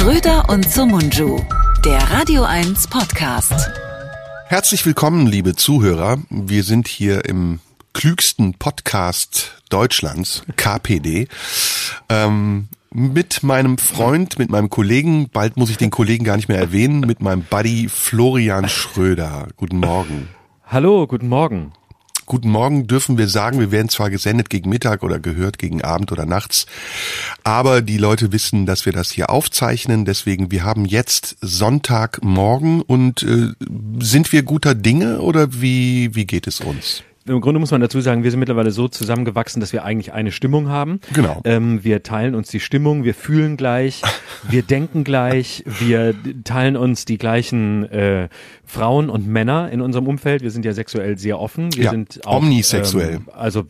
Schröder und Sumunju, der Radio 1 Podcast. Herzlich willkommen, liebe Zuhörer. Wir sind hier im klügsten Podcast Deutschlands, KPD. Ähm, mit meinem Freund, mit meinem Kollegen, bald muss ich den Kollegen gar nicht mehr erwähnen, mit meinem Buddy Florian Schröder. Guten Morgen. Hallo, guten Morgen. Guten Morgen dürfen wir sagen, wir werden zwar gesendet gegen Mittag oder gehört gegen Abend oder nachts, aber die Leute wissen, dass wir das hier aufzeichnen. Deswegen, wir haben jetzt Sonntagmorgen und äh, sind wir guter Dinge oder wie, wie geht es uns? Im Grunde muss man dazu sagen, wir sind mittlerweile so zusammengewachsen, dass wir eigentlich eine Stimmung haben. Genau. Ähm, wir teilen uns die Stimmung, wir fühlen gleich, wir denken gleich, wir teilen uns die gleichen äh, Frauen und Männer in unserem Umfeld. Wir sind ja sexuell sehr offen. Wir Ja, sind auch, omnisexuell. Ähm, also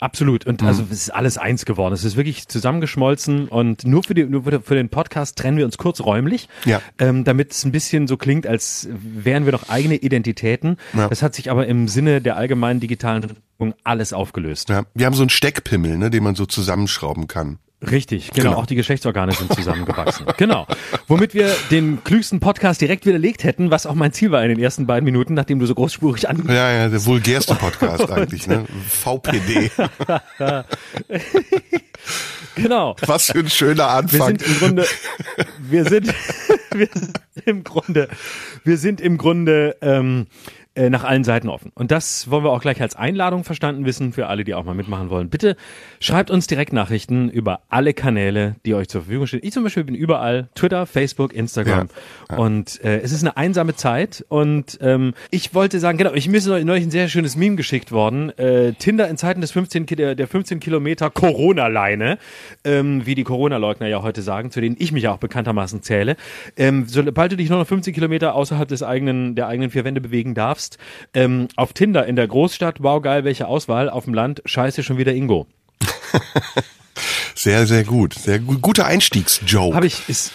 Absolut. Und also es ist alles eins geworden. Es ist wirklich zusammengeschmolzen und nur für, die, nur für den Podcast trennen wir uns kurz räumlich, Ja. ähm, damit es ein bisschen so klingt, als wären wir doch eigene Identitäten. Ja. Das hat sich aber im Sinne der allgemeinen digitalen alles aufgelöst. Ja, wir haben so einen Steckpimmel, ne, den man so zusammenschrauben kann. Richtig, genau, Genau. Auch die Geschlechtsorgane sind zusammengewachsen. genau. Womit wir den klügsten Podcast direkt widerlegt hätten, was auch mein Ziel war in den ersten beiden Minuten, nachdem du so großspurig an Ja, ja, der vulgärste Podcast eigentlich, ne? VPD. Genau. Was für ein schöner Wir Anfang. sind im Grunde, wir sind, wir sind im Grunde, wir sind im Grunde ähm, äh, nach allen Seiten offen. Und das wollen wir auch gleich als Einladung verstanden wissen für alle, die auch mal mitmachen wollen. Bitte schreibt uns direkt Nachrichten über alle Kanäle, die euch zur Verfügung stehen. Ich zum Beispiel bin überall, Twitter, Facebook, Instagram. Und äh, es ist eine einsame Zeit. Und ähm, ich wollte sagen, genau, ich mir ist neulich ein sehr schönes Meme geschickt worden. Äh, Tinder in Zeiten des 15, Ki- der, der 15 Kilometer Corona-Leine, ähm, wie die Corona-Leugner ja heute sagen, zu denen ich mich ja auch bekanntermaßen zähle. Ähm, sobald du dich nur noch 15 Kilometer außerhalb des eigenen, der eigenen vier Wände bewegen darfst, ähm, auf Tinder in der Großstadt, wow geil, welche Auswahl, auf dem Land, scheiße, schon wieder Ingo. Sehr, sehr gut. Sehr gut. Guter Einstiegsjoke. Habe ich, ist,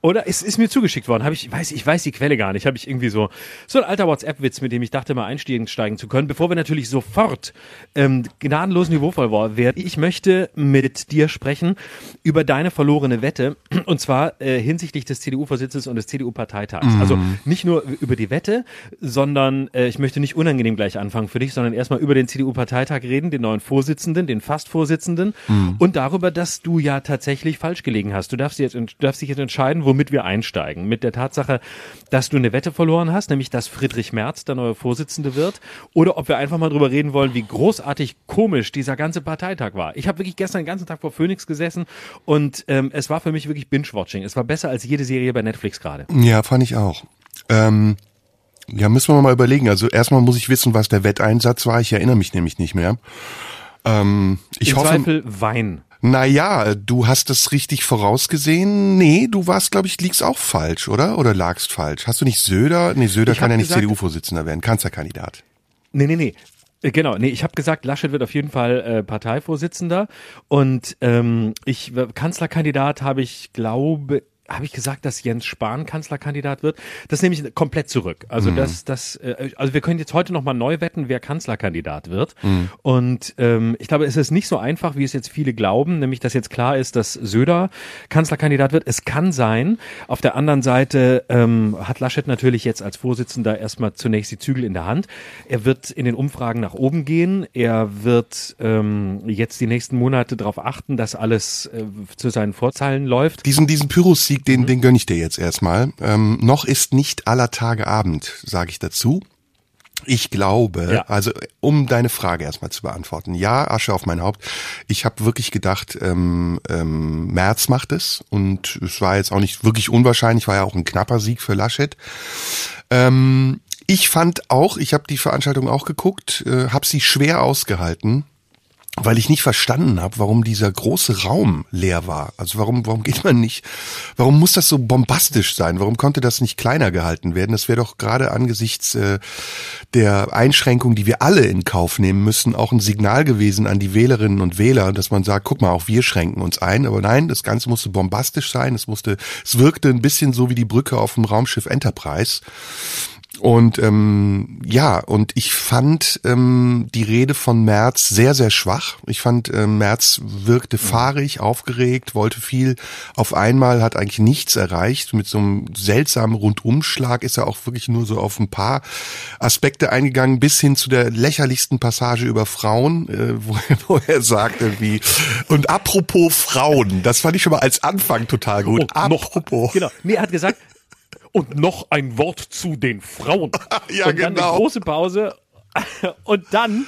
oder es ist mir zugeschickt worden, habe ich, weiß, ich weiß die Quelle gar nicht, habe ich irgendwie so, so ein alter WhatsApp-Witz, mit dem ich dachte, mal einsteigen steigen zu können, bevor wir natürlich sofort ähm, gnadenlos niveauvoll werden. Ich möchte mit dir sprechen über deine verlorene Wette, und zwar äh, hinsichtlich des CDU-Vorsitzes und des CDU-Parteitags. Also nicht nur über die Wette, sondern äh, ich möchte nicht unangenehm gleich anfangen für dich, sondern erstmal über den CDU-Parteitag reden, den neuen Vorsitzenden, den Fast-Vorsitzenden und darüber, dass du ja tatsächlich falsch gelegen hast. Du darfst, jetzt, du darfst dich jetzt entscheiden, womit wir einsteigen. Mit der Tatsache, dass du eine Wette verloren hast, nämlich dass Friedrich Merz der neue Vorsitzende wird, oder ob wir einfach mal drüber reden wollen, wie großartig komisch dieser ganze Parteitag war. Ich habe wirklich gestern den ganzen Tag vor Phoenix gesessen und ähm, es war für mich wirklich Binge-Watching. Es war besser als jede Serie bei Netflix gerade. Ja, fand ich auch. Ähm, ja, müssen wir mal überlegen. Also erstmal muss ich wissen, was der Wetteinsatz war. Ich erinnere mich nämlich nicht mehr. Ähm, ich Im hoffe, Zweifel Wein. Naja, du hast es richtig vorausgesehen. Nee, du warst, glaube ich, liegst auch falsch, oder? Oder lagst falsch? Hast du nicht Söder? Nee, Söder Ich kann ja nicht CDU-Vorsitzender werden, Kanzlerkandidat. Nee, nee, nee. Äh, Genau, nee, ich habe gesagt, Laschet wird auf jeden Fall äh, Parteivorsitzender und ähm, ich Kanzlerkandidat habe ich glaube habe ich gesagt, dass Jens Spahn Kanzlerkandidat wird? Das nehme ich komplett zurück. Also das, das, äh, also wir können jetzt heute noch mal neu wetten, wer Kanzlerkandidat wird. Und ähm, ich glaube, es ist nicht so einfach, wie es jetzt viele glauben, nämlich dass jetzt klar ist, dass Söder Kanzlerkandidat wird. Es kann sein. Auf der anderen Seite ähm, hat Laschet natürlich jetzt als Vorsitzender erstmal zunächst die Zügel in der Hand. Er wird in den Umfragen nach oben gehen. Er wird ähm, jetzt die nächsten Monate darauf achten, dass alles äh, zu seinen Vorzeilen läuft. Diesen, diesen Pyrrhus-Sieg, Mhm. den, den gönn ich dir jetzt erstmal. Ähm, noch ist nicht aller Tage Abend, sage ich dazu. Ich glaube, Ja. also um deine Frage erstmal zu beantworten, ja, Asche auf mein Haupt. Ich habe wirklich gedacht, ähm, ähm, März macht es und es war jetzt auch nicht wirklich unwahrscheinlich, war ja auch ein knapper Sieg für Laschet. Ähm, ich fand auch, ich habe die Veranstaltung auch geguckt, äh, habe sie schwer ausgehalten weil ich nicht verstanden habe, warum dieser große Raum leer war. Also warum, warum geht man nicht, warum muss das so bombastisch sein? Warum konnte das nicht kleiner gehalten werden? Das wäre doch gerade angesichts äh, der Einschränkung, die wir alle in Kauf nehmen müssen, auch ein Signal gewesen an die Wählerinnen und Wähler, dass man sagt, guck mal, auch wir schränken uns ein. Aber nein, das Ganze musste bombastisch sein. Es musste, es wirkte ein bisschen so wie die Brücke auf dem Raumschiff Enterprise. Und ähm, ja, und ich fand ähm, die Rede von Merz sehr, sehr schwach. Ich fand, äh, Merz wirkte fahrig, aufgeregt, wollte viel auf einmal, hat eigentlich nichts erreicht. Mit so einem seltsamen Rundumschlag ist er auch wirklich nur so auf ein paar Aspekte eingegangen, bis hin zu der lächerlichsten Passage über Frauen, äh, wo, wo er sagte, wie, und apropos Frauen, das fand ich schon mal als Anfang total gut. Noch- apropos. Genau. Nee, er hat gesagt, und noch ein Wort zu den Frauen. Ja, und dann genau. eine große Pause. Und dann,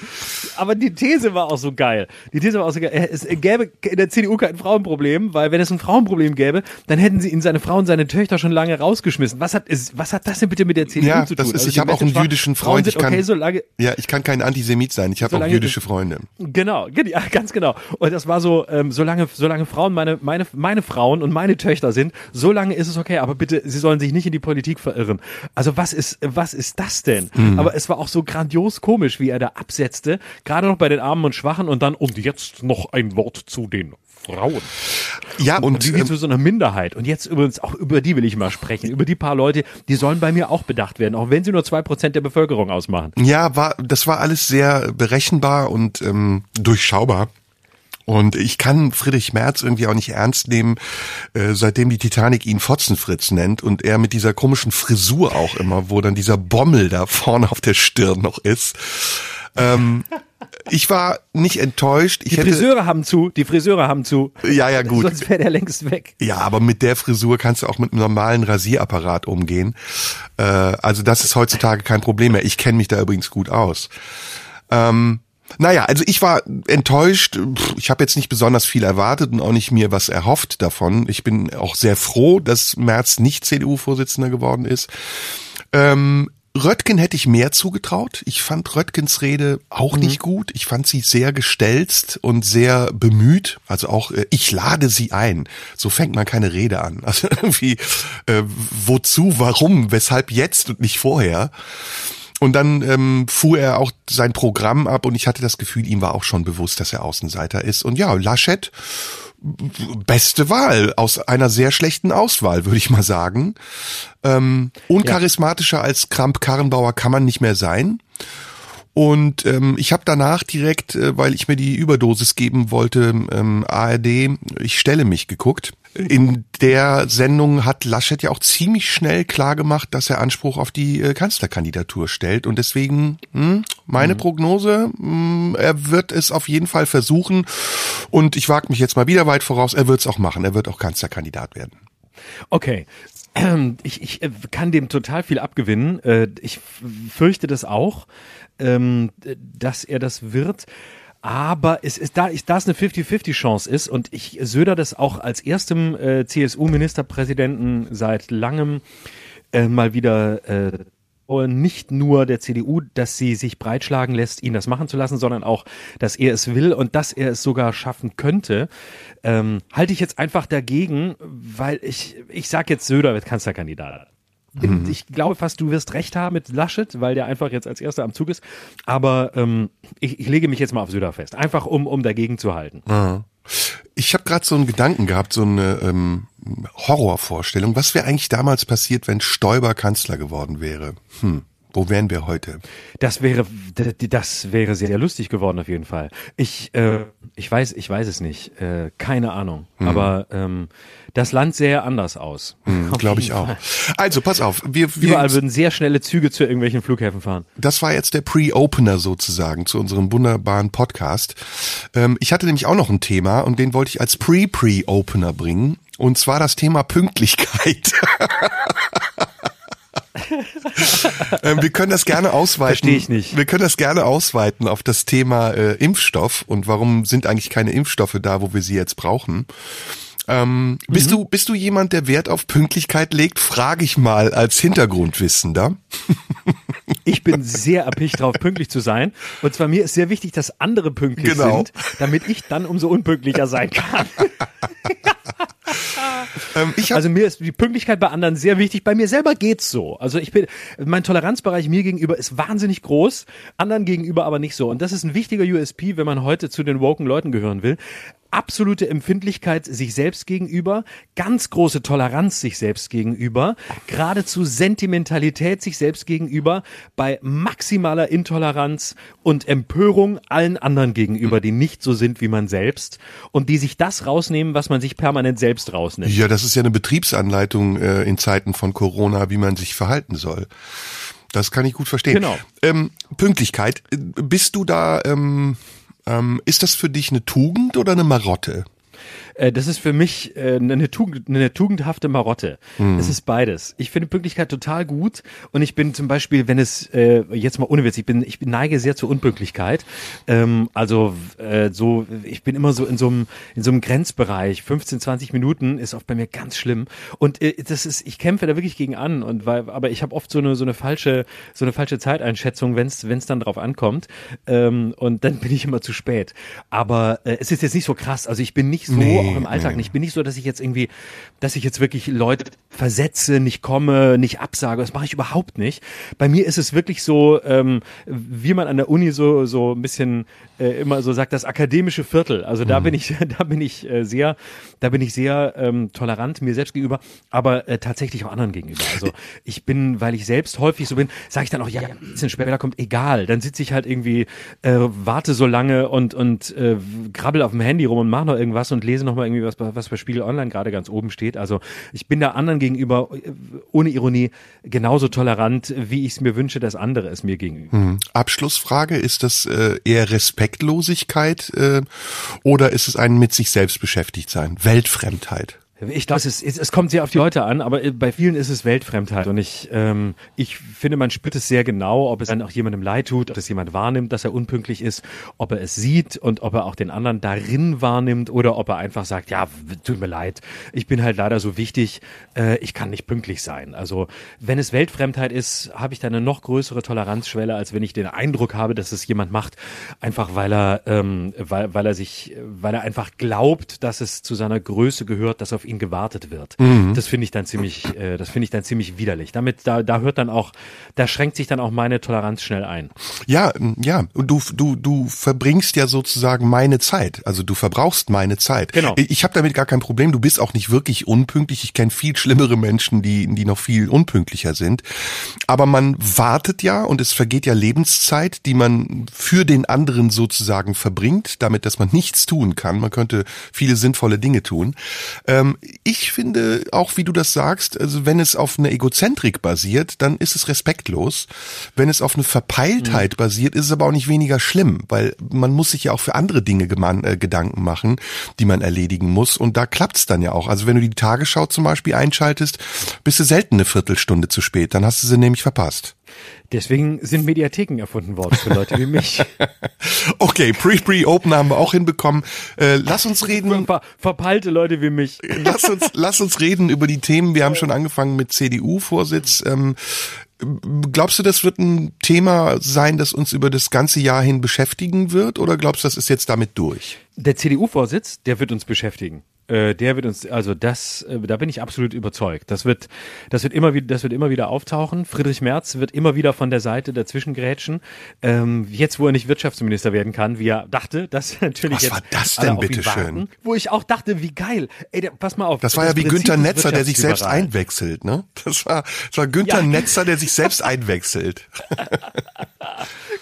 aber die These war auch so geil. Die These war auch so geil. Es gäbe in der CDU kein Frauenproblem, weil wenn es ein Frauenproblem gäbe, dann hätten sie ihn seine Frau und seine Töchter schon lange rausgeschmissen. Was hat, was hat das denn bitte mit der CDU Ja, zu das tun? ist- ich die habe auch einen war, jüdischen Frauen Freund, sind ich kann- okay, solange, Ja, ich kann kein Antisemit sein. Ich habe auch jüdische das- Freunde. Genau, ge- ja, ganz genau. Und das war so, ähm, solange, solange Frauen meine, meine, meine Frauen und meine Töchter sind, solange ist es okay. Aber bitte, sie sollen sich nicht in die Politik verirren. Also was ist, was ist das denn? Aber es war auch so grandios komisch, wie er da absetzte, gerade noch bei den Armen und Schwachen und dann und jetzt noch ein Wort zu den Frauen. Ja, und Und wie ähm, zu so einer Minderheit. Und jetzt übrigens auch über die will ich mal sprechen. Über die paar Leute, die sollen bei mir auch bedacht werden, auch wenn sie nur zwei Prozent der Bevölkerung ausmachen. Ja, war, das war alles sehr berechenbar und ähm, durchschaubar. Und ich kann Friedrich Merz irgendwie auch nicht ernst nehmen, äh, seitdem die Titanic ihn Fotzenfritz nennt und er mit dieser komischen Frisur auch immer, wo dann dieser Bommel da vorne auf der Stirn noch ist. Ähm, ich war nicht enttäuscht. Ich Die hätte, Friseure haben zu, die Friseure haben zu. ja, ja, gut. Sonst wäre der längst weg. Ja, aber mit der Frisur kannst du auch mit einem normalen Rasierapparat umgehen. Äh, also das ist heutzutage kein Problem mehr. Ich kenne mich da übrigens gut aus. Ähm, naja, also ich war enttäuscht. Ich habe jetzt nicht besonders viel erwartet und auch nicht mir was erhofft davon. Ich bin auch sehr froh, dass Merz nicht CDU-Vorsitzender geworden ist. Ähm, Röttgen hätte ich mehr zugetraut. Ich fand Röttgens Rede auch nicht gut. Ich fand sie sehr gestelzt und sehr bemüht. Also auch, äh, ich lade sie ein. So fängt man keine Rede an. Also irgendwie, äh, wozu, warum, weshalb jetzt und nicht vorher. Und dann ähm, fuhr er auch sein Programm ab und ich hatte das Gefühl, ihm war auch schon bewusst, dass er Außenseiter ist. Und ja, Laschet, beste Wahl aus einer sehr schlechten Auswahl, würde ich mal sagen. Ähm, uncharismatischer als Kramp-Karrenbauer kann man nicht mehr sein. Und ähm, ich habe danach direkt, äh, weil ich mir die Überdosis geben wollte, ähm, ARD, ich stelle mich geguckt. In der Sendung hat Laschet ja auch ziemlich schnell klar gemacht, dass er Anspruch auf die äh, Kanzlerkandidatur stellt. Und deswegen hm, meine Prognose, hm, er wird es auf jeden Fall versuchen. Und ich wage mich jetzt mal wieder weit voraus, er wird es auch machen. Er wird auch Kanzlerkandidat werden. Okay. Ich, ich äh, kann dem total viel abgewinnen. Äh, Ich fürchte das auch, ähm, dass er das wird. Aber es ist, da, ich, da es eine 50-50 Chance ist und ich Söder das auch als erstem äh, CSU-Ministerpräsidenten seit langem äh, mal wieder äh, nicht nur der CDU, dass sie sich breitschlagen lässt, ihn das machen zu lassen, sondern auch, dass er es will und dass er es sogar schaffen könnte, ähm, halte ich jetzt einfach dagegen, weil ich, ich sag jetzt, Söder wird Kanzlerkandidat. Ich glaube fast, du wirst recht haben mit Laschet, weil der einfach jetzt als erster am Zug ist. Aber ähm, ich, ich lege mich jetzt mal auf Söder fest, einfach um, um dagegen zu halten. Ich habe gerade so einen Gedanken gehabt, so eine ähm, Horrorvorstellung. Was wäre eigentlich damals passiert, wenn Stoiber Kanzler geworden wäre? Hm, wo wären wir heute? Das wäre, das wäre sehr, sehr lustig geworden auf jeden Fall. Ich, äh, ich weiß, ich weiß es nicht, äh, keine Ahnung. Aber ähm, das Land sähe anders aus. Auf Glaube ich auch. Also pass auf, wir, wir Überall würden sehr schnelle Züge zu irgendwelchen Flughäfen fahren. das war jetzt der Pre-Opener sozusagen zu unserem wunderbaren Podcast. Ähm, ich hatte nämlich auch noch ein Thema und den wollte ich als Pre-Pre-Opener bringen. Und zwar das Thema Pünktlichkeit. ähm, wir können das gerne ausweiten. Versteh ich nicht. Wir können das gerne ausweiten auf das Thema äh, Impfstoff und warum sind eigentlich keine Impfstoffe da, wo wir sie jetzt brauchen. Ähm, bist du bist du jemand, der Wert auf Pünktlichkeit legt? Frage ich mal als Hintergrundwissender. Ich bin sehr erpicht drauf, pünktlich zu sein. Und zwar mir ist sehr wichtig, dass andere pünktlich Genau. sind, damit ich dann umso unpünktlicher sein kann. Ähm, Also mir ist die Pünktlichkeit bei anderen sehr wichtig. Bei mir selber geht's so. Also ich bin, mein Toleranzbereich mir gegenüber ist wahnsinnig groß, anderen gegenüber aber nicht so. Und das ist ein wichtiger USP, wenn man heute zu den woken Leuten gehören will. Absolute Empfindlichkeit sich selbst gegenüber, ganz große Toleranz sich selbst gegenüber, geradezu Sentimentalität sich selbst gegenüber, bei maximaler Intoleranz und Empörung allen anderen gegenüber, die nicht so sind wie man selbst und die sich das rausnehmen, was man sich permanent selbst rausnimmt. Ja, das ist ja eine Betriebsanleitung äh, in Zeiten von Corona, wie man sich verhalten soll. Das kann ich gut verstehen. Genau. Ähm, Pünktlichkeit. Bist du da, ähm, ähm, ist das für dich eine Tugend oder eine Marotte? Äh, das ist für mich äh, eine, Tugend, eine tugendhafte Marotte. Mhm. Es ist beides. Ich finde Pünktlichkeit total gut und ich bin zum Beispiel, wenn es äh, jetzt mal ohne Witz, ich bin, ich neige sehr zur Unpünktlichkeit. Ähm, also äh, so, ich bin immer so in so einem in so einem Grenzbereich. 15, 20 Minuten ist oft bei mir ganz schlimm und äh, das ist, ich kämpfe da wirklich gegen an und weil, aber ich habe oft so eine so eine falsche so eine falsche Zeiteinschätzung, wenn es wenn es dann drauf ankommt ähm, und dann bin ich immer zu spät. Aber äh, es ist jetzt nicht so krass. Also ich bin nicht so Nee, auch im Alltag nee. nicht. Ich bin nicht so, dass ich jetzt irgendwie, dass ich jetzt wirklich Leute versetze, nicht komme, nicht absage. Das mache ich überhaupt nicht. Bei mir ist es wirklich so, ähm, wie man an der Uni so so ein bisschen äh, immer so sagt, das akademische Viertel. Also da bin ich, da bin ich äh, sehr, da bin ich sehr ähm, tolerant mir selbst gegenüber, aber äh, tatsächlich auch anderen gegenüber. Also ich bin, weil ich selbst häufig so bin, sage ich dann auch, ja, ein bisschen später kommt, egal. Dann sitze ich halt irgendwie, äh, warte so lange und und äh, krabbel auf dem Handy rum und mache noch irgendwas und lese noch mal irgendwie was, bei- was bei Spiegel Online gerade ganz oben steht. Also ich bin da anderen gegenüber äh, ohne Ironie genauso tolerant, wie ich es mir wünsche, dass andere es mir gegenüber. Hm. Abschlussfrage, ist das äh, eher Respektlosigkeit äh, oder ist es ein mit sich selbst beschäftigt sein? Weltfremdheit? Ich glaube, es, ist- es, kommt sehr auf die Leute an, aber äh, bei vielen ist es Weltfremdheit. Und ich, ähm, ich finde, man spürt es sehr genau, ob es dann auch jemandem leid tut, ob es jemand wahrnimmt, dass er unpünktlich ist, ob er es sieht und ob er auch den anderen darin wahrnimmt oder ob er einfach sagt, ja, tut mir leid, ich bin halt leider so wichtig, äh, ich kann nicht pünktlich sein. Also wenn es Weltfremdheit ist, habe ich da eine noch größere Toleranzschwelle, als wenn ich den Eindruck habe, dass es jemand macht, einfach weil er, ähm, weil, weil er sich, weil er einfach glaubt, dass es zu seiner Größe gehört, dass auf ihn gewartet wird. Das finde ich dann ziemlich, äh, das finde ich dann ziemlich widerlich. Damit, da, da hört dann auch, da schränkt sich dann auch meine Toleranz schnell ein. Ja, ja. Und du, du, du verbringst ja sozusagen meine Zeit. Also du verbrauchst meine Zeit. Genau. Ich habe damit gar kein Problem. Du bist auch nicht wirklich unpünktlich. Ich kenne viel schlimmere Menschen, die, die noch viel unpünktlicher sind. Aber man wartet ja und es vergeht ja Lebenszeit, die man für den anderen sozusagen verbringt, damit, dass man nichts tun kann. Man könnte viele sinnvolle Dinge tun. Ähm, ich finde, auch wie du das sagst, also wenn es auf eine Egozentrik basiert, dann ist es respektlos. Wenn es auf eine Verpeiltheit basiert, ist es aber auch nicht weniger schlimm, weil man muss sich ja auch für andere Dinge äh, Gedanken machen, die man erledigen muss. Und da klappt's dann ja auch. Also wenn du die Tagesschau zum Beispiel einschaltest, bist du selten eine Viertelstunde zu spät. Dann hast du sie nämlich verpasst. Deswegen sind Mediatheken erfunden worden für Leute wie mich. Okay, Pre-Pre-Open haben wir auch hinbekommen. Äh, lass uns reden. Ver, verpeilte Leute wie mich. lass uns, lass uns reden über die Themen. Wir haben schon angefangen mit CDU-Vorsitz. Ähm, glaubst du, das wird ein Thema sein, das uns über das ganze Jahr hin beschäftigen wird? Oder glaubst du, das ist jetzt damit durch? Der CDU-Vorsitz, der wird uns beschäftigen. Äh, Der wird uns, also das, äh, da bin ich absolut überzeugt. Das wird, das wird immer wieder, das wird immer wieder auftauchen. Friedrich Merz wird immer wieder von der Seite dazwischen grätschen. Ähm, jetzt, wo er nicht Wirtschaftsminister werden kann, wie er dachte, dass natürlich Was jetzt war das denn, bitteschön? warten. Wo ich auch dachte, wie geil. Ey, der, pass mal auf. Das war ja wie Prinzip Günther Netzer, der sich selbst einwechselt, ne? Das war, das war Günther Ja. Netzer, der sich selbst einwechselt.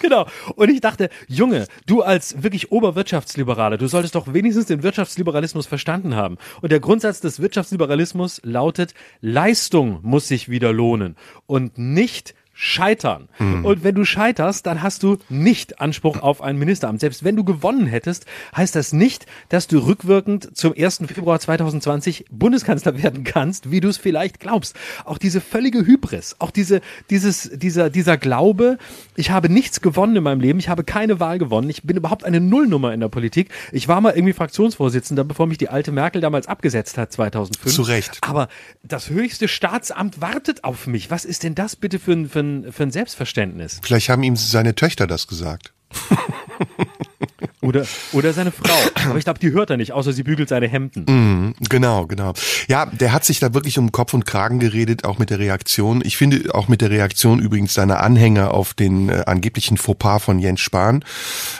Genau. Und ich dachte, Junge, du als wirklich Oberwirtschaftsliberaler, du solltest doch wenigstens den Wirtschaftsliberalismus verstanden haben. Und der Grundsatz des Wirtschaftsliberalismus lautet, Leistung muss sich wieder lohnen und nicht scheitern. Und wenn du scheiterst, dann hast du nicht Anspruch auf ein Ministeramt. Selbst wenn du gewonnen hättest, heißt das nicht, dass du rückwirkend zum 1. Februar 2020 Bundeskanzler werden kannst, wie du es vielleicht glaubst. Auch diese völlige Hybris, auch diese, dieses, dieser, dieser Glaube, ich habe nichts gewonnen in meinem Leben, ich habe keine Wahl gewonnen, ich bin überhaupt eine Nullnummer in der Politik. Ich war mal irgendwie Fraktionsvorsitzender, bevor mich die alte Merkel damals abgesetzt hat, 2005. Zu Recht. Aber das höchste Staatsamt wartet auf mich. Was ist denn das bitte für ein, für ein, für ein Selbstverständnis? Vielleicht haben ihm seine Töchter das gesagt. Oder, oder seine Frau. Aber ich glaube, die hört er nicht, außer sie bügelt seine Hemden. Mm, genau, genau. Ja, der hat sich da wirklich um Kopf und Kragen geredet, auch mit der Reaktion. Ich finde auch mit der Reaktion übrigens seiner Anhänger auf den äh, angeblichen Fauxpas von Jens Spahn.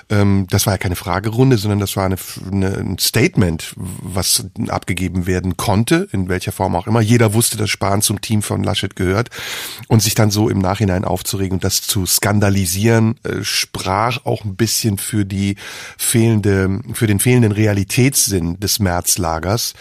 Ähm, das war ja keine Fragerunde, sondern das war eine, eine, ein Statement, was abgegeben werden konnte, in welcher Form auch immer. Jeder wusste, dass Spahn zum Team von Laschet gehört. Und sich dann so im Nachhinein aufzuregen und das zu skandalisieren, äh, sprach auch ein bisschen für die fehlende, für den fehlenden Realitätssinn des Märzlagers.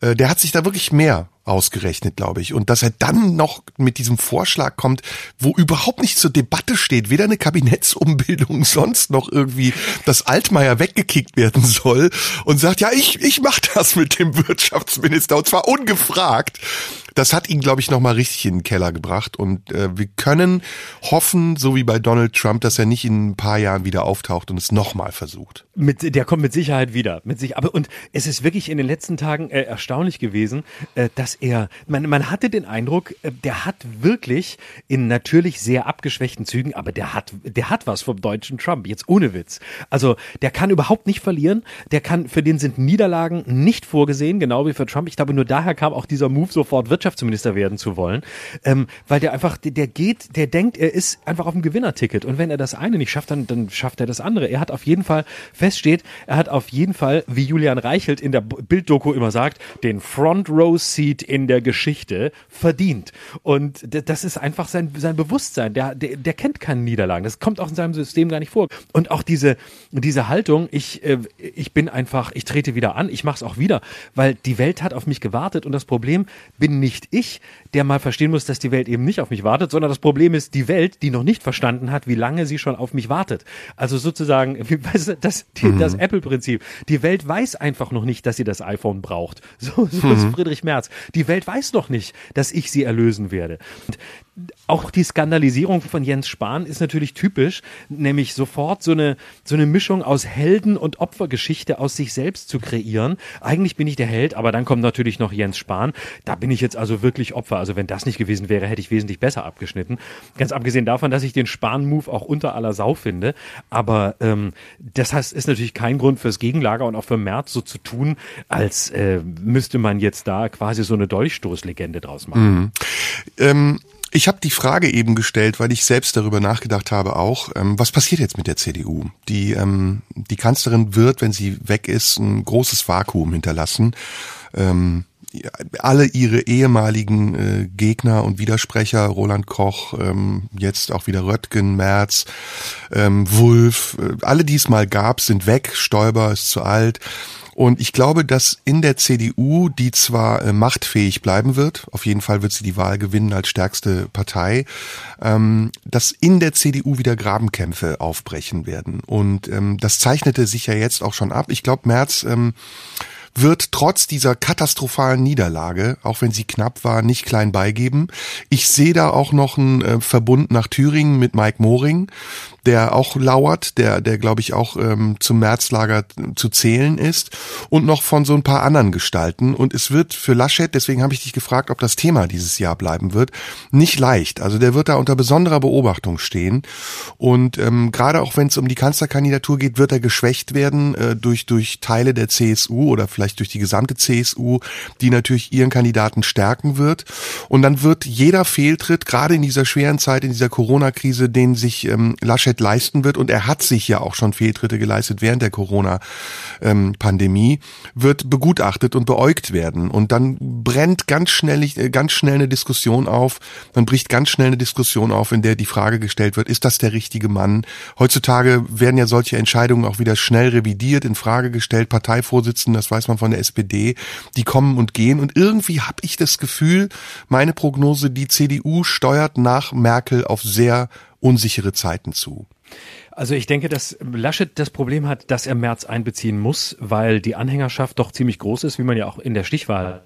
Äh, der hat sich da wirklich mehr ausgerechnet, glaube ich. Und dass er dann noch mit diesem Vorschlag kommt, wo überhaupt nicht zur Debatte steht, weder eine Kabinettsumbildung sonst noch irgendwie, dass Altmaier weggekickt werden soll und sagt, ja, ich, ich mach das mit dem Wirtschaftsminister und zwar ungefragt das hat ihn, glaube ich, nochmal richtig in den Keller gebracht. Und äh, wir können hoffen, so wie bei Donald Trump, dass er nicht in ein paar Jahren wieder auftaucht und es nochmal versucht. Mit, der kommt mit Sicherheit wieder. Mit sich, aber und es ist wirklich in den letzten Tagen äh, erstaunlich gewesen, äh, dass er, man, man hatte den Eindruck, äh, der hat wirklich in natürlich sehr abgeschwächten Zügen, aber der hat, der hat was vom deutschen Trump. Jetzt ohne Witz. Also der kann überhaupt nicht verlieren. Der kann, für den sind Niederlagen nicht vorgesehen, genau wie für Trump. Ich glaube, nur daher kam auch dieser Move sofort Wirtschaft Wirtschaftsminister werden zu wollen, ähm, weil der einfach, der, der geht, der denkt, er ist einfach auf dem Gewinnerticket. Und wenn er das eine nicht schafft, dann, dann schafft er das andere. Er hat auf jeden Fall, feststeht, er hat auf jeden Fall, wie Julian Reichelt in der Bilddoku immer sagt, den Front Row Seat in der Geschichte verdient. Und das ist einfach sein, sein Bewusstsein, der, der, der kennt keine Niederlagen, das kommt auch in seinem System gar nicht vor. Und auch diese, diese Haltung, ich, äh, ich bin einfach, ich trete wieder an, ich mache es auch wieder, weil die Welt hat auf mich gewartet. Und das Problem bin nicht nicht ich, der mal verstehen muss, dass die Welt eben nicht auf mich wartet, sondern das Problem ist die Welt, die noch nicht verstanden hat, wie lange sie schon auf mich wartet. Also sozusagen, weißt du, das, die, mhm. das Apple-Prinzip. Die Welt weiß einfach noch nicht, dass sie das iPhone braucht. So, so mhm. ist Friedrich Merz. Die Welt weiß noch nicht, dass ich sie erlösen werde. Und auch die Skandalisierung von Jens Spahn ist natürlich typisch, nämlich sofort so eine, so eine Mischung aus Helden- und Opfergeschichte aus sich selbst zu kreieren. Eigentlich bin ich der Held, aber dann kommt natürlich noch Jens Spahn. Da bin ich jetzt also wirklich Opfer. Also wenn das nicht gewesen wäre, hätte ich wesentlich besser abgeschnitten. Ganz abgesehen davon, dass ich den Spahn-Move auch unter aller Sau finde. Aber ähm, das heißt, ist natürlich kein Grund fürs Gegenlager und auch für Merz so zu tun, als äh, müsste man jetzt da quasi so eine Dolchstoßlegende draus machen. Mhm. Ähm ich habe die Frage eben gestellt, weil ich selbst darüber nachgedacht habe auch, ähm, was passiert jetzt mit der CDU? Die, ähm, die Kanzlerin wird, wenn sie weg ist, ein großes Vakuum hinterlassen. Ähm, alle ihre ehemaligen äh, Gegner und Widersprecher, Roland Koch, ähm, jetzt auch wieder Röttgen, Merz, ähm, Wulff, äh, alle die es mal gab, sind weg. Stoiber ist zu alt. Und ich glaube, dass in der CDU, die zwar äh, machtfähig bleiben wird, auf jeden Fall wird sie die Wahl gewinnen als stärkste Partei, ähm, dass in der CDU wieder Grabenkämpfe aufbrechen werden. Und ähm, das zeichnete sich ja jetzt auch schon ab. Ich glaube, März ähm, wird trotz dieser katastrophalen Niederlage, auch wenn sie knapp war, nicht klein beigeben. Ich sehe da auch noch einen äh, Verbund nach Thüringen mit Mike Moring, der auch lauert, der, der glaube ich auch ähm, zum Märzlager zu zählen ist und noch von so ein paar anderen Gestalten. Und es wird für Laschet, deswegen habe ich dich gefragt, ob das Thema dieses Jahr bleiben wird, nicht leicht. Also der wird da unter besonderer Beobachtung stehen. Und ähm, gerade auch wenn es um die Kanzlerkandidatur geht, wird er geschwächt werden äh, durch, durch Teile der CSU oder vielleicht durch die gesamte CSU, die natürlich ihren Kandidaten stärken wird. Und dann wird jeder Fehltritt, gerade in dieser schweren Zeit, in dieser Corona-Krise, den sich ähm, Laschet Laschet leisten wird, und er hat sich ja auch schon Fehltritte geleistet während der Corona-Pandemie, wird begutachtet und beäugt werden. Und dann brennt ganz schnell, ganz schnell eine Diskussion auf, dann bricht ganz schnell eine Diskussion auf, in der die Frage gestellt wird, ist das der richtige Mann? Heutzutage werden ja solche Entscheidungen auch wieder schnell revidiert, in Frage gestellt. Parteivorsitzenden, das weiß man von der SPD, die kommen und gehen. Und irgendwie habe ich das Gefühl, meine Prognose, die CDU steuert nach Merkel auf sehr unsichere Zeiten zu. Also ich denke, dass Laschet das Problem hat, dass er März einbeziehen muss, weil die Anhängerschaft doch ziemlich groß ist, wie man ja auch in der Stichwahl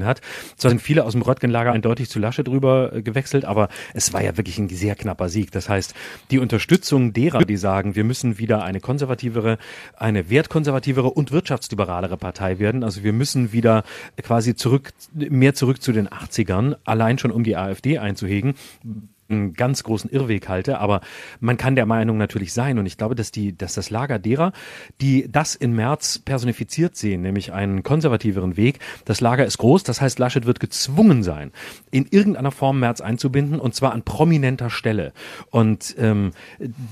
hat. Zwar sind viele aus dem Röttgen-Lager eindeutig zu Laschet drüber äh, gewechselt, aber es war ja wirklich ein sehr knapper Sieg. Das heißt, die Unterstützung derer, die sagen, wir müssen wieder eine konservativere, eine wertkonservativere und wirtschaftsliberalere Partei werden. Also wir müssen wieder quasi zurück, mehr zurück zu den 80ern, allein schon um die AfD einzuhegen einen ganz großen Irrweg halte, aber man kann der Meinung natürlich sein und ich glaube, dass die, dass das Lager derer, die das in März personifiziert sehen, nämlich einen konservativeren Weg, das Lager ist groß, das heißt, Laschet wird gezwungen sein, in irgendeiner Form März einzubinden und zwar an prominenter Stelle. Und ähm,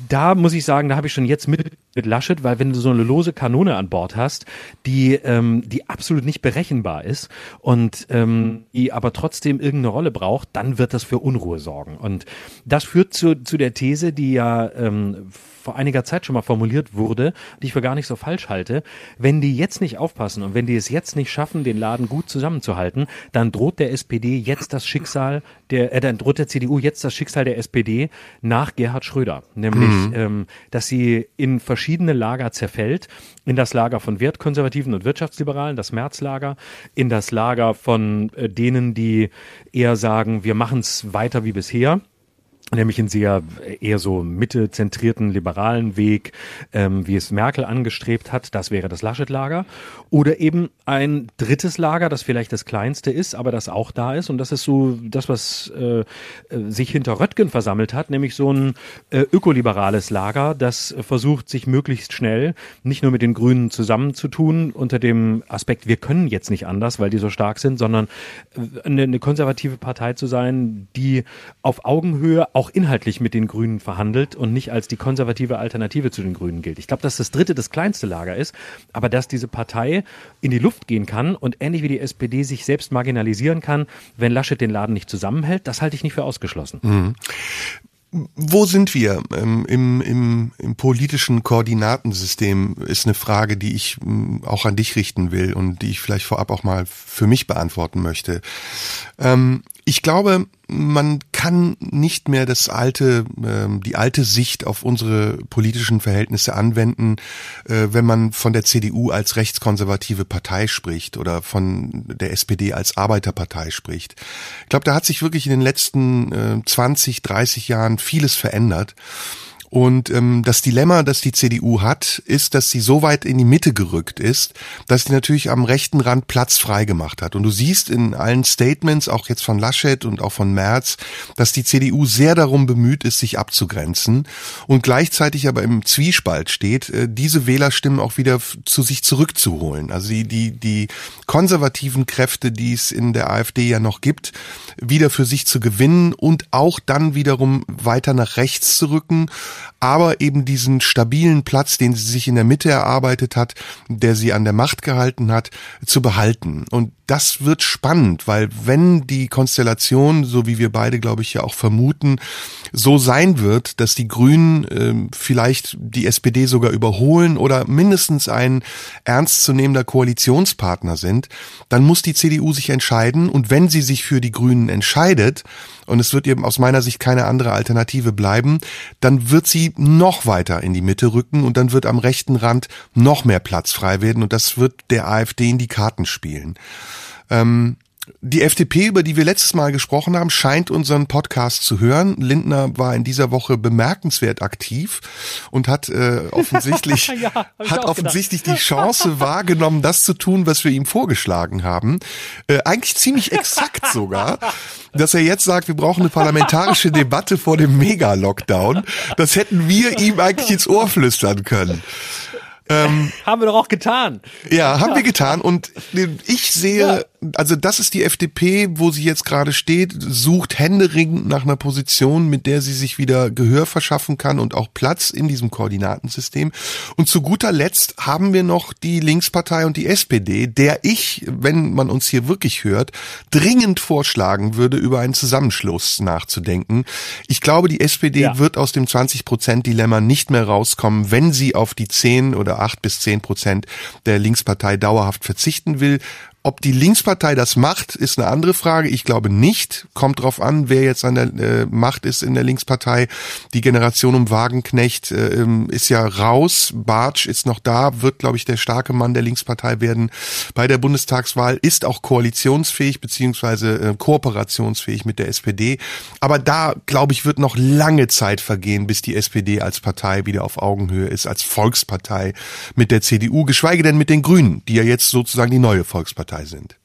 da muss ich sagen, da habe ich schon jetzt mit mit Laschet, weil wenn du so eine lose Kanone an Bord hast, die ähm, die absolut nicht berechenbar ist und ähm, die aber trotzdem irgendeine Rolle braucht, dann wird das für Unruhe sorgen. Und das führt zu, zu der These, die ja ähm, vor einiger Zeit schon mal formuliert wurde, die ich für gar nicht so falsch halte. Wenn die jetzt nicht aufpassen und wenn die es jetzt nicht schaffen, den Laden gut zusammenzuhalten, dann droht der SPD jetzt das Schicksal der, äh, dann droht der CDU jetzt das Schicksal der SPD nach Gerhard Schröder, nämlich, mhm. ähm, dass sie in verschiedene Lager zerfällt, in das Lager von Wertkonservativen und Wirtschaftsliberalen, das Märzlager, in das Lager von äh, denen, die eher sagen, wir machen es weiter wie bisher nämlich einen sehr eher so mittezentrierten liberalen Weg, ähm, wie es Merkel angestrebt hat, das wäre das Laschet-Lager. Oder eben ein drittes Lager, das vielleicht das kleinste ist, aber das auch da ist. Und das ist so das, was äh, sich hinter Röttgen versammelt hat, nämlich so ein äh, ökoliberales Lager, das versucht, sich möglichst schnell nicht nur mit den Grünen zusammenzutun, unter dem Aspekt, wir können jetzt nicht anders, weil die so stark sind, sondern äh, eine, eine konservative Partei zu sein, die auf Augenhöhe auch inhaltlich mit den Grünen verhandelt und nicht als die konservative Alternative zu den Grünen gilt. Ich glaube, dass das dritte das kleinste Lager ist, aber dass diese Partei in die Luft gehen kann und ähnlich wie die SPD sich selbst marginalisieren kann, wenn Laschet den Laden nicht zusammenhält, das halte ich nicht für ausgeschlossen. Mhm. Wo sind wir ähm, im, im, im politischen Koordinatensystem, ist eine Frage, die ich ähm, auch an dich richten will und die ich vielleicht vorab auch mal für mich beantworten möchte. Ähm, ich glaube, man kann nicht mehr das alte, äh, die alte Sicht auf unsere politischen Verhältnisse anwenden, äh, wenn man von der CDU als rechtskonservative Partei spricht oder von der SPD als Arbeiterpartei spricht. Ich glaube, da hat sich wirklich in den letzten äh, 20, 30 Jahren vieles verändert. Und ähm, das Dilemma, das die CDU hat, ist, dass sie so weit in die Mitte gerückt ist, dass sie natürlich am rechten Rand Platz frei gemacht hat. Und du siehst in allen Statements, auch jetzt von Laschet und auch von Merz, dass die CDU sehr darum bemüht ist, sich abzugrenzen und gleichzeitig aber im Zwiespalt steht, äh, diese Wählerstimmen auch wieder zu sich zurückzuholen. Also die, die, die konservativen Kräfte, die es in der AfD ja noch gibt, wieder für sich zu gewinnen und auch dann wiederum weiter nach rechts zu rücken aber eben diesen stabilen Platz, den sie sich in der Mitte erarbeitet hat, der sie an der Macht gehalten hat, zu behalten. Und das wird spannend, weil wenn die Konstellation, so wie wir beide, glaube ich, ja auch vermuten, so sein wird, dass die Grünen äh, vielleicht die SPD sogar überholen oder mindestens ein ernstzunehmender Koalitionspartner sind, dann muss die CDU sich entscheiden und wenn sie sich für die Grünen entscheidet, und es wird eben aus meiner Sicht keine andere Alternative bleiben, dann wird sie noch weiter in die Mitte rücken und dann wird am rechten Rand noch mehr Platz frei werden und das wird der AfD in die Karten spielen. Ähm, die FDP, über die wir letztes Mal gesprochen haben, scheint unseren Podcast zu hören. Lindner war in dieser Woche bemerkenswert aktiv und hat äh, offensichtlich ja, hat offensichtlich die Chance wahrgenommen, das zu tun, was wir ihm vorgeschlagen haben. Äh, eigentlich ziemlich exakt sogar, dass er jetzt sagt, wir brauchen eine parlamentarische Debatte vor dem Mega-Lockdown. Das hätten wir ihm eigentlich ins Ohr flüstern können. Ähm, haben wir doch auch getan. Ja, haben wir getan. Und ich sehe, ja. Also das ist die FDP, wo sie jetzt gerade steht, sucht händeringend nach einer Position, mit der sie sich wieder Gehör verschaffen kann und auch Platz in diesem Koordinatensystem. Und zu guter Letzt haben wir noch die Linkspartei und die SPD, der ich, wenn man uns hier wirklich hört, dringend vorschlagen würde, über einen Zusammenschluss nachzudenken. Ich glaube, die SPD ja. wird aus dem 20-Prozent-Dilemma nicht mehr rauskommen, wenn sie auf die 10 oder acht bis zehn Prozent der Linkspartei dauerhaft verzichten will. Ob die Linkspartei das macht, ist eine andere Frage. Ich glaube nicht. Kommt drauf an, wer jetzt an der äh, Macht ist in der Linkspartei. Die Generation um Wagenknecht äh, ähm, ist ja raus. Bartsch ist noch da, wird, glaube ich, der starke Mann der Linkspartei werden. Bei der Bundestagswahl ist auch koalitionsfähig beziehungsweise äh, kooperationsfähig mit der SPD. Aber da, glaube ich, wird noch lange Zeit vergehen, bis die SPD als Partei wieder auf Augenhöhe ist, als Volkspartei mit der CDU, geschweige denn mit den Grünen, die ja jetzt sozusagen die neue Volkspartei Partei sind.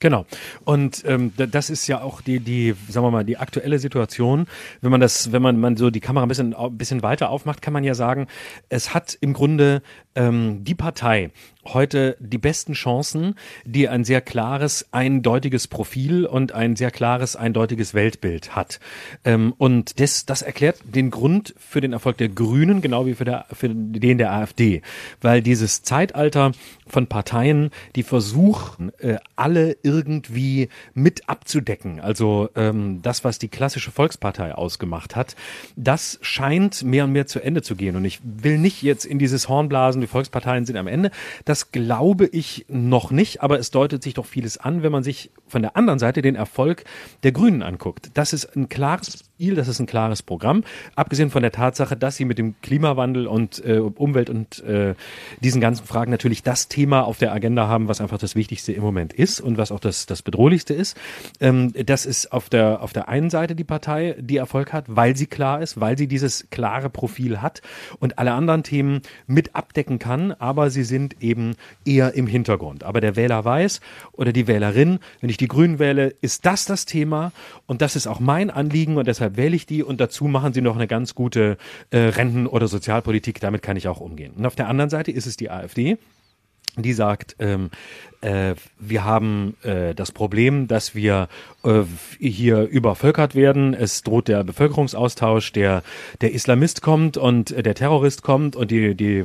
Genau. Und ähm, das ist ja auch die, die, sagen wir mal, die aktuelle Situation. Wenn man das, wenn man, man so die Kamera ein bisschen, ein bisschen weiter aufmacht, kann man ja sagen, es hat im Grunde ähm, die Partei heute die besten Chancen, die ein sehr klares, eindeutiges Profil und ein sehr klares, eindeutiges Weltbild hat. Ähm, und das, das erklärt den Grund für den Erfolg der Grünen, genau wie für, der, für den der AfD. Weil dieses Zeitalter von Parteien, die versuchen, äh, alle irgendwie mit abzudecken. Also ähm, das, was die klassische Volkspartei ausgemacht hat, das scheint mehr und mehr zu Ende zu gehen. Und ich will nicht jetzt in dieses Hornblasen, die Volksparteien sind am Ende. Das glaube ich noch nicht, aber es deutet sich doch vieles an, wenn man sich von der anderen Seite den Erfolg der Grünen anguckt. Das ist ein klares Ziel, das ist ein klares Programm, abgesehen von der Tatsache, dass sie mit dem Klimawandel und äh, Umwelt und äh, diesen ganzen Fragen natürlich das Thema auf der Agenda haben, was einfach das Wichtigste im Moment ist und was auch das, das Bedrohlichste ist. Ähm, das ist auf der, auf der einen Seite die Partei, die Erfolg hat, weil sie klar ist, weil sie dieses klare Profil hat und alle anderen Themen mit abdecken kann, aber sie sind eben eher im Hintergrund. Aber der Wähler weiß oder die Wählerin, wenn ich die Grünen wähle, ist das das Thema und das ist auch mein Anliegen und deshalb wähle ich die und dazu machen sie noch eine ganz gute äh, Renten- oder Sozialpolitik, damit kann ich auch umgehen. Und auf der anderen Seite ist es die AfD, die sagt, ähm, äh, wir haben äh, das Problem, dass wir äh, hier übervölkert werden. Es droht der Bevölkerungsaustausch, der der Islamist kommt und äh, der Terrorist kommt und die die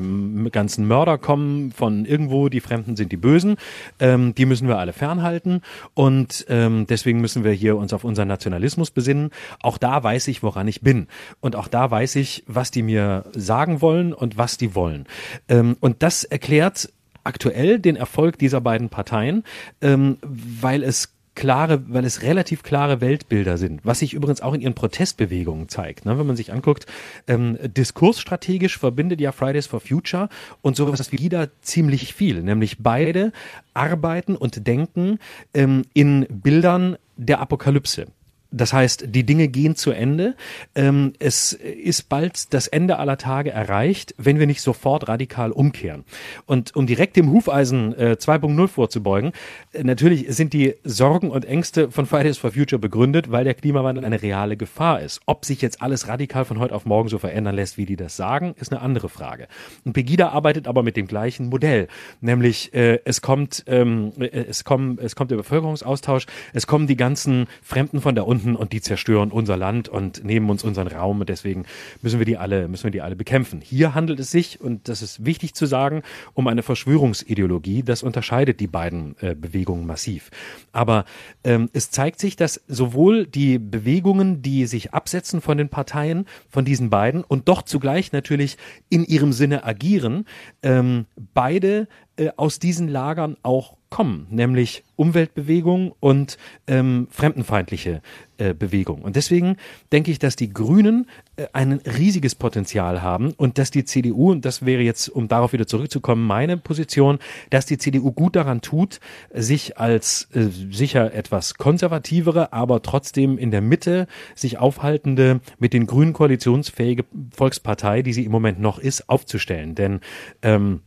ganzen Mörder kommen von irgendwo. Die Fremden sind die Bösen. Ähm, die müssen wir alle fernhalten und ähm, deswegen müssen wir hier uns auf unseren Nationalismus besinnen. Auch da weiß ich, woran ich bin und auch da weiß ich, was die mir sagen wollen und was die wollen. Ähm, und das erklärt aktuell den Erfolg dieser beiden Parteien, ähm, weil es klare, weil es relativ klare Weltbilder sind, was sich übrigens auch in ihren Protestbewegungen zeigt. Ne? Wenn man sich anguckt, ähm, diskursstrategisch verbindet ja Fridays for Future und sowas wie LIDA ziemlich viel, nämlich beide arbeiten und denken ähm, in Bildern der Apokalypse. Das heißt, die Dinge gehen zu Ende. Ähm, es ist bald das Ende aller Tage erreicht, wenn wir nicht sofort radikal umkehren. Und um direkt dem Hufeisen äh, 2.0 vorzubeugen, äh, natürlich sind die Sorgen und Ängste von Fridays for Future begründet, weil der Klimawandel eine reale Gefahr ist. Ob sich jetzt alles radikal von heute auf morgen so verändern lässt, wie die das sagen, ist eine andere Frage. Und Pegida arbeitet aber mit dem gleichen Modell, nämlich äh, es kommt ähm, äh, es kommt es kommt der Bevölkerungsaustausch, es kommen die ganzen Fremden von da unten Migranten und die zerstören unser Land und nehmen uns unseren Raum und deswegen müssen wir die alle, müssen wir die alle bekämpfen. Hier handelt es sich, und das ist wichtig zu sagen, um eine Verschwörungsideologie. Das unterscheidet die beiden äh, Bewegungen massiv. Aber ähm, es zeigt sich, dass sowohl die Bewegungen, die sich absetzen von den Parteien, von diesen beiden und doch zugleich natürlich in ihrem Sinne agieren, ähm, beide äh, aus diesen Lagern auch kommen, nämlich Umweltbewegung und ähm, fremdenfeindliche äh, Bewegung. Und deswegen denke ich, dass die Grünen äh, ein riesiges Potenzial haben und dass die CDU, und das wäre jetzt, um darauf wieder zurückzukommen, meine Position, dass die CDU gut daran tut, sich als äh, sicher etwas konservativere, aber trotzdem in der Mitte sich aufhaltende, mit den Grünen koalitionsfähige Volkspartei, die sie im Moment noch ist, aufzustellen. Denn ähm,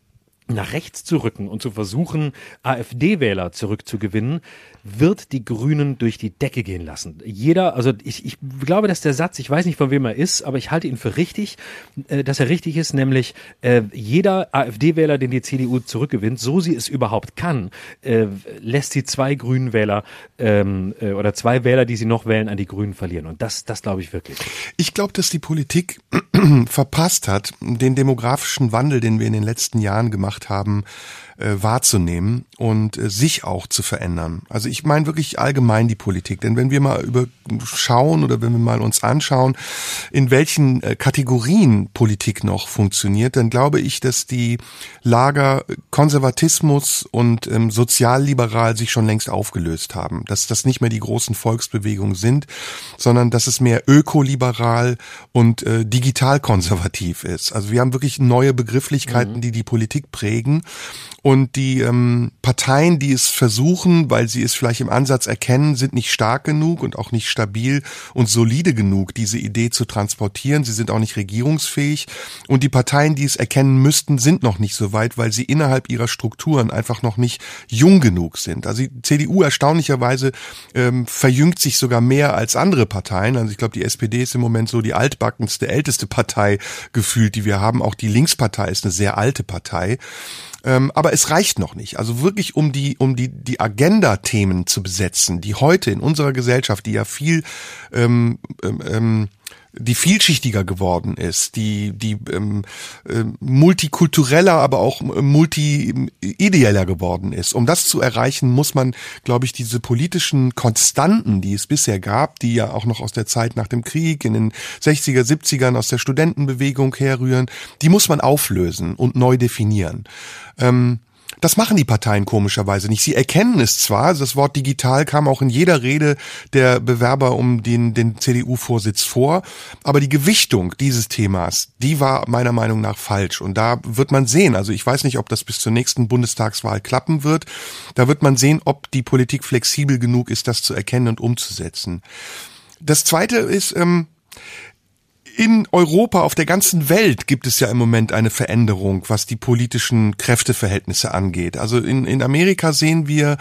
nach rechts zu rücken und zu versuchen, AfD-Wähler zurückzugewinnen, wird die Grünen durch die Decke gehen lassen. Jeder, also ich, ich glaube, dass der Satz, ich weiß nicht von wem er ist, aber ich halte ihn für richtig, äh, dass er richtig ist, nämlich äh, jeder AfD-Wähler, den die CDU zurückgewinnt, so sie es überhaupt kann, äh, lässt sie zwei Grünen Wähler ähm, äh, oder zwei Wähler, die sie noch wählen, an die Grünen verlieren. Und das, das glaube ich wirklich. Ich glaube, dass die Politik verpasst hat, den demografischen Wandel, den wir in den letzten Jahren gemacht haben, äh, wahrzunehmen und äh, sich auch zu verändern. Also ich meine wirklich allgemein die Politik, denn wenn wir mal über schauen oder wenn wir mal uns anschauen, in welchen äh, Kategorien Politik noch funktioniert, dann glaube ich, dass die Lager Konservatismus und ähm, sozialliberal sich schon längst aufgelöst haben, dass das nicht mehr die großen Volksbewegungen sind, sondern dass es mehr ökoliberal und äh, digital konservativ ist. Also wir haben wirklich neue Begrifflichkeiten, mhm. die die Politik prägen prägen. Und die ähm, Parteien, die es versuchen, weil sie es vielleicht im Ansatz erkennen, sind nicht stark genug und auch nicht stabil und solide genug, diese Idee zu transportieren. Sie sind auch nicht regierungsfähig. Und die Parteien, die es erkennen müssten, sind noch nicht so weit, weil sie innerhalb ihrer Strukturen einfach noch nicht jung genug sind. Also die CDU erstaunlicherweise ähm, verjüngt sich sogar mehr als andere Parteien. Also ich glaube, die SPD ist im Moment so die altbackenste, älteste Partei gefühlt, die wir haben. Auch die Linkspartei ist eine sehr alte Partei. Ähm, aber es reicht noch nicht. Also wirklich, um die, um die, die Agenda-Themen zu besetzen, die heute in unserer Gesellschaft, die ja viel ähm, ähm, ähm die vielschichtiger geworden ist, die die ähm, äh, multikultureller, aber auch multi-ideeller geworden ist. Um das zu erreichen, muss man, glaube ich, diese politischen Konstanten, die es bisher gab, die ja auch noch aus der Zeit nach dem Krieg in den 60er, 70ern aus der Studentenbewegung herrühren, die muss man auflösen und neu definieren. Ähm, das machen die Parteien komischerweise nicht. Sie erkennen es zwar, also das Wort digital kam auch in jeder Rede der Bewerber um den, den CDU-Vorsitz vor, aber die Gewichtung dieses Themas, die war meiner Meinung nach falsch. Und da wird man sehen, also ich weiß nicht, ob das bis zur nächsten Bundestagswahl klappen wird, da wird man sehen, ob die Politik flexibel genug ist, das zu erkennen und umzusetzen. Das Zweite ist, ähm, in Europa, auf der ganzen Welt gibt es ja im Moment eine Veränderung, was die politischen Kräfteverhältnisse angeht. Also in, in Amerika sehen wir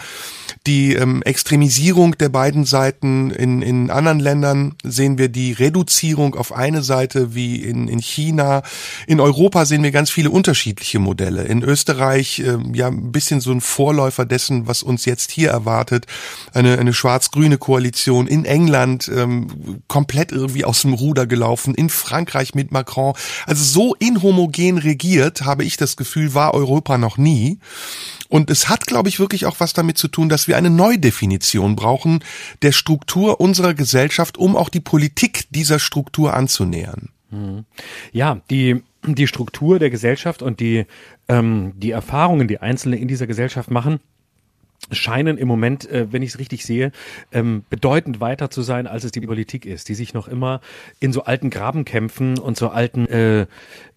die ähm, Extremisierung der beiden Seiten. In, in anderen Ländern sehen wir die Reduzierung auf eine Seite wie in, in China. In Europa sehen wir ganz viele unterschiedliche Modelle. In Österreich äh, ja ein bisschen so ein Vorläufer dessen, was uns jetzt hier erwartet. Eine, eine schwarz-grüne Koalition. In England ähm, komplett irgendwie aus dem Ruder gelaufen. In Frankreich mit Macron. Also so inhomogen regiert, habe ich das Gefühl, war Europa noch nie. Und es hat, glaube ich, wirklich auch was damit zu tun, dass wir eine Neudefinition brauchen der Struktur unserer Gesellschaft, um auch die Politik dieser Struktur anzunähern. Mhm. Ja, die die Struktur der Gesellschaft und die ähm, die Erfahrungen, die Einzelne in dieser Gesellschaft machen, scheinen im Moment, äh, wenn ich es richtig sehe, ähm, bedeutend weiter zu sein, als es die Politik ist, die sich noch immer in so alten Grabenkämpfen und so alten äh,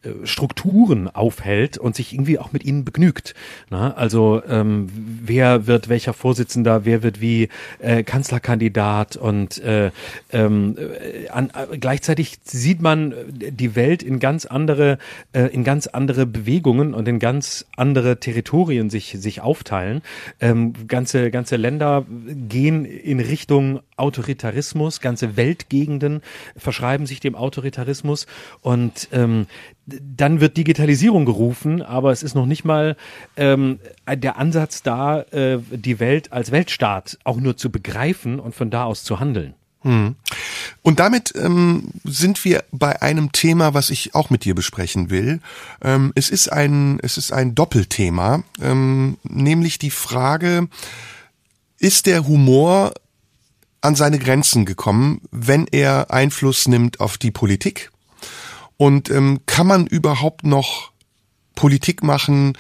äh, Strukturen aufhält und sich irgendwie auch mit ihnen begnügt. Na, also ähm, wer wird welcher Vorsitzender, wer wird wie äh, Kanzlerkandidat und äh, ähm, äh, an, äh, gleichzeitig sieht man die Welt in ganz andere äh, in ganz andere Bewegungen und in ganz andere Territorien sich sich aufteilen. Ähm, ganze ganze Länder gehen in Richtung Autoritarismus, ganze Weltgegenden verschreiben sich dem Autoritarismus und ähm, dann wird Digitalisierung gerufen, aber es ist noch nicht mal ähm, der Ansatz da, äh, die Welt als Weltstaat auch nur zu begreifen und von da aus zu handeln. Hm. Und damit ähm, sind wir bei einem Thema, was ich auch mit dir besprechen will. Ähm, es ist ein, es ist ein Doppelthema, ähm, nämlich die Frage: Ist der Humor an seine Grenzen gekommen, wenn er Einfluss nimmt auf die Politik? Und ähm, kann man überhaupt noch Politik machen,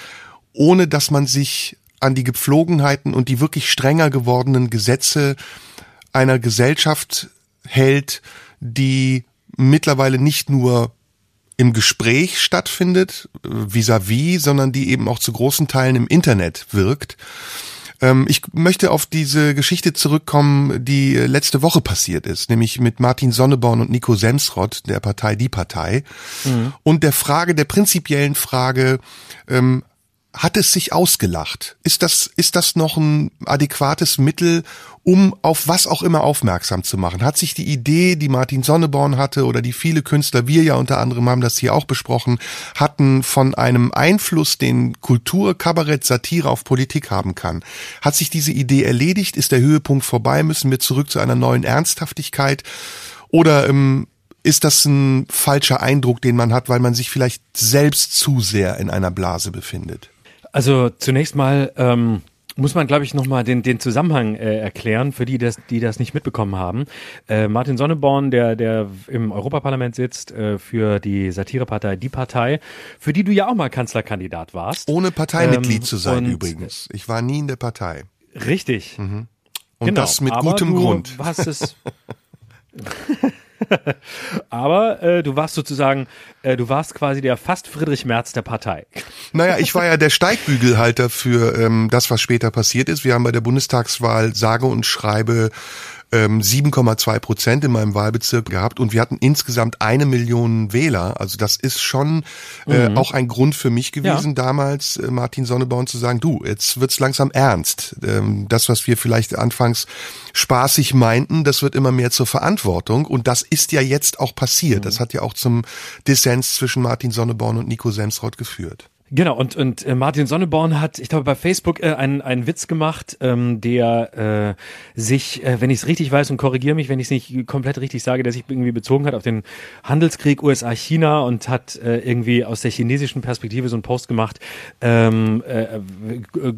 ohne dass man sich an die Gepflogenheiten und die wirklich strenger gewordenen Gesetze einer Gesellschaft hält, die mittlerweile nicht nur im Gespräch stattfindet, äh, vis-à-vis, -vis, sondern die eben auch zu großen Teilen im Internet wirkt. Ähm, ich möchte auf diese Geschichte zurückkommen, die letzte Woche passiert ist, nämlich mit Martin Sonneborn und Nico Semsrott, der Partei Die Partei, mhm. und der Frage, der prinzipiellen Frage, ähm, hat es sich ausgelacht? Ist das, ist das noch ein adäquates Mittel, um auf was auch immer aufmerksam zu machen? Hat sich die Idee, die Martin Sonneborn hatte oder die viele Künstler, wir ja unter anderem haben das hier auch besprochen, hatten von einem Einfluss, den Kultur, Kabarett, Satire auf Politik haben kann? Hat sich diese Idee erledigt? Ist der Höhepunkt vorbei? Müssen wir zurück zu einer neuen Ernsthaftigkeit? Oder ähm, ist das ein falscher Eindruck, den man hat, weil man sich vielleicht selbst zu sehr in einer Blase befindet? Also zunächst mal ähm, muss man, glaube ich, nochmal den, den Zusammenhang äh, erklären, für die, das, die das nicht mitbekommen haben. Äh, Martin Sonneborn, der, der im Europaparlament sitzt, äh, für die Satirepartei Die Partei, für die du ja auch mal Kanzlerkandidat warst. Ohne Parteimitglied ähm, zu sein übrigens. Ich war nie in der Partei. Richtig. Mhm. Und genau, das mit gutem du Grund. Hast es Aber äh, du warst sozusagen, äh, du warst quasi der fast Friedrich Merz der Partei. Naja, ich war ja der Steigbügelhalter für ähm, das, was später passiert ist. Wir haben bei der Bundestagswahl sage und schreibe ähm, 7,2 Prozent in meinem Wahlbezirk gehabt und wir hatten insgesamt eine Million Wähler. Also das ist schon äh, mhm. auch ein Grund für mich gewesen, ja. damals äh, Martin Sonneborn zu sagen, du, jetzt wird's langsam ernst. Ähm, das, was wir vielleicht anfangs spaßig meinten, das wird immer mehr zur Verantwortung und das ist ja jetzt auch passiert. Mhm. Das hat ja auch zum Dissens zwischen Martin Sonneborn und Nico Semsrott geführt. Genau, und, und äh, Martin Sonneborn hat, ich glaube, bei Facebook äh, einen, einen Witz gemacht, ähm, der äh, sich, äh, wenn ich es richtig weiß und korrigiere mich, wenn ich es nicht komplett richtig sage, der sich irgendwie bezogen hat auf den Handelskrieg USA-China und hat äh, irgendwie aus der chinesischen Perspektive so einen Post gemacht, ähm, äh,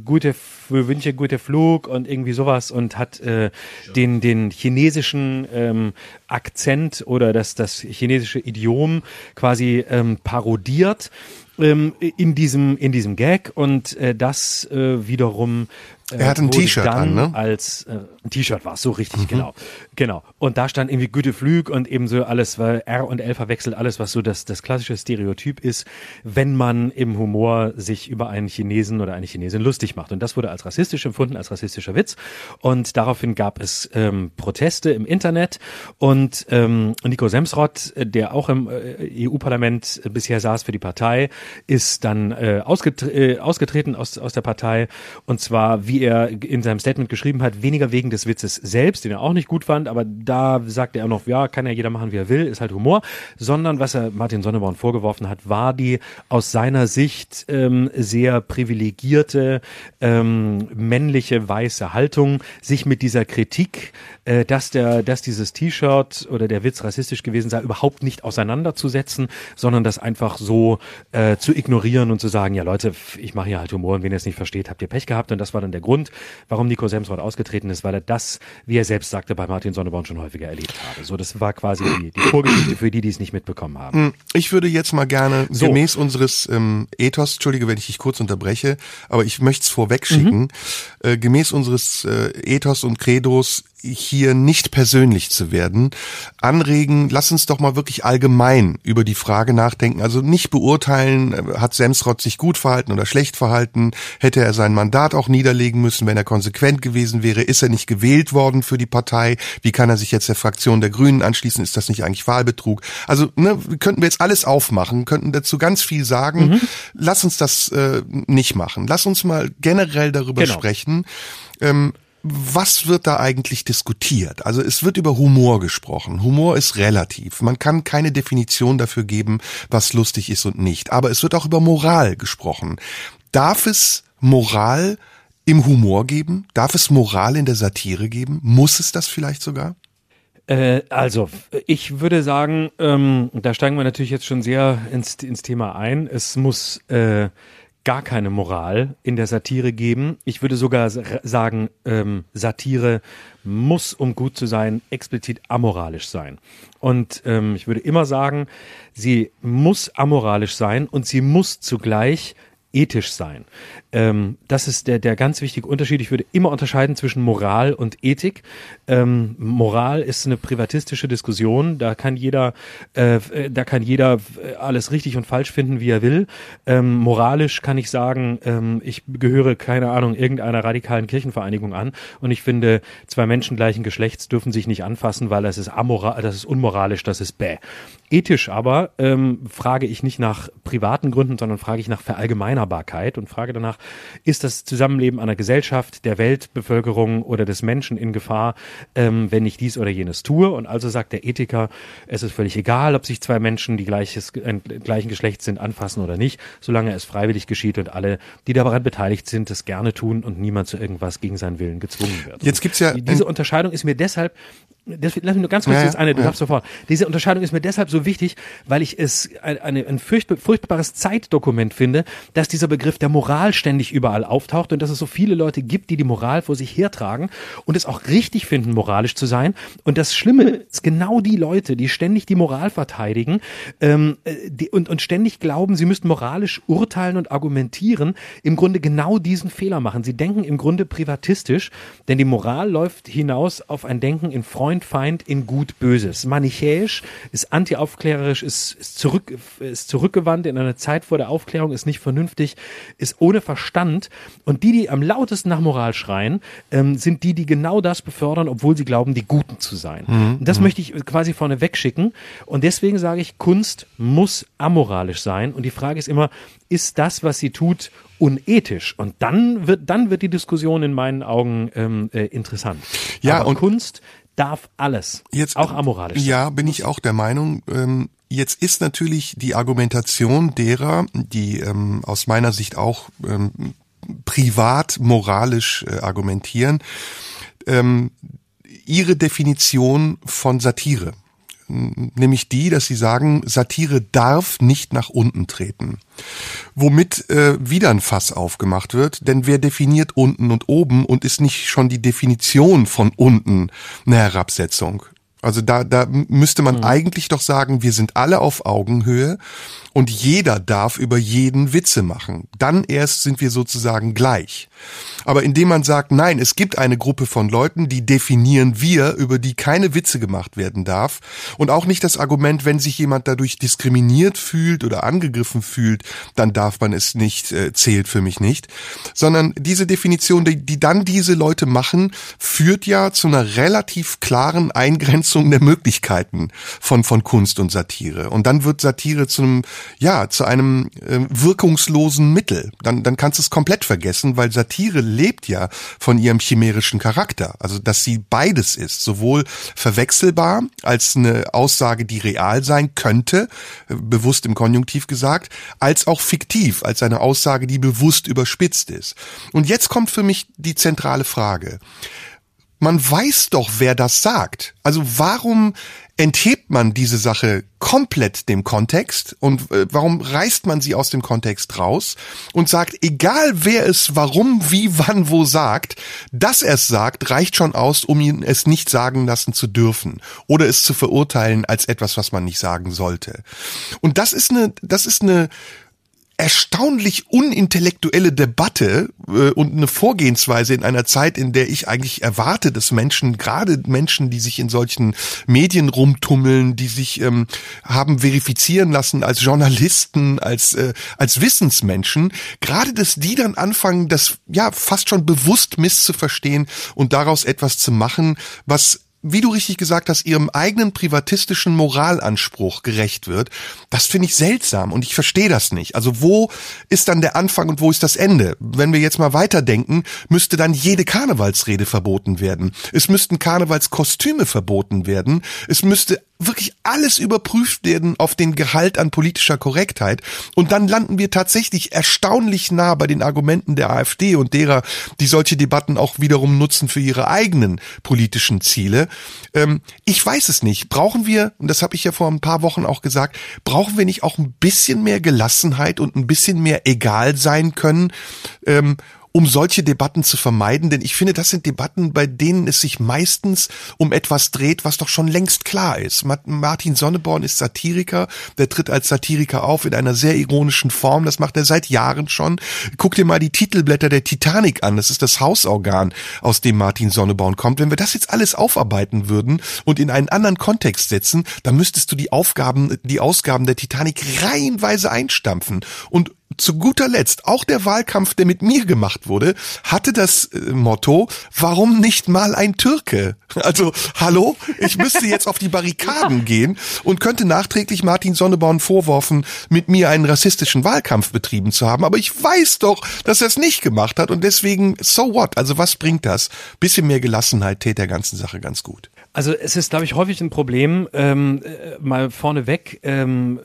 gute Wünsche, gute Flug und irgendwie sowas und hat äh, den, den chinesischen ähm, Akzent oder das, das chinesische Idiom quasi ähm, parodiert ähm, in diesem in diesem Gag. Und äh, das äh, wiederum er hat ein äh, T-Shirt an, ne? Als äh, ein T-Shirt war so richtig, mhm. genau. Genau. Und da stand irgendwie Güte Flüg und eben so alles, weil R und L verwechselt, alles, was so das, das klassische Stereotyp ist, wenn man im Humor sich über einen Chinesen oder eine Chinesin lustig macht. Und das wurde als rassistisch empfunden, als rassistischer Witz. Und daraufhin gab es ähm, Proteste im Internet und ähm, Nico Semsrott, der auch im äh, EU-Parlament bisher saß für die Partei, ist dann äh, ausgetre äh, ausgetreten aus, aus der Partei und zwar wie er in seinem Statement geschrieben hat, weniger wegen des Witzes selbst, den er auch nicht gut fand, aber da sagte er noch, ja, kann ja jeder machen, wie er will, ist halt Humor, sondern was er Martin Sonneborn vorgeworfen hat, war die aus seiner Sicht ähm, sehr privilegierte ähm, männliche weiße Haltung, sich mit dieser Kritik, äh, dass der, dass dieses T-Shirt oder der Witz rassistisch gewesen sei, überhaupt nicht auseinanderzusetzen, sondern das einfach so äh, zu ignorieren und zu sagen, ja Leute, ich mache hier halt Humor und wenn ihr es nicht versteht, habt ihr Pech gehabt. Und das war dann der Grund Grund, warum Nico Semsrott ausgetreten ist, weil er das, wie er selbst sagte, bei Martin Sonneborn schon häufiger erlebt habe. So, das war quasi die, die Vorgeschichte für die, die es nicht mitbekommen haben. Hm, ich würde jetzt mal gerne so. gemäß unseres ähm, Ethos, entschuldige, wenn ich dich kurz unterbreche, aber ich möchte es vorweg schicken, mhm. äh, gemäß unseres äh, Ethos und Credos hier nicht persönlich zu werden, anregen, lass uns doch mal wirklich allgemein über die Frage nachdenken. Also nicht beurteilen, äh, hat Semsrott sich gut verhalten oder schlecht verhalten, hätte er sein Mandat auch niederlegen müssen, wenn er konsequent gewesen wäre, ist er nicht gewählt worden für die Partei, wie kann er sich jetzt der Fraktion der Grünen anschließen, ist das nicht eigentlich Wahlbetrug? Also ne, könnten wir jetzt alles aufmachen, könnten dazu ganz viel sagen, mhm. lass uns das äh, nicht machen. Lass uns mal generell darüber genau. sprechen. Ähm, was wird da eigentlich diskutiert? Also es wird über Humor gesprochen. Humor ist relativ. Man kann keine Definition dafür geben, was lustig ist und nicht. Aber es wird auch über Moral gesprochen. Darf es Moral im Humor geben? Darf es Moral in der Satire geben? Muss es das vielleicht sogar? Äh, also, ich würde sagen, ähm, da steigen wir natürlich jetzt schon sehr ins, ins Thema ein. Es muss äh, gar keine Moral in der Satire geben. Ich würde sogar sagen, ähm, Satire muss, um gut zu sein, explizit amoralisch sein. Und ähm, ich würde immer sagen, sie muss amoralisch sein und sie muss zugleich ethisch sein. Ähm, das ist der, der ganz wichtige Unterschied. Ich würde immer unterscheiden zwischen Moral und Ethik. Ähm, Moral ist eine privatistische Diskussion. Da kann jeder, äh, da kann jeder alles richtig und falsch finden, wie er will. Ähm, moralisch kann ich sagen, ähm, ich gehöre, keine Ahnung, irgendeiner radikalen Kirchenvereinigung an und ich finde, zwei Menschen gleichen Geschlechts dürfen sich nicht anfassen, weil das ist amoral, das ist unmoralisch, das ist bäh. Ethisch aber ähm, frage ich nicht nach privaten Gründen, sondern frage ich nach Verallgemeinerbarkeit und frage danach, ist das Zusammenleben einer Gesellschaft, der Weltbevölkerung oder des Menschen in Gefahr, ähm, wenn ich dies oder jenes tue? Und also sagt der Ethiker, es ist völlig egal, ob sich zwei Menschen, die gleiches, äh, gleichen Geschlechts sind, anfassen oder nicht, solange es freiwillig geschieht und alle, die daran beteiligt sind, es gerne tun und niemand zu irgendwas gegen seinen Willen gezwungen wird. Jetzt gibt's ja diese Unterscheidung ist mir deshalb das, lass mich nur ganz kurz ja, jetzt eine, du ja. darfst sofort. Diese Unterscheidung ist mir deshalb so wichtig, weil ich es ein, eine, ein furchtbar, furchtbares Zeitdokument finde, dass dieser Begriff der Moral ständig überall auftaucht und dass es so viele Leute gibt, die die Moral vor sich hertragen und es auch richtig finden, moralisch zu sein. Und das Schlimme ist genau die Leute, die ständig die Moral verteidigen ähm, die, und, und ständig glauben, sie müssten moralisch urteilen und argumentieren, im Grunde genau diesen Fehler machen. Sie denken im Grunde privatistisch, denn die Moral läuft hinaus auf ein Denken in Freund Freund, Feind in Gut, Böses. Manichäisch, ist antiaufklärerisch, ist, ist, zurück, ist zurückgewandt in einer Zeit vor der Aufklärung, ist nicht vernünftig, ist ohne Verstand. Und die, die am lautesten nach Moral schreien, ähm, sind die, die genau das befördern, obwohl sie glauben, die Guten zu sein. Mhm. Und das mhm. möchte ich quasi vorne wegschicken. Und deswegen sage ich, Kunst muss amoralisch sein. Und die Frage ist immer, ist das, was sie tut, unethisch? Und dann wird, dann wird die Diskussion in meinen Augen ähm, äh, interessant. Ja, Aber und Kunst darf alles, jetzt, auch amoralisch. Ja, bin ich auch der Meinung. Ähm, jetzt ist natürlich die Argumentation derer, die ähm, aus meiner Sicht auch ähm, privat moralisch äh, argumentieren, ähm, ihre Definition von Satire nämlich die, dass sie sagen, Satire darf nicht nach unten treten. Womit äh, wieder ein Fass aufgemacht wird, denn wer definiert unten und oben und ist nicht schon die Definition von unten eine Herabsetzung? Also da, da müsste man mhm. eigentlich doch sagen, wir sind alle auf Augenhöhe und jeder darf über jeden Witze machen. Dann erst sind wir sozusagen gleich. Aber indem man sagt, nein, es gibt eine Gruppe von Leuten, die definieren wir, über die keine Witze gemacht werden darf. Und auch nicht das Argument, wenn sich jemand dadurch diskriminiert fühlt oder angegriffen fühlt, dann darf man es nicht, äh, zählt für mich nicht. Sondern diese Definition, die, die dann diese Leute machen, führt ja zu einer relativ klaren Eingrenzung der Möglichkeiten von, von Kunst und Satire. Und dann wird Satire zu einem, ja, zu einem äh, wirkungslosen Mittel. Dann, dann kannst du es komplett vergessen, weil Satire lebt ja von ihrem chimärischen Charakter. Also, dass sie beides ist. Sowohl verwechselbar als eine Aussage, die real sein könnte, äh, bewusst im Konjunktiv gesagt, als auch fiktiv, als eine Aussage, die bewusst überspitzt ist. Und jetzt kommt für mich die zentrale Frage man weiß doch, wer das sagt. Also warum enthebt man diese Sache komplett dem Kontext und äh, warum reißt man sie aus dem Kontext raus und sagt, egal wer es warum, wie, wann, wo sagt, dass er es sagt, reicht schon aus, um ihn es nicht sagen lassen zu dürfen oder es zu verurteilen als etwas, was man nicht sagen sollte. Und das ist eine, das ist eine erstaunlich unintellektuelle Debatte äh, und eine Vorgehensweise in einer Zeit, in der ich eigentlich erwarte, dass Menschen, gerade Menschen, die sich in solchen Medien rumtummeln, die sich ähm, haben verifizieren lassen als Journalisten, als äh, als Wissensmenschen, gerade dass die dann anfangen, das ja fast schon bewusst misszuverstehen und daraus etwas zu machen, was wie du richtig gesagt hast, ihrem eigenen privatistischen Moralanspruch gerecht wird, das finde ich seltsam und ich verstehe das nicht. Also wo ist dann der Anfang und wo ist das Ende? Wenn wir jetzt mal weiterdenken, müsste dann jede Karnevalsrede verboten werden. Es müssten Karnevalskostüme verboten werden. Es müsste wirklich alles überprüft werden auf den Gehalt an politischer Korrektheit. Und dann landen wir tatsächlich erstaunlich nah bei den Argumenten der AfD und derer, die solche Debatten auch wiederum nutzen für ihre eigenen politischen Ziele. Ähm, ich weiß es nicht. Brauchen wir, und das habe ich ja vor ein paar Wochen auch gesagt, brauchen wir nicht auch ein bisschen mehr Gelassenheit und ein bisschen mehr egal sein können? Ähm, um solche Debatten zu vermeiden, denn ich finde, das sind Debatten, bei denen es sich meistens um etwas dreht, was doch schon längst klar ist. Martin Sonneborn ist Satiriker, der tritt als Satiriker auf in einer sehr ironischen Form, das macht er seit Jahren schon. Guck dir mal die Titelblätter der Titanic an, das ist das Hausorgan, aus dem Martin Sonneborn kommt. Wenn wir das jetzt alles aufarbeiten würden und in einen anderen Kontext setzen, dann müsstest du die Aufgaben, die Ausgaben der Titanic reihenweise einstampfen und zu guter Letzt, auch der Wahlkampf, der mit mir gemacht wurde, hatte das äh, Motto, warum nicht mal ein Türke? Also, hallo, ich müsste jetzt auf die Barrikaden gehen und könnte nachträglich Martin Sonneborn vorworfen, mit mir einen rassistischen Wahlkampf betrieben zu haben. Aber ich weiß doch, dass er es nicht gemacht hat und deswegen, so what? Also was bringt das? Bisschen mehr Gelassenheit täte der ganzen Sache ganz gut. Also es ist, glaube ich, häufig ein Problem, ähm, äh, mal vorneweg, ähm,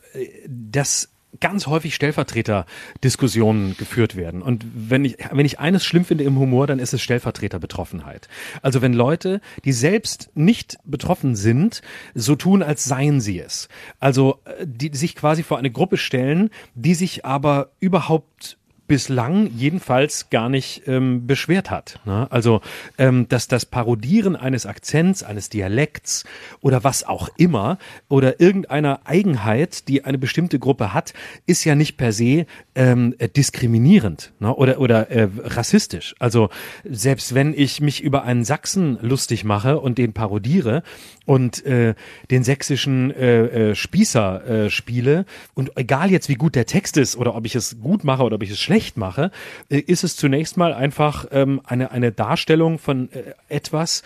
dass ganz häufig Stellvertreterdiskussionen geführt werden. Und wenn ich, wenn ich eines schlimm finde im Humor, dann ist es Stellvertreterbetroffenheit. Also wenn Leute, die selbst nicht betroffen sind, so tun, als seien sie es. Also äh, die sich quasi vor eine Gruppe stellen, die sich aber überhaupt bislang jedenfalls gar nicht ähm, beschwert hat. Ne? Also ähm, dass das Parodieren eines Akzents, eines Dialekts oder was auch immer oder irgendeiner Eigenheit, die eine bestimmte Gruppe hat, ist ja nicht per se ähm, diskriminierend ne? oder oder äh, rassistisch. Also selbst wenn ich mich über einen Sachsen lustig mache und den parodiere und äh, den sächsischen äh, äh, Spießer äh, spiele und egal jetzt wie gut der Text ist oder ob ich es gut mache oder ob ich es schlecht mache, äh, ist es zunächst mal einfach ähm, eine eine Darstellung von äh, etwas,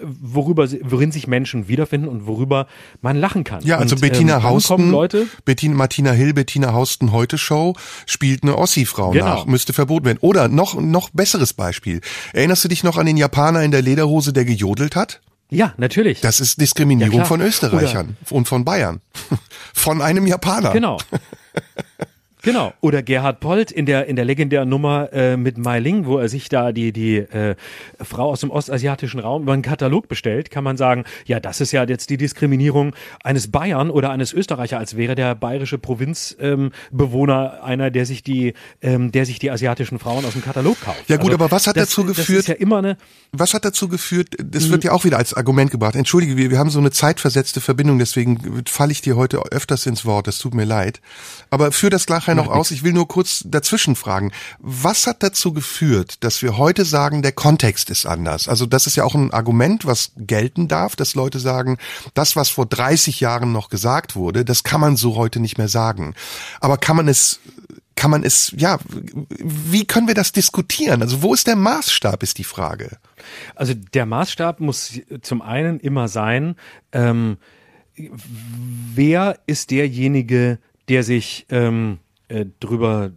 worüber worin sich Menschen wiederfinden und worüber man lachen kann. Ja, also und, Bettina ähm, Hausten, Leute, Bettina, Martina Hill, Bettina Hausten heute Show spielt eine Ossi-Frau Genau. nach, müsste verboten werden. Oder noch noch besseres Beispiel. Erinnerst du dich noch an den Japaner in der Lederhose, der gejodelt hat? Ja, natürlich. Das ist Diskriminierung Ja, von Österreichern und von Bayern. Von einem Japaner. Genau. Genau. Oder Gerhard Polt in der in der legendären Nummer äh, mit Mai Ling, wo er sich da die die äh, Frau aus dem ostasiatischen Raum über einen Katalog bestellt, kann man sagen, ja, das ist ja jetzt die Diskriminierung eines Bayern oder eines Österreicher, als wäre der bayerische Provinzbewohner ähm, Bewohner einer, der sich die ähm, der sich die asiatischen Frauen aus dem Katalog kauft. Ja gut, aber was hat das, dazu Das geführt- ist ja immer eine Was hat dazu geführt, das wird ja auch wieder als Argument gebracht. Entschuldige, wir, wir haben so eine zeitversetzte Verbindung, deswegen falle ich dir heute öfters ins Wort, das tut mir leid. Aber führ das nachher noch aus, ich will nur kurz dazwischen fragen. Was hat dazu geführt, dass wir heute sagen, der Kontext ist anders? Also das ist ja auch ein Argument, was gelten darf, dass Leute sagen, das, was vor 30 Jahren noch gesagt wurde, das kann man so heute nicht mehr sagen. Aber kann man es kann man es, ja, wie können wir das diskutieren? Also wo ist der Maßstab, ist die Frage. Also der Maßstab muss zum einen immer sein, ähm, wer ist derjenige, der sich ähm, äh, drüber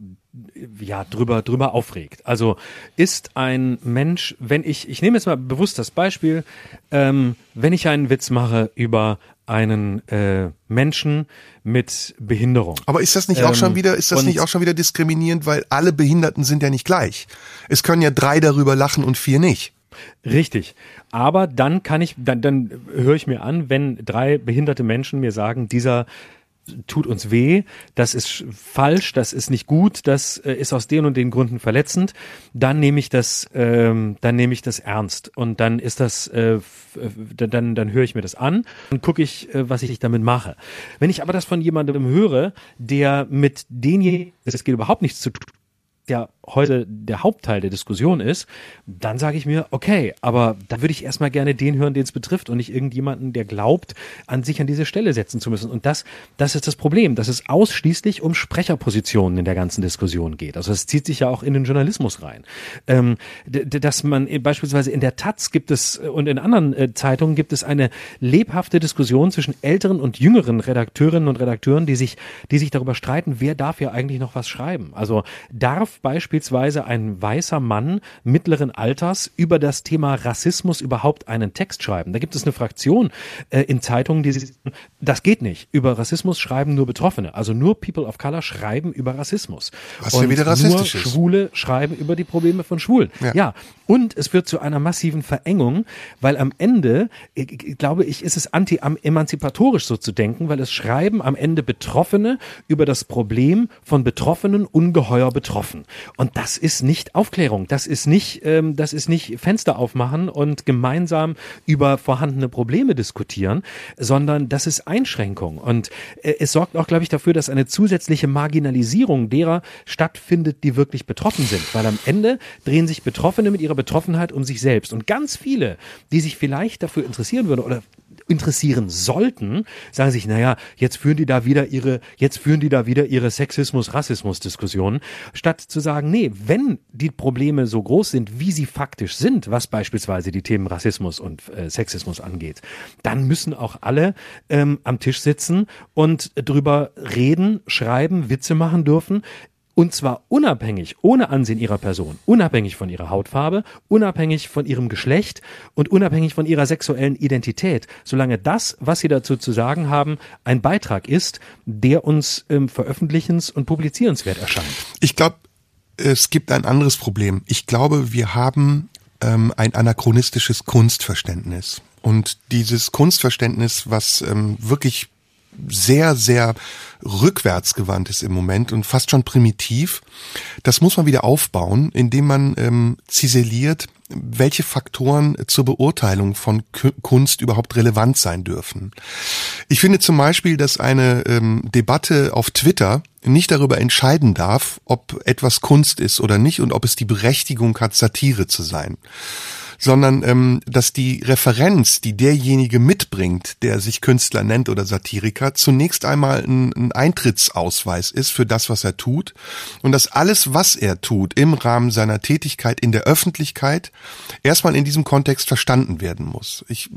ja drüber drüber aufregt. Also ist ein Mensch, wenn ich ich nehme jetzt mal bewusst das Beispiel, ähm, wenn ich einen Witz mache über einen äh, Menschen mit Behinderung. Aber ist das nicht auch Ähm, schon wieder, ist das nicht auch schon wieder diskriminierend, weil alle Behinderten sind ja nicht gleich. Es können ja drei darüber lachen und vier nicht. Richtig. Aber dann kann ich, dann, dann höre ich mir an, wenn drei behinderte Menschen mir sagen, dieser tut uns weh, das ist sch- falsch, das ist nicht gut, das äh, ist aus den und den Gründen verletzend, dann nehme ich das, ähm, dann nehme ich das ernst und dann ist das, äh, äh, dann, dann, dann höre ich mir das an und gucke ich, äh, was ich damit mache. Wenn ich aber das von jemandem höre, der mit denjenigen, das geht überhaupt nichts zu tun, ja heute der Hauptteil der Diskussion ist, dann sage ich mir, okay, aber da würde ich erstmal gerne den hören, den es betrifft und nicht irgendjemanden, der glaubt, an sich an diese Stelle setzen zu müssen. Und das, das ist das Problem, dass es ausschließlich um Sprecherpositionen in der ganzen Diskussion geht. Also es zieht sich ja auch in den Journalismus rein. Ähm, dass man beispielsweise in der Taz gibt es äh, und in anderen äh, Zeitungen gibt es eine lebhafte Diskussion zwischen älteren und jüngeren Redakteurinnen und Redakteuren, die sich, die sich darüber streiten, wer darf ja eigentlich noch was schreiben. Also darf beispielsweise ein weißer Mann mittleren Alters über das Thema Rassismus überhaupt einen Text schreiben? Da gibt es eine Fraktion äh, in Zeitungen, die das geht nicht. Über Rassismus schreiben nur Betroffene. Also nur People of Color schreiben über Rassismus. Was ja Und wieder rassistisch nur ist. Schwule schreiben über die Probleme von Schwulen. Ja. ja. Und es führt zu einer massiven Verengung, weil am Ende, äh, g- glaube ich, ist es anti-emanzipatorisch so zu denken, weil es schreiben am Ende Betroffene über das Problem von Betroffenen ungeheuer betroffen. Und das ist nicht Aufklärung, das ist nicht, ähm, das ist nicht Fenster aufmachen und gemeinsam über vorhandene Probleme diskutieren, sondern das ist Einschränkung. Und äh, es sorgt auch, glaube ich, dafür, dass eine zusätzliche Marginalisierung derer stattfindet, die wirklich betroffen sind. Weil am Ende drehen sich Betroffene mit ihrer Betroffenheit um sich selbst. Und ganz viele, die sich vielleicht dafür interessieren würden oder interessieren sollten, sagen sich, naja, jetzt führen die da wieder ihre, jetzt führen die da wieder ihre Sexismus-Rassismus-Diskussionen, statt zu sagen, nee, wenn die Probleme so groß sind, wie sie faktisch sind, was beispielsweise die Themen Rassismus und äh, Sexismus angeht, dann müssen auch alle ähm, am Tisch sitzen und drüber reden, schreiben, Witze machen dürfen. Und zwar unabhängig, ohne Ansehen ihrer Person, unabhängig von ihrer Hautfarbe, unabhängig von ihrem Geschlecht und unabhängig von ihrer sexuellen Identität. Solange das, was sie dazu zu sagen haben, ein Beitrag ist, der uns ähm, veröffentlichens- und publizierenswert erscheint. Ich glaube, es gibt ein anderes Problem. Ich glaube, wir haben ähm, ein anachronistisches Kunstverständnis. Und dieses Kunstverständnis, was ähm, wirklich sehr, sehr rückwärtsgewandt ist im Moment und fast schon primitiv. Das muss man wieder aufbauen, indem man ähm, ziseliert, welche Faktoren zur Beurteilung von Kunst überhaupt relevant sein dürfen. Ich finde zum Beispiel, dass eine ähm, Debatte auf Twitter nicht darüber entscheiden darf, ob etwas Kunst ist oder nicht und ob es die Berechtigung hat, Satire zu sein sondern ähm, dass die Referenz, die derjenige mitbringt, der sich Künstler nennt oder Satiriker, zunächst einmal ein, ein Eintrittsausweis ist für das, was er tut und dass alles, was er tut im Rahmen seiner Tätigkeit in der Öffentlichkeit, erstmal in diesem Kontext verstanden werden muss. Ich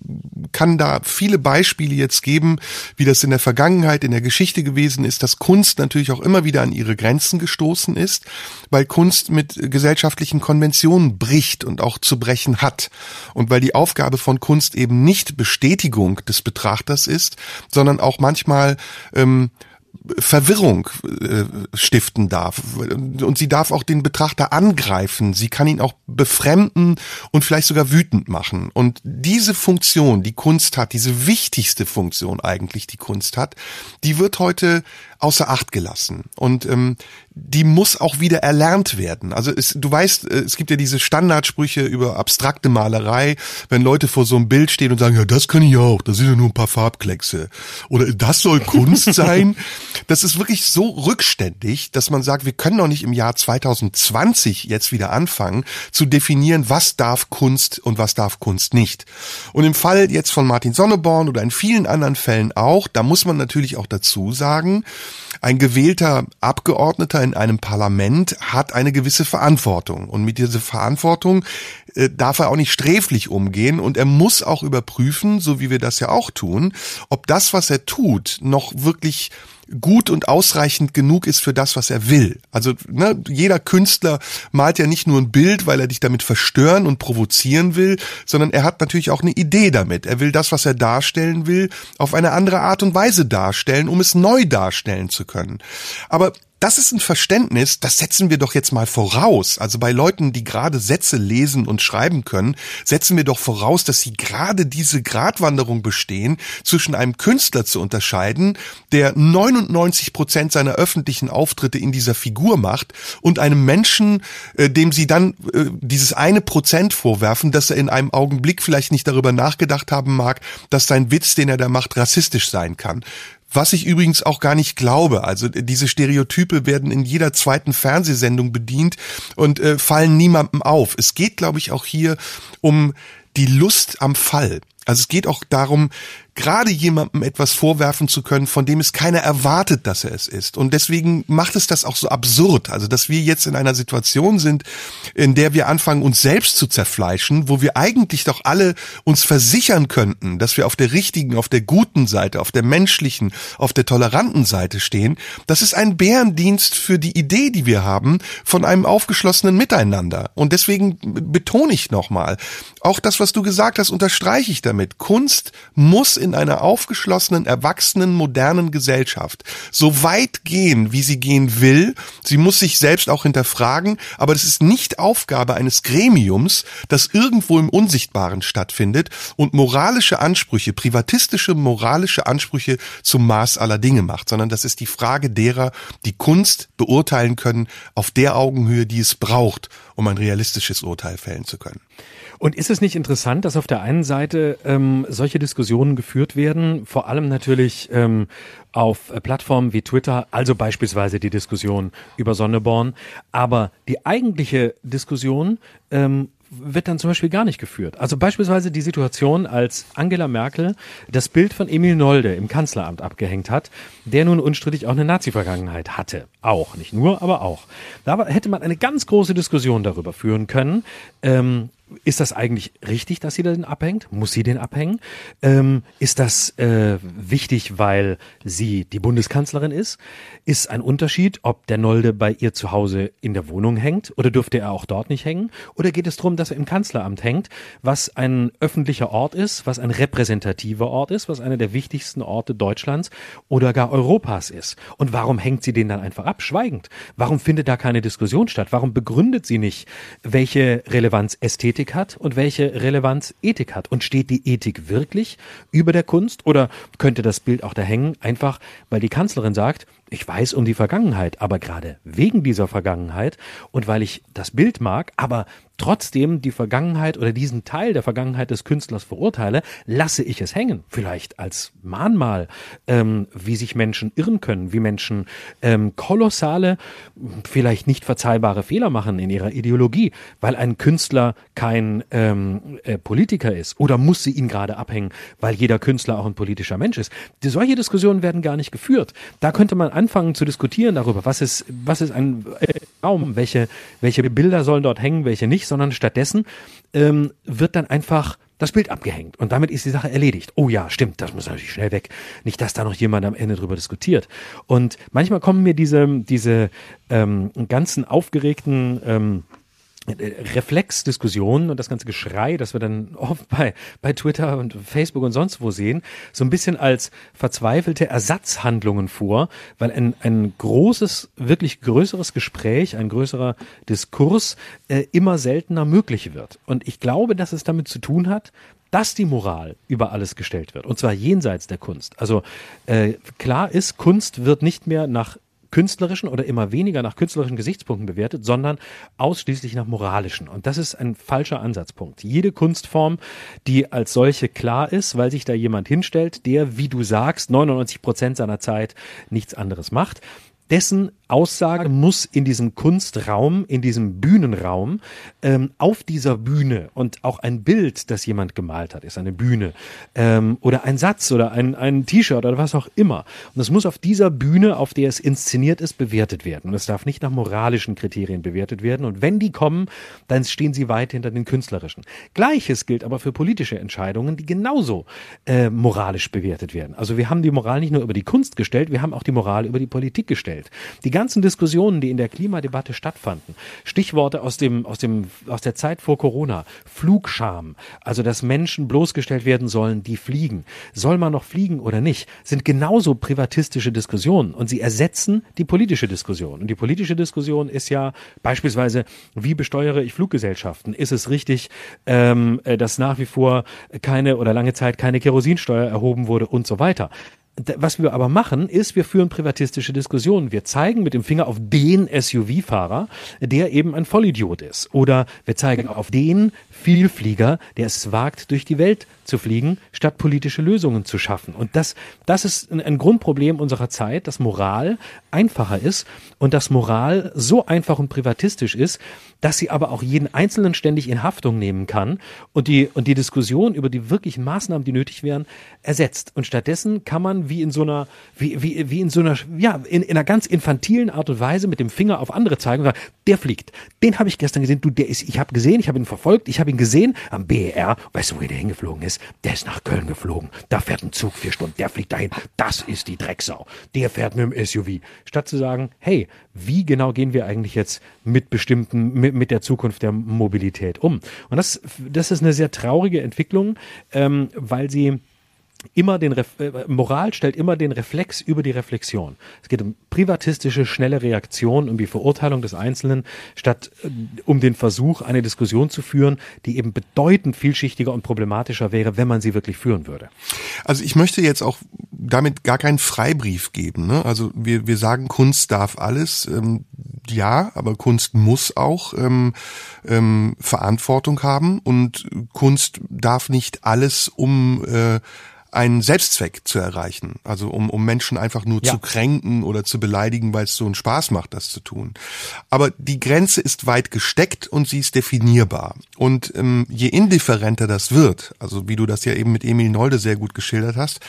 kann da viele Beispiele jetzt geben, wie das in der Vergangenheit, in der Geschichte gewesen ist, dass Kunst natürlich auch immer wieder an ihre Grenzen gestoßen ist, weil Kunst mit gesellschaftlichen Konventionen bricht und auch zu brechen hat hat. Und weil die Aufgabe von Kunst eben nicht Bestätigung des Betrachters ist, sondern auch manchmal ähm, Verwirrung äh, stiften darf. Und sie darf auch den Betrachter angreifen. Sie kann ihn auch befremden und vielleicht sogar wütend machen. Und diese Funktion, die Kunst hat, diese wichtigste Funktion eigentlich, die Kunst hat, die wird heute außer Acht gelassen. Und ähm, die muss auch wieder erlernt werden. Also es, du weißt, äh, es gibt ja diese Standardsprüche über abstrakte Malerei, wenn Leute vor so einem Bild stehen und sagen, ja, das kann ich auch, das sind ja nur ein paar Farbkleckse. Oder das soll Kunst sein. Das ist wirklich so rückständig, dass man sagt, wir können doch nicht im Jahr 2020 jetzt wieder anfangen zu definieren, was darf Kunst und was darf Kunst nicht. Und im Fall jetzt von Martin Sonneborn oder in vielen anderen Fällen auch, da muss man natürlich auch dazu sagen, ein gewählter Abgeordneter in einem Parlament hat eine gewisse Verantwortung. Und mit dieser Verantwortung äh, darf er auch nicht sträflich umgehen und er muss auch überprüfen, so wie wir das ja auch tun, ob das, was er tut, noch wirklich gut und ausreichend genug ist für das, was er will. Also ne, jeder Künstler malt ja nicht nur ein Bild, weil er dich damit verstören und provozieren will, sondern er hat natürlich auch eine Idee damit. Er will das, was er darstellen will, auf eine andere Art und Weise darstellen, um es neu darstellen zu können. Aber das ist ein Verständnis, das setzen wir doch jetzt mal voraus. Also bei Leuten, die gerade Sätze lesen und schreiben können, setzen wir doch voraus, dass sie gerade diese Gratwanderung bestehen, zwischen einem Künstler zu unterscheiden, der 99 Prozent seiner öffentlichen Auftritte in dieser Figur macht und einem Menschen, äh, dem sie dann äh, dieses eine Prozent vorwerfen, dass er in einem Augenblick vielleicht nicht darüber nachgedacht haben mag, dass sein Witz, den er da macht, rassistisch sein kann. Was ich übrigens auch gar nicht glaube. Also diese Stereotype werden in jeder zweiten Fernsehsendung bedient und äh, fallen niemandem auf. Es geht, glaube ich, auch hier um die Lust am Fall. Also es geht auch darum, gerade jemandem etwas vorwerfen zu können, von dem es keiner erwartet, dass er es ist. Und deswegen macht es das auch so absurd. Also, dass wir jetzt in einer Situation sind, in der wir anfangen, uns selbst zu zerfleischen, wo wir eigentlich doch alle uns versichern könnten, dass wir auf der richtigen, auf der guten Seite, auf der menschlichen, auf der toleranten Seite stehen. Das ist ein Bärendienst für die Idee, die wir haben, von einem aufgeschlossenen Miteinander. Und deswegen betone ich nochmal, auch das, was du gesagt hast, unterstreiche ich damit. Kunst muss in einer aufgeschlossenen, erwachsenen, modernen Gesellschaft so weit gehen, wie sie gehen will. Sie muss sich selbst auch hinterfragen, aber das ist nicht Aufgabe eines Gremiums, das irgendwo im Unsichtbaren stattfindet und moralische Ansprüche, privatistische moralische Ansprüche zum Maß aller Dinge macht, sondern das ist die Frage derer, die Kunst beurteilen können auf der Augenhöhe, die es braucht, um ein realistisches Urteil fällen zu können. Und ist es nicht interessant, dass auf der einen Seite ähm, solche Diskussionen geführt werden, vor allem natürlich ähm, auf äh, Plattformen wie Twitter, also beispielsweise die Diskussion über Sonneborn, aber die eigentliche Diskussion ähm, wird dann zum Beispiel gar nicht geführt. Also beispielsweise die Situation, als Angela Merkel das Bild von Emil Nolde im Kanzleramt abgehängt hat, der nun unstrittig auch eine Nazi-Vergangenheit hatte. Auch, nicht nur, aber auch. Da hätte man eine ganz große Diskussion darüber führen können, ähm, ist das eigentlich richtig, dass sie den abhängt? Muss sie den abhängen? Ähm, ist das äh, wichtig, weil sie die Bundeskanzlerin ist? Ist ein Unterschied, ob der Nolde bei ihr zu Hause in der Wohnung hängt oder dürfte er auch dort nicht hängen? Oder geht es darum, dass er im Kanzleramt hängt, was ein öffentlicher Ort ist, was ein repräsentativer Ort ist, was einer der wichtigsten Orte Deutschlands oder gar Europas ist? Und warum hängt sie den dann einfach ab, schweigend? Warum findet da keine Diskussion statt? Warum begründet sie nicht, welche Relevanz Ästhetik Ästhetik hat und welche Relevanz Ethik hat. Und steht die Ethik wirklich über der Kunst oder könnte das Bild auch da hängen, einfach weil die Kanzlerin sagt, ich weiß um die Vergangenheit, aber gerade wegen dieser Vergangenheit und weil ich das Bild mag, aber trotzdem die Vergangenheit oder diesen Teil der Vergangenheit des Künstlers verurteile, lasse ich es hängen. Vielleicht als Mahnmal, ähm, wie sich Menschen irren können, wie Menschen ähm, kolossale, vielleicht nicht verzeihbare Fehler machen in ihrer Ideologie, weil ein Künstler kein ähm, äh, Politiker ist. Oder muss sie ihn gerade abhängen, weil jeder Künstler auch ein politischer Mensch ist. Die, solche Diskussionen werden gar nicht geführt. Da könnte man anfangen zu diskutieren darüber, was ist, was ist ein äh, Raum, welche, welche Bilder sollen dort hängen, welche nicht, sondern stattdessen ähm, wird dann einfach das Bild abgehängt und damit ist die Sache erledigt. Oh ja, stimmt, das muss natürlich schnell weg. Nicht, dass da noch jemand am Ende drüber diskutiert. Und manchmal kommen mir diese, diese ähm, ganzen aufgeregten ähm, Reflexdiskussionen und das ganze Geschrei, das wir dann oft bei, bei Twitter und Facebook und sonst wo sehen, so ein bisschen als verzweifelte Ersatzhandlungen vor, weil ein, ein großes, wirklich größeres Gespräch, ein größerer Diskurs äh, immer seltener möglich wird. Und ich glaube, dass es damit zu tun hat, dass die Moral über alles gestellt wird, und zwar jenseits der Kunst. Also äh, klar ist, Kunst wird nicht mehr nach künstlerischen oder immer weniger nach künstlerischen Gesichtspunkten bewertet, sondern ausschließlich nach moralischen. Und das ist ein falscher Ansatzpunkt. Jede Kunstform, die als solche klar ist, weil sich da jemand hinstellt, der, wie du sagst, 99 Prozent seiner Zeit nichts anderes macht, dessen Aussage muss in diesem Kunstraum, in diesem Bühnenraum, ähm, auf dieser Bühne und auch ein Bild, das jemand gemalt hat, ist eine Bühne ähm, oder ein Satz oder ein, ein T-Shirt oder was auch immer. Und es muss auf dieser Bühne, auf der es inszeniert ist, bewertet werden. Und es darf nicht nach moralischen Kriterien bewertet werden. Und wenn die kommen, dann stehen sie weit hinter den künstlerischen. Gleiches gilt aber für politische Entscheidungen, die genauso äh, moralisch bewertet werden. Also wir haben die Moral nicht nur über die Kunst gestellt, wir haben auch die Moral über die Politik gestellt. Die ganzen Diskussionen, die in der Klimadebatte stattfanden, Stichworte aus dem, aus dem, aus der Zeit vor Corona, Flugscham, also dass Menschen bloßgestellt werden sollen, die fliegen. Soll man noch fliegen oder nicht, sind genauso privatistische Diskussionen und sie ersetzen die politische Diskussion. Und die politische Diskussion ist ja beispielsweise, wie besteuere ich Fluggesellschaften? Ist es richtig, ähm, äh, dass nach wie vor keine oder lange Zeit keine Kerosinsteuer erhoben wurde und so weiter? Was wir aber machen, ist, wir führen privatistische Diskussionen. Wir zeigen mit dem Finger auf den SUV-Fahrer, der eben ein Vollidiot ist. Oder wir zeigen auf den Vielflieger, der es wagt, durch die Welt zu fliegen, statt politische Lösungen zu schaffen. Und das, das ist ein, Grundproblem unserer Zeit, dass Moral einfacher ist und dass Moral so einfach und privatistisch ist, dass sie aber auch jeden Einzelnen ständig in Haftung nehmen kann und die, und die Diskussion über die wirklichen Maßnahmen, die nötig wären, ersetzt. Und stattdessen kann man wie in so einer, wie, wie, wie in so einer, ja, in, in einer ganz infantilen Art und Weise mit dem Finger auf andere zeigen und sagen, der fliegt. Den habe ich gestern gesehen, du, der ist, ich habe gesehen, ich habe ihn verfolgt, ich habe ihn gesehen am BER. Weißt du, wo der hingeflogen ist? Der ist nach Köln geflogen. Da fährt ein Zug vier Stunden, der fliegt dahin. Das ist die Drecksau. Der fährt mit dem SUV. Statt zu sagen, hey, wie genau gehen wir eigentlich jetzt mit bestimmten, mit, mit der Zukunft der Mobilität um? Und das, das ist eine sehr traurige Entwicklung, ähm, weil sie immer den Re äh, Moral stellt immer den Reflex über die Reflexion. Es geht um privatistische, schnelle Reaktion, um die Verurteilung des Einzelnen, statt äh, um den Versuch, eine Diskussion zu führen, die eben bedeutend vielschichtiger und problematischer wäre, wenn man sie wirklich führen würde. Also ich möchte jetzt auch damit gar keinen Freibrief geben. Ne? Also wir, wir sagen, Kunst darf alles. Ähm, ja, aber Kunst muss auch ähm, ähm, Verantwortung haben und Kunst darf nicht alles um äh, einen Selbstzweck zu erreichen. Also um, um Menschen einfach nur ja. zu kränken oder zu beleidigen, weil es so einen Spaß macht, das zu tun. Aber die Grenze ist weit gesteckt und sie ist definierbar. Und ähm, je indifferenter das wird, also wie du das ja eben mit Emil Nolde sehr gut geschildert hast,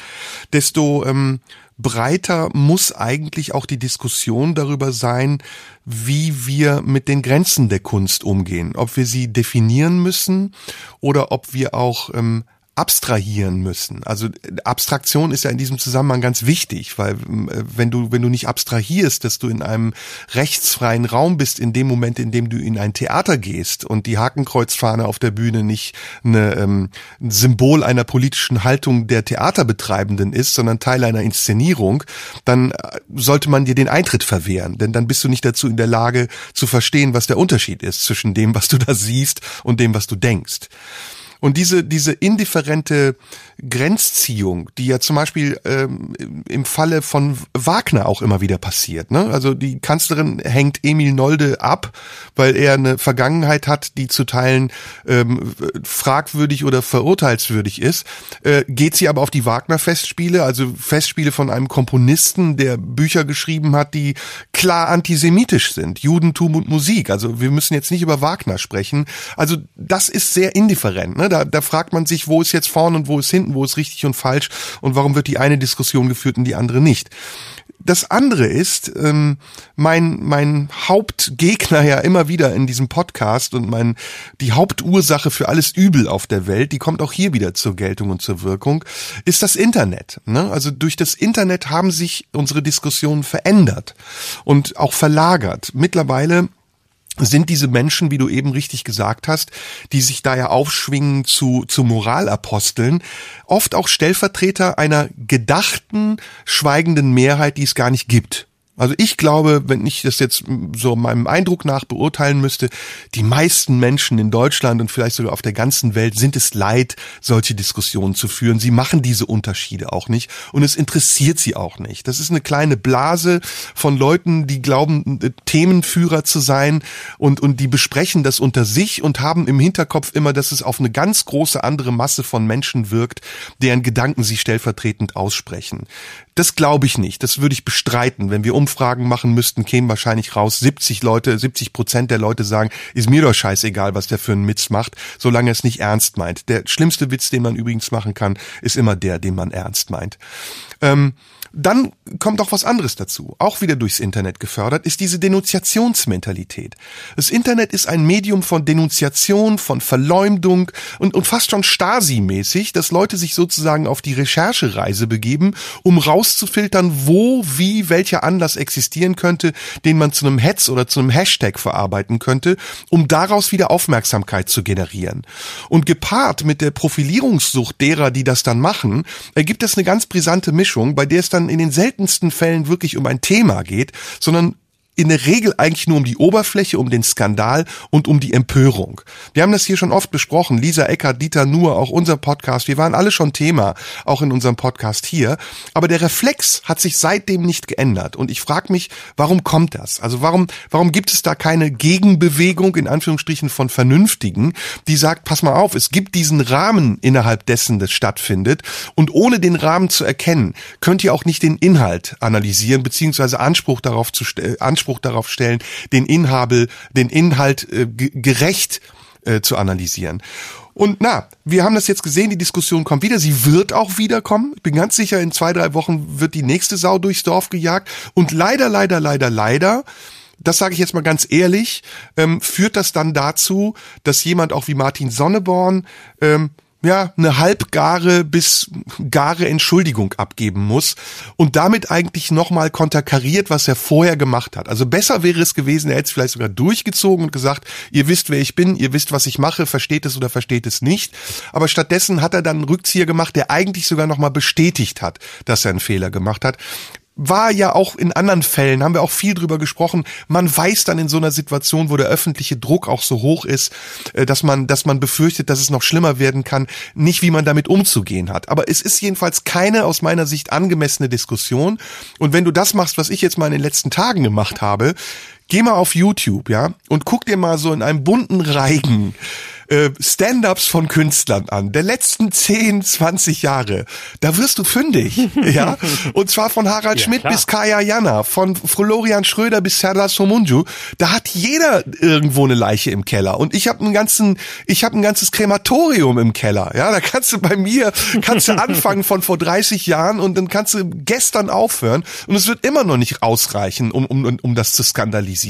desto ähm, breiter muss eigentlich auch die Diskussion darüber sein, wie wir mit den Grenzen der Kunst umgehen. Ob wir sie definieren müssen oder ob wir auch ähm, abstrahieren müssen. Also Abstraktion ist ja in diesem Zusammenhang ganz wichtig, weil äh, wenn du wenn du nicht abstrahierst, dass du in einem rechtsfreien Raum bist, in dem Moment, in dem du in ein Theater gehst und die Hakenkreuzfahne auf der Bühne nicht eine, ähm, ein Symbol einer politischen Haltung der Theaterbetreibenden ist, sondern Teil einer Inszenierung, dann äh, sollte man dir den Eintritt verwehren, denn dann bist du nicht dazu in der Lage zu verstehen, was der Unterschied ist zwischen dem, was du da siehst und dem, was du denkst. Und diese, diese indifferente Grenzziehung, die ja zum Beispiel ähm, im Falle von Wagner auch immer wieder passiert. Ne? Also die Kanzlerin hängt Emil Nolde ab, weil er eine Vergangenheit hat, die zu Teilen ähm, fragwürdig oder verurteilswürdig ist. Äh, geht sie aber auf die Wagner-Festspiele, also Festspiele von einem Komponisten, der Bücher geschrieben hat, die klar antisemitisch sind, Judentum und Musik. Also wir müssen jetzt nicht über Wagner sprechen. Also das ist sehr indifferent. Ne? Da, da fragt man sich, wo ist jetzt vorne und wo ist hinten, wo ist richtig und falsch und warum wird die eine Diskussion geführt und die andere nicht. Das andere ist, ähm, mein, mein Hauptgegner ja immer wieder in diesem Podcast und mein, die Hauptursache für alles Übel auf der Welt, die kommt auch hier wieder zur Geltung und zur Wirkung, ist das Internet. Ne? Also durch das Internet haben sich unsere Diskussionen verändert und auch verlagert. Mittlerweile sind diese Menschen, wie du eben richtig gesagt hast, die sich da ja aufschwingen zu, zu Moralaposteln, oft auch Stellvertreter einer gedachten, schweigenden Mehrheit, die es gar nicht gibt. Also ich glaube, wenn ich das jetzt so meinem Eindruck nach beurteilen müsste, die meisten Menschen in Deutschland und vielleicht sogar auf der ganzen Welt sind es leid, solche Diskussionen zu führen. Sie machen diese Unterschiede auch nicht und es interessiert sie auch nicht. Das ist eine kleine Blase von Leuten, die glauben, Themenführer zu sein und, und die besprechen das unter sich und haben im Hinterkopf immer, dass es auf eine ganz große andere Masse von Menschen wirkt, deren Gedanken sie stellvertretend aussprechen. Das glaube ich nicht. Das würde ich bestreiten. Wenn wir Umfragen machen müssten, kämen wahrscheinlich raus 70 Leute, 70 Prozent der Leute sagen, ist mir doch scheißegal, was der für einen Witz macht, solange er es nicht ernst meint. Der schlimmste Witz, den man übrigens machen kann, ist immer der, den man ernst meint. Ähm, dann kommt auch was anderes dazu, auch wieder durchs Internet gefördert, ist diese Denunziationsmentalität. Das Internet ist ein Medium von Denunziation, von Verleumdung und, und fast schon Stasi-mäßig, dass Leute sich sozusagen auf die Recherchereise begeben, um rauszufiltern, wo, wie, welcher Anlass existieren könnte, den man zu einem Hetz oder zu einem Hashtag verarbeiten könnte, um daraus wieder Aufmerksamkeit zu generieren. Und gepaart mit der Profilierungssucht derer, die das dann machen, ergibt es eine ganz brisante Mischung, bei der es dann dann in den seltensten Fällen wirklich um ein Thema geht, sondern in der Regel eigentlich nur um die Oberfläche, um den Skandal und um die Empörung. Wir haben das hier schon oft besprochen. Lisa Eckert, Dieter Nuhr, auch unser Podcast. Wir waren alle schon Thema, auch in unserem Podcast hier. Aber der Reflex hat sich seitdem nicht geändert. Und ich frage mich, warum kommt das? Also warum, warum gibt es da keine Gegenbewegung, in Anführungsstrichen, von Vernünftigen, die sagt, pass mal auf, es gibt diesen Rahmen innerhalb dessen, das stattfindet. Und ohne den Rahmen zu erkennen, könnt ihr auch nicht den Inhalt analysieren, beziehungsweise Anspruch darauf zu stellen, Anspruch darauf stellen, den Inhalt, den Inhalt äh, gerecht äh, zu analysieren. Und na, wir haben das jetzt gesehen, die Diskussion kommt wieder, sie wird auch wiederkommen. Ich bin ganz sicher, in zwei, drei Wochen wird die nächste Sau durchs Dorf gejagt. Und leider, leider, leider, leider, das sage ich jetzt mal ganz ehrlich, ähm, führt das dann dazu, dass jemand auch wie Martin Sonneborn ähm, ja, eine halbgare bis gare Entschuldigung abgeben muss und damit eigentlich nochmal konterkariert, was er vorher gemacht hat. Also besser wäre es gewesen, er hätte es vielleicht sogar durchgezogen und gesagt, ihr wisst, wer ich bin, ihr wisst, was ich mache, versteht es oder versteht es nicht. Aber stattdessen hat er dann einen Rückzieher gemacht, der eigentlich sogar nochmal bestätigt hat, dass er einen Fehler gemacht hat war ja auch in anderen Fällen, haben wir auch viel drüber gesprochen, man weiß dann in so einer Situation, wo der öffentliche Druck auch so hoch ist, äh, dass man, dass man befürchtet, dass es noch schlimmer werden kann, nicht wie man damit umzugehen hat. Aber es ist jedenfalls keine aus meiner Sicht angemessene Diskussion. Und wenn du das machst, was ich jetzt mal in den letzten Tagen gemacht habe, geh mal auf YouTube, ja, und guck dir mal so in einem bunten Reigen äh, Stand-ups von Künstlern an, der letzten 10, 20 Jahre, da wirst du fündig, ja. Und zwar von Harald ja, Schmidt klar. bis Kaya Jana, von Florian Schröder bis Serdar Somunju. Da hat jeder irgendwo eine Leiche im Keller. Und ich habe einen ganzen, ich habe ein ganzes Krematorium im Keller, ja. Da kannst du bei mir, kannst du anfangen von vor 30 Jahren und dann kannst du gestern aufhören. Und es wird immer noch nicht ausreichen, um, um, um das zu skandalisieren.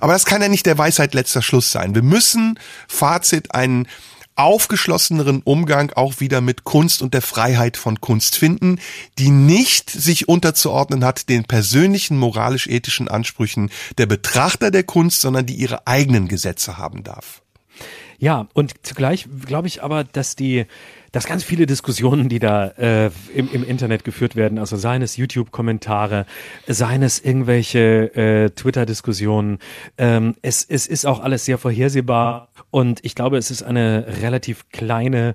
Aber das kann ja nicht der Weisheit letzter Schluss sein. Wir müssen, Fazit, einen aufgeschlosseneren Umgang auch wieder mit Kunst und der Freiheit von Kunst finden, die nicht sich unterzuordnen hat den persönlichen moralisch-ethischen Ansprüchen der Betrachter der Kunst, sondern die ihre eigenen Gesetze haben darf. Ja, und zugleich glaube ich aber, dass die dass ganz viele Diskussionen, die da äh, im, im Internet geführt werden, also seien es YouTube-Kommentare, seien es irgendwelche äh, Twitter-Diskussionen, ähm, es, es ist auch alles sehr vorhersehbar. Und ich glaube, es ist eine relativ kleine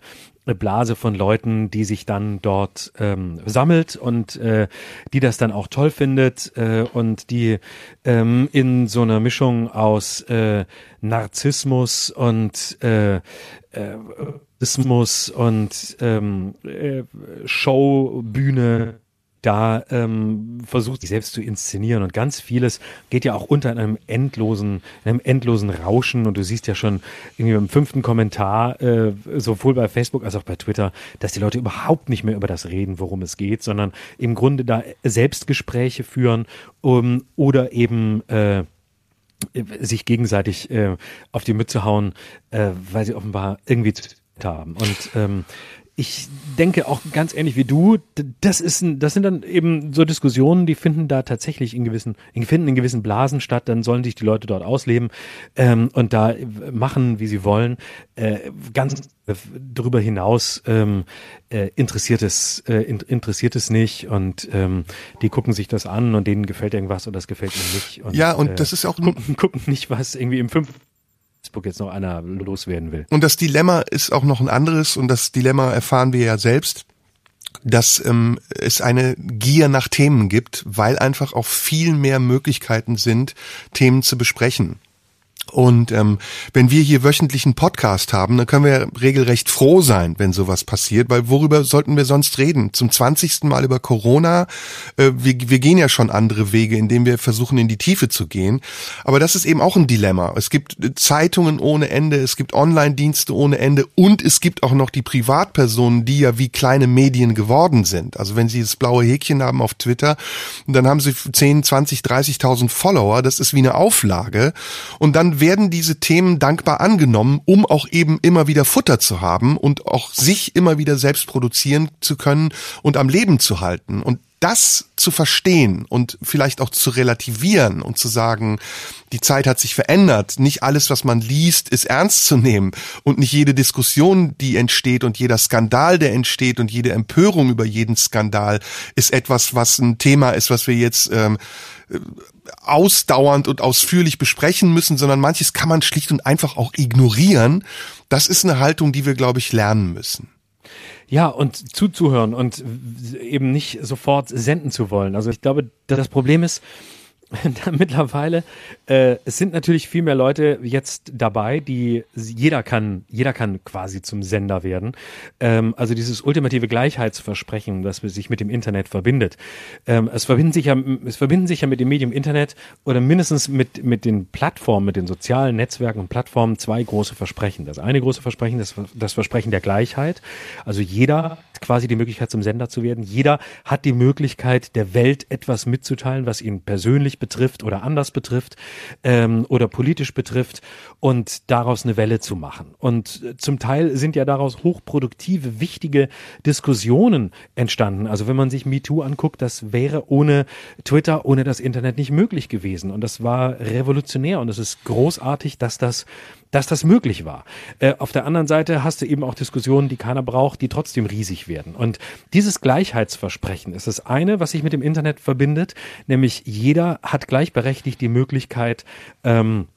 Blase von Leuten, die sich dann dort ähm, sammelt und äh, die das dann auch toll findet äh, und die ähm, in so einer Mischung aus äh, Narzissmus und äh, äh, Ismus und ähm, äh, Showbühne da ähm, versucht, sich selbst zu inszenieren. Und ganz vieles geht ja auch unter in einem endlosen, in einem endlosen Rauschen. Und du siehst ja schon irgendwie im fünften Kommentar, äh, sowohl bei Facebook als auch bei Twitter, dass die Leute überhaupt nicht mehr über das reden, worum es geht, sondern im Grunde da Selbstgespräche führen um, oder eben äh, sich gegenseitig äh, auf die Mütze hauen, äh, weil sie offenbar irgendwie haben. Und ähm, ich denke auch ganz ähnlich wie du, das ist ein, das sind dann eben so Diskussionen, die finden da tatsächlich in gewissen, finden in gewissen Blasen statt, dann sollen sich die Leute dort ausleben ähm, und da machen, wie sie wollen. Äh, ganz darüber hinaus ähm, äh, interessiert es äh, in, interessiert es nicht und ähm, die gucken sich das an und denen gefällt irgendwas und das gefällt ihnen nicht. Und, ja, und äh, das ist auch gucken, gucken nicht, was irgendwie im fünf Facebook jetzt noch einer loswerden will. Und das Dilemma ist auch noch ein anderes und das Dilemma erfahren wir ja selbst dass ähm, es eine Gier nach Themen gibt, weil einfach auch viel mehr Möglichkeiten sind, Themen zu besprechen. Und ähm, wenn wir hier wöchentlich einen Podcast haben, dann können wir regelrecht froh sein, wenn sowas passiert, weil worüber sollten wir sonst reden? Zum zwanzigsten Mal über Corona. Äh, wir, wir gehen ja schon andere Wege, indem wir versuchen, in die Tiefe zu gehen. Aber das ist eben auch ein Dilemma. Es gibt Zeitungen ohne Ende, es gibt Online-Dienste ohne Ende und es gibt auch noch die Privatpersonen, die ja wie kleine Medien geworden sind. Also wenn sie das blaue Häkchen haben auf Twitter, dann haben sie 10, 20, 30.000 Follower. Das ist wie eine Auflage. Und dann werden diese Themen dankbar angenommen, um auch eben immer wieder Futter zu haben und auch sich immer wieder selbst produzieren zu können und am Leben zu halten. Und das zu verstehen und vielleicht auch zu relativieren und zu sagen, die Zeit hat sich verändert, nicht alles, was man liest, ist ernst zu nehmen und nicht jede Diskussion, die entsteht und jeder Skandal, der entsteht und jede Empörung über jeden Skandal ist etwas, was ein Thema ist, was wir jetzt ähm, ausdauernd und ausführlich besprechen müssen, sondern manches kann man schlicht und einfach auch ignorieren. Das ist eine Haltung, die wir, glaube ich, lernen müssen. Ja, und zuzuhören und eben nicht sofort senden zu wollen. Also ich glaube, das Problem ist, mittlerweile, äh, es sind natürlich viel mehr Leute jetzt dabei, die jeder kann, jeder kann quasi zum Sender werden. Ähm, also dieses ultimative Gleichheitsversprechen, das sich mit dem Internet verbindet. Ähm, es verbinden sich ja, es verbinden sich ja mit dem Medium Internet oder mindestens mit mit den Plattformen, mit den sozialen Netzwerken und Plattformen zwei große Versprechen. Das eine große Versprechen, das, das Versprechen der Gleichheit. Also jeder quasi die Möglichkeit zum Sender zu werden. Jeder hat die Möglichkeit der Welt etwas mitzuteilen, was ihn persönlich betrifft oder anders betrifft ähm, oder politisch betrifft und daraus eine Welle zu machen. Und äh, zum Teil sind ja daraus hochproduktive, wichtige Diskussionen entstanden. Also wenn man sich MeToo anguckt, das wäre ohne Twitter, ohne das Internet nicht möglich gewesen. Und das war revolutionär und es ist großartig, dass das dass das möglich war. Äh, auf der anderen Seite hast du eben auch Diskussionen, die keiner braucht, die trotzdem riesig werden. Und dieses Gleichheitsversprechen ist das eine, was sich mit dem Internet verbindet, nämlich jeder hat gleichberechtigt die Möglichkeit, ähm,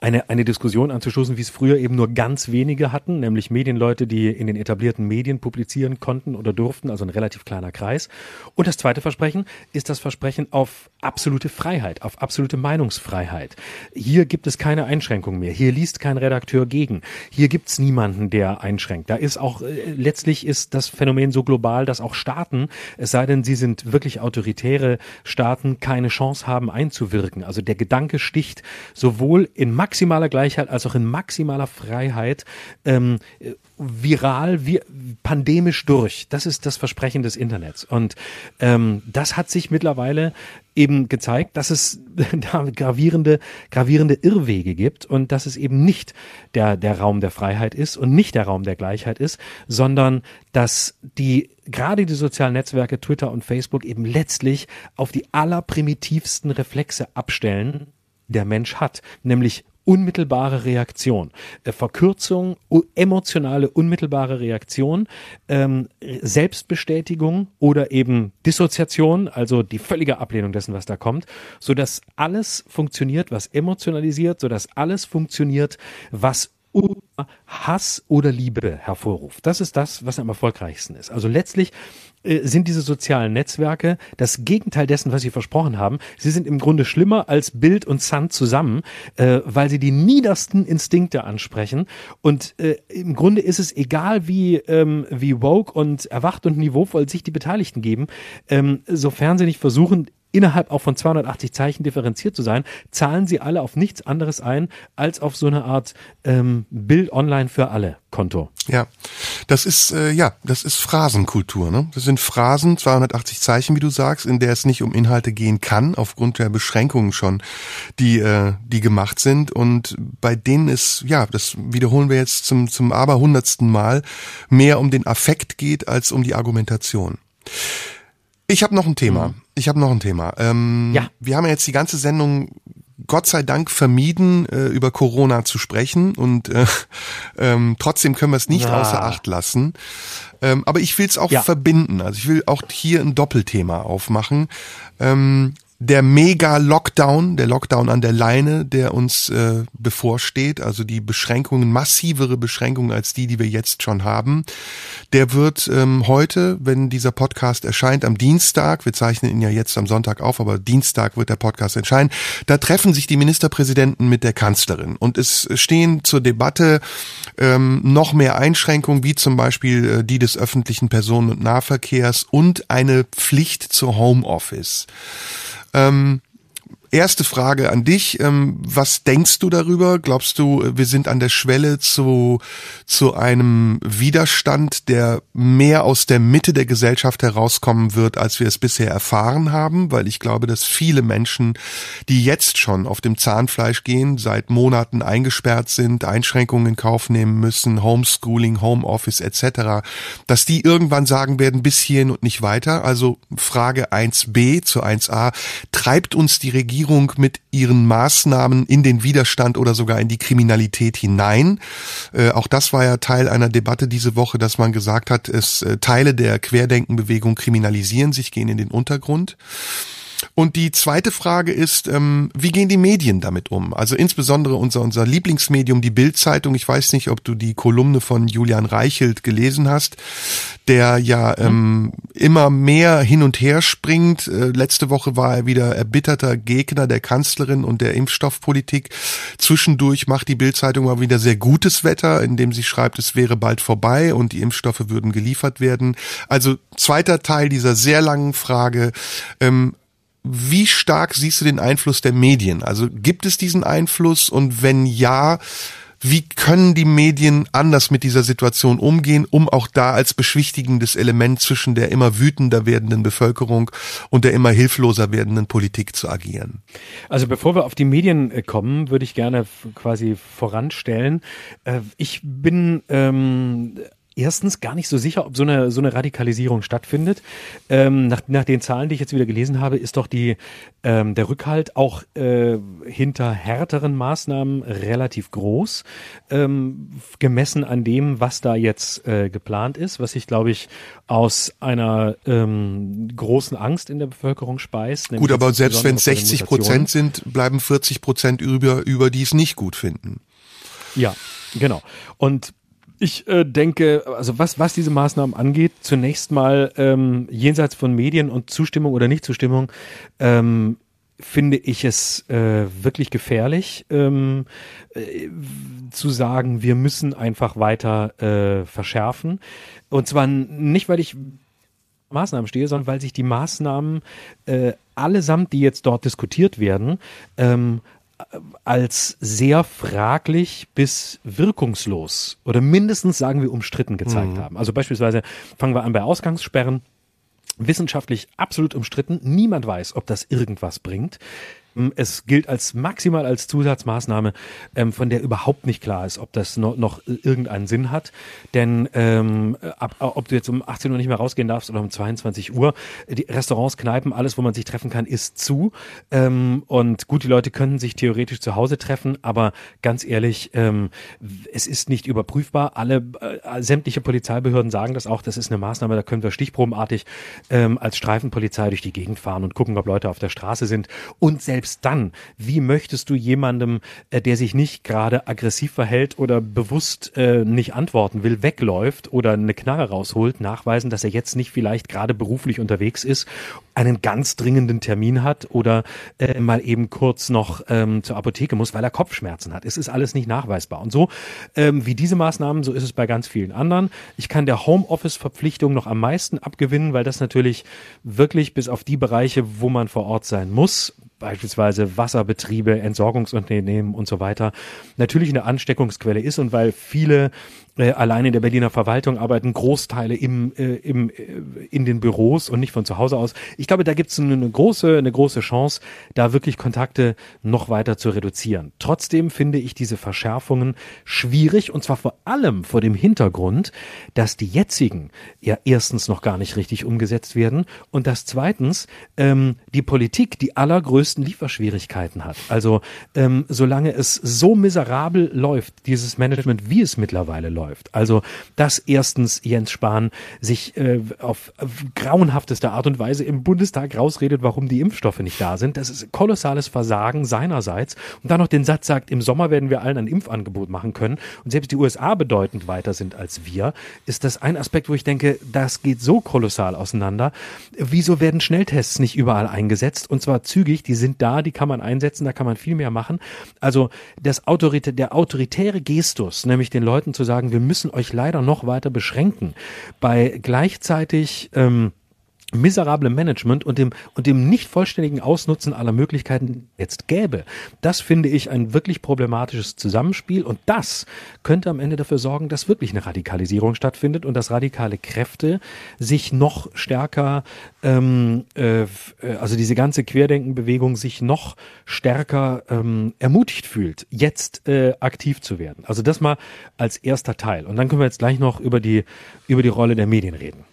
eine, eine Diskussion anzustoßen, wie es früher eben nur ganz wenige hatten, nämlich Medienleute, die in den etablierten Medien publizieren konnten oder durften, also ein relativ kleiner Kreis. Und das zweite Versprechen ist das Versprechen auf absolute Freiheit, auf absolute Meinungsfreiheit. Hier gibt es keine Einschränkung mehr. Hier liest kein Redakteur gegen. Hier gibt es niemanden, der einschränkt. Da ist auch, äh, letztlich ist das Phänomen so global, dass auch Staaten, es sei denn, sie sind wirklich autoritäre Staaten, keine Chance haben einzuwirken. Also der Gedanke sticht sowohl in maximaler Gleichheit als auch in maximaler Freiheit ähm, viral, wie, pandemisch durch. Das ist das Versprechen des Internets. Und ähm, das hat sich mittlerweile eben gezeigt, dass es da gravierende, gravierende Irrwege gibt und dass es eben nicht der, der Raum der Freiheit ist und nicht der Raum der Gleichheit ist, sondern dass die gerade die sozialen Netzwerke Twitter und Facebook eben letztlich auf die allerprimitivsten Reflexe abstellen, der Mensch hat, nämlich unmittelbare Reaktion, äh, Verkürzung, emotionale unmittelbare Reaktion, ähm, Selbstbestätigung oder eben Dissoziation, also die völlige Ablehnung dessen, was da kommt, so dass alles funktioniert, was emotionalisiert, so dass alles funktioniert, was Hass oder Liebe hervorruft. Das ist das, was am erfolgreichsten ist. Also letztlich äh, sind diese sozialen Netzwerke das Gegenteil dessen, was sie versprochen haben. Sie sind im Grunde schlimmer als Bild und Sand zusammen, äh, weil sie die niedersten Instinkte ansprechen. Und äh, im Grunde ist es egal, wie, ähm, wie woke und erwacht und niveauvoll sich die Beteiligten geben, ähm, sofern sie nicht versuchen, innerhalb auch von 280 Zeichen differenziert zu sein, zahlen sie alle auf nichts anderes ein als auf so eine Art ähm, Bild online für alle Konto. Ja, das ist äh, ja, das ist Phrasenkultur. Ne? Das sind Phrasen, 280 Zeichen, wie du sagst, in der es nicht um Inhalte gehen kann aufgrund der Beschränkungen schon, die äh, die gemacht sind und bei denen ist ja, das wiederholen wir jetzt zum zum aberhundertsten Mal mehr um den Affekt geht als um die Argumentation. Ich habe noch ein Thema. Mhm. Ich habe noch ein Thema. Ähm, ja. Wir haben ja jetzt die ganze Sendung Gott sei Dank vermieden, äh, über Corona zu sprechen und äh, ähm, trotzdem können wir es nicht ja. außer Acht lassen. Ähm, aber ich will es auch ja. verbinden. Also ich will auch hier ein Doppelthema aufmachen. Ähm, der Mega-Lockdown, der Lockdown an der Leine, der uns äh, bevorsteht, also die Beschränkungen, massivere Beschränkungen als die, die wir jetzt schon haben, der wird ähm, heute, wenn dieser Podcast erscheint, am Dienstag, wir zeichnen ihn ja jetzt am Sonntag auf, aber Dienstag wird der Podcast erscheinen, da treffen sich die Ministerpräsidenten mit der Kanzlerin und es stehen zur Debatte ähm, noch mehr Einschränkungen, wie zum Beispiel äh, die des öffentlichen Personen- und Nahverkehrs und eine Pflicht zur Homeoffice. Ähm, erste Frage an dich. Ähm, was denkst du darüber? Glaubst du, wir sind an der Schwelle zu, zu einem Widerstand, der mehr aus der Mitte der Gesellschaft herauskommen wird, als wir es bisher erfahren haben? Weil ich glaube, dass viele Menschen, die jetzt schon auf dem Zahnfleisch gehen, seit Monaten eingesperrt sind, Einschränkungen in Kauf nehmen müssen, Homeschooling, Homeoffice etc., dass die irgendwann sagen werden, bis hierhin und nicht weiter. Also Frage 1b zu 1a, treibt uns die Regierung Regierung mit ihren Maßnahmen in den Widerstand oder sogar in die Kriminalität hinein. Äh, auch das war ja Teil einer Debatte diese Woche, dass man gesagt hat, es äh, Teile der Querdenkenbewegung kriminalisieren sich, gehen in den Untergrund. Und die zweite Frage ist, ähm, wie gehen die Medien damit um? Also insbesondere unser, unser Lieblingsmedium, die Bildzeitung. Ich weiß nicht, ob du die Kolumne von Julian Reichelt gelesen hast, der ja mhm. ähm, immer mehr hin und her springt. Äh, letzte Woche war er wieder erbitterter Gegner der Kanzlerin und der Impfstoffpolitik. Zwischendurch macht die Bildzeitung mal wieder sehr gutes Wetter, indem sie schreibt, es wäre bald vorbei und die Impfstoffe würden geliefert werden. Also zweiter Teil dieser sehr langen Frage. Ähm, wie stark siehst du den Einfluss der Medien? Also gibt es diesen Einfluss und wenn ja, wie können die Medien anders mit dieser Situation umgehen, um auch da als beschwichtigendes Element zwischen der immer wütender werdenden Bevölkerung und der immer hilfloser werdenden Politik zu agieren? Also bevor wir auf die Medien äh, kommen, würde ich gerne quasi voranstellen. Äh, ich bin ähm, erstens gar nicht so sicher, ob so eine, so eine Radikalisierung stattfindet. Ähm, nach, nach den Zahlen, die ich jetzt wieder gelesen habe, ist doch die, ähm, der Rückhalt auch äh, hinter härteren Maßnahmen relativ groß, ähm, gemessen an dem, was da jetzt äh, geplant ist, was sich, glaube ich, aus einer ähm, großen Angst in der Bevölkerung speist. Gut, aber selbst wenn es 60 Prozent sind, bleiben 40 Prozent über, über die es nicht gut finden. Ja, genau. Und ich äh, denke, also was, was diese Maßnahmen angeht, zunächst mal ähm, jenseits von Medien und Zustimmung oder Nichtzustimmung, ähm, finde ich es äh, wirklich gefährlich ähm, äh, zu sagen, wir müssen einfach weiter äh, verschärfen. Und zwar nicht, weil ich Maßnahmen stehe, sondern weil sich die Maßnahmen äh, allesamt, die jetzt dort diskutiert werden, ähm, als sehr fraglich bis wirkungslos oder mindestens sagen wir umstritten gezeigt mhm. haben. Also beispielsweise fangen wir an bei Ausgangssperren wissenschaftlich absolut umstritten. Niemand weiß, ob das irgendwas bringt. Ähm, es gilt als maximal als Zusatzmaßnahme, ähm, von der überhaupt nicht klar ist, ob das noch, noch irgendeinen Sinn hat. Denn ähm, ab, ob du jetzt um 18 Uhr nicht mehr rausgehen darfst oder um 22 Uhr, die Restaurants, Kneipen, alles, wo man sich treffen kann, ist zu. Ähm, und gut, die Leute können sich theoretisch zu Hause treffen, aber ganz ehrlich, ähm, es ist nicht überprüfbar. Alle äh, sämtliche Polizeibehörden sagen das auch. Das ist eine Maßnahme, da können wir stichprobenartig ähm, als Streifenpolizei durch die Gegend fahren und gucken, ob Leute auf der Straße sind. Und selbst selbst dann, wie möchtest du jemandem, äh, der sich nicht gerade aggressiv verhält oder bewusst äh, nicht antworten will, wegläuft oder eine Knarre rausholt, nachweisen, dass er jetzt nicht vielleicht gerade beruflich unterwegs ist, einen ganz dringenden Termin hat oder äh, mal eben kurz noch ähm, zur Apotheke muss, weil er Kopfschmerzen hat. Es ist alles nicht nachweisbar. Und so ähm, wie diese Maßnahmen, so ist es bei ganz vielen anderen. Ich kann der Homeoffice-Verpflichtung noch am meisten abgewinnen, weil das natürlich wirklich bis auf die Bereiche, wo man vor Ort sein muss, beispielsweise Wasserbetriebe, Entsorgungsunternehmen und so weiter, natürlich eine Ansteckungsquelle ist und weil viele äh, allein in der Berliner Verwaltung arbeiten Großteile im, äh, im, äh, in den Büros und nicht von zu Hause aus. Ich glaube, da gibt es eine große, eine große Chance, da wirklich Kontakte noch weiter zu reduzieren. Trotzdem finde ich diese Verschärfungen schwierig und zwar vor allem vor dem Hintergrund, dass die jetzigen ja erstens noch gar nicht richtig umgesetzt werden und dass zweitens ähm, die Politik die allergrößten Lieferschwierigkeiten hat. Also ähm, solange es so miserabel läuft, dieses Management, wie es mittlerweile läuft, läuft. Also, dass erstens Jens Spahn sich äh, auf grauenhafteste Art und Weise im Bundestag rausredet, warum die Impfstoffe nicht da sind. Das ist kolossales Versagen seinerseits. Und dann noch den Satz sagt, im Sommer werden wir allen ein Impfangebot machen können. Und selbst die USA bedeutend weiter sind als wir, ist das ein Aspekt, wo ich denke, das geht so kolossal auseinander. Wieso werden Schnelltests nicht überall eingesetzt? Und zwar zügig, die sind da, die kann man einsetzen, da kann man viel mehr machen. Also das Autoritä der autoritäre Gestus, nämlich den Leuten zu sagen, wir müssen euch leider noch weiter beschränken. Bei gleichzeitig ähm, miserablem Management und dem, und dem nicht vollständigen Ausnutzen aller Möglichkeiten jetzt gäbe. Das finde ich ein wirklich problematisches Zusammenspiel und das könnte am Ende dafür sorgen, dass wirklich eine Radikalisierung stattfindet und dass radikale Kräfte sich noch stärker, ähm, äh, also diese ganze Querdenkenbewegung sich noch stärker ähm, ermutigt fühlt, jetzt äh, aktiv zu werden. Also das mal als erster Teil. Und dann können wir jetzt gleich noch über die, über die Rolle der Medien reden.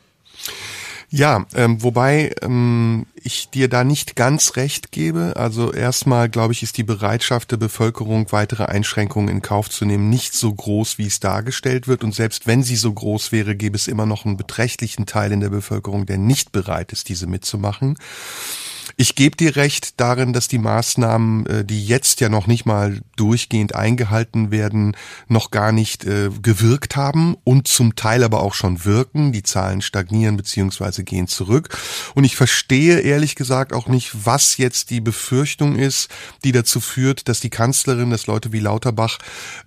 Ja, ähm, wobei ähm, ich dir da nicht ganz recht gebe. Also erstmal, glaube ich, ist die Bereitschaft der Bevölkerung, weitere Einschränkungen in Kauf zu nehmen, nicht so groß, wie es dargestellt wird. Und selbst wenn sie so groß wäre, gäbe es immer noch einen beträchtlichen Teil in der Bevölkerung, der nicht bereit ist, diese mitzumachen. Ich gebe dir recht darin, dass die Maßnahmen, äh, die jetzt ja noch nicht mal durchgehend eingehalten werden, noch gar nicht äh, gewirkt haben und zum Teil aber auch schon wirken. Die Zahlen stagnieren beziehungsweise gehen zurück. Und ich verstehe ehrlich gesagt auch nicht, was jetzt die Befürchtung ist, die dazu führt, dass die Kanzlerin, dass Leute wie Lauterbach,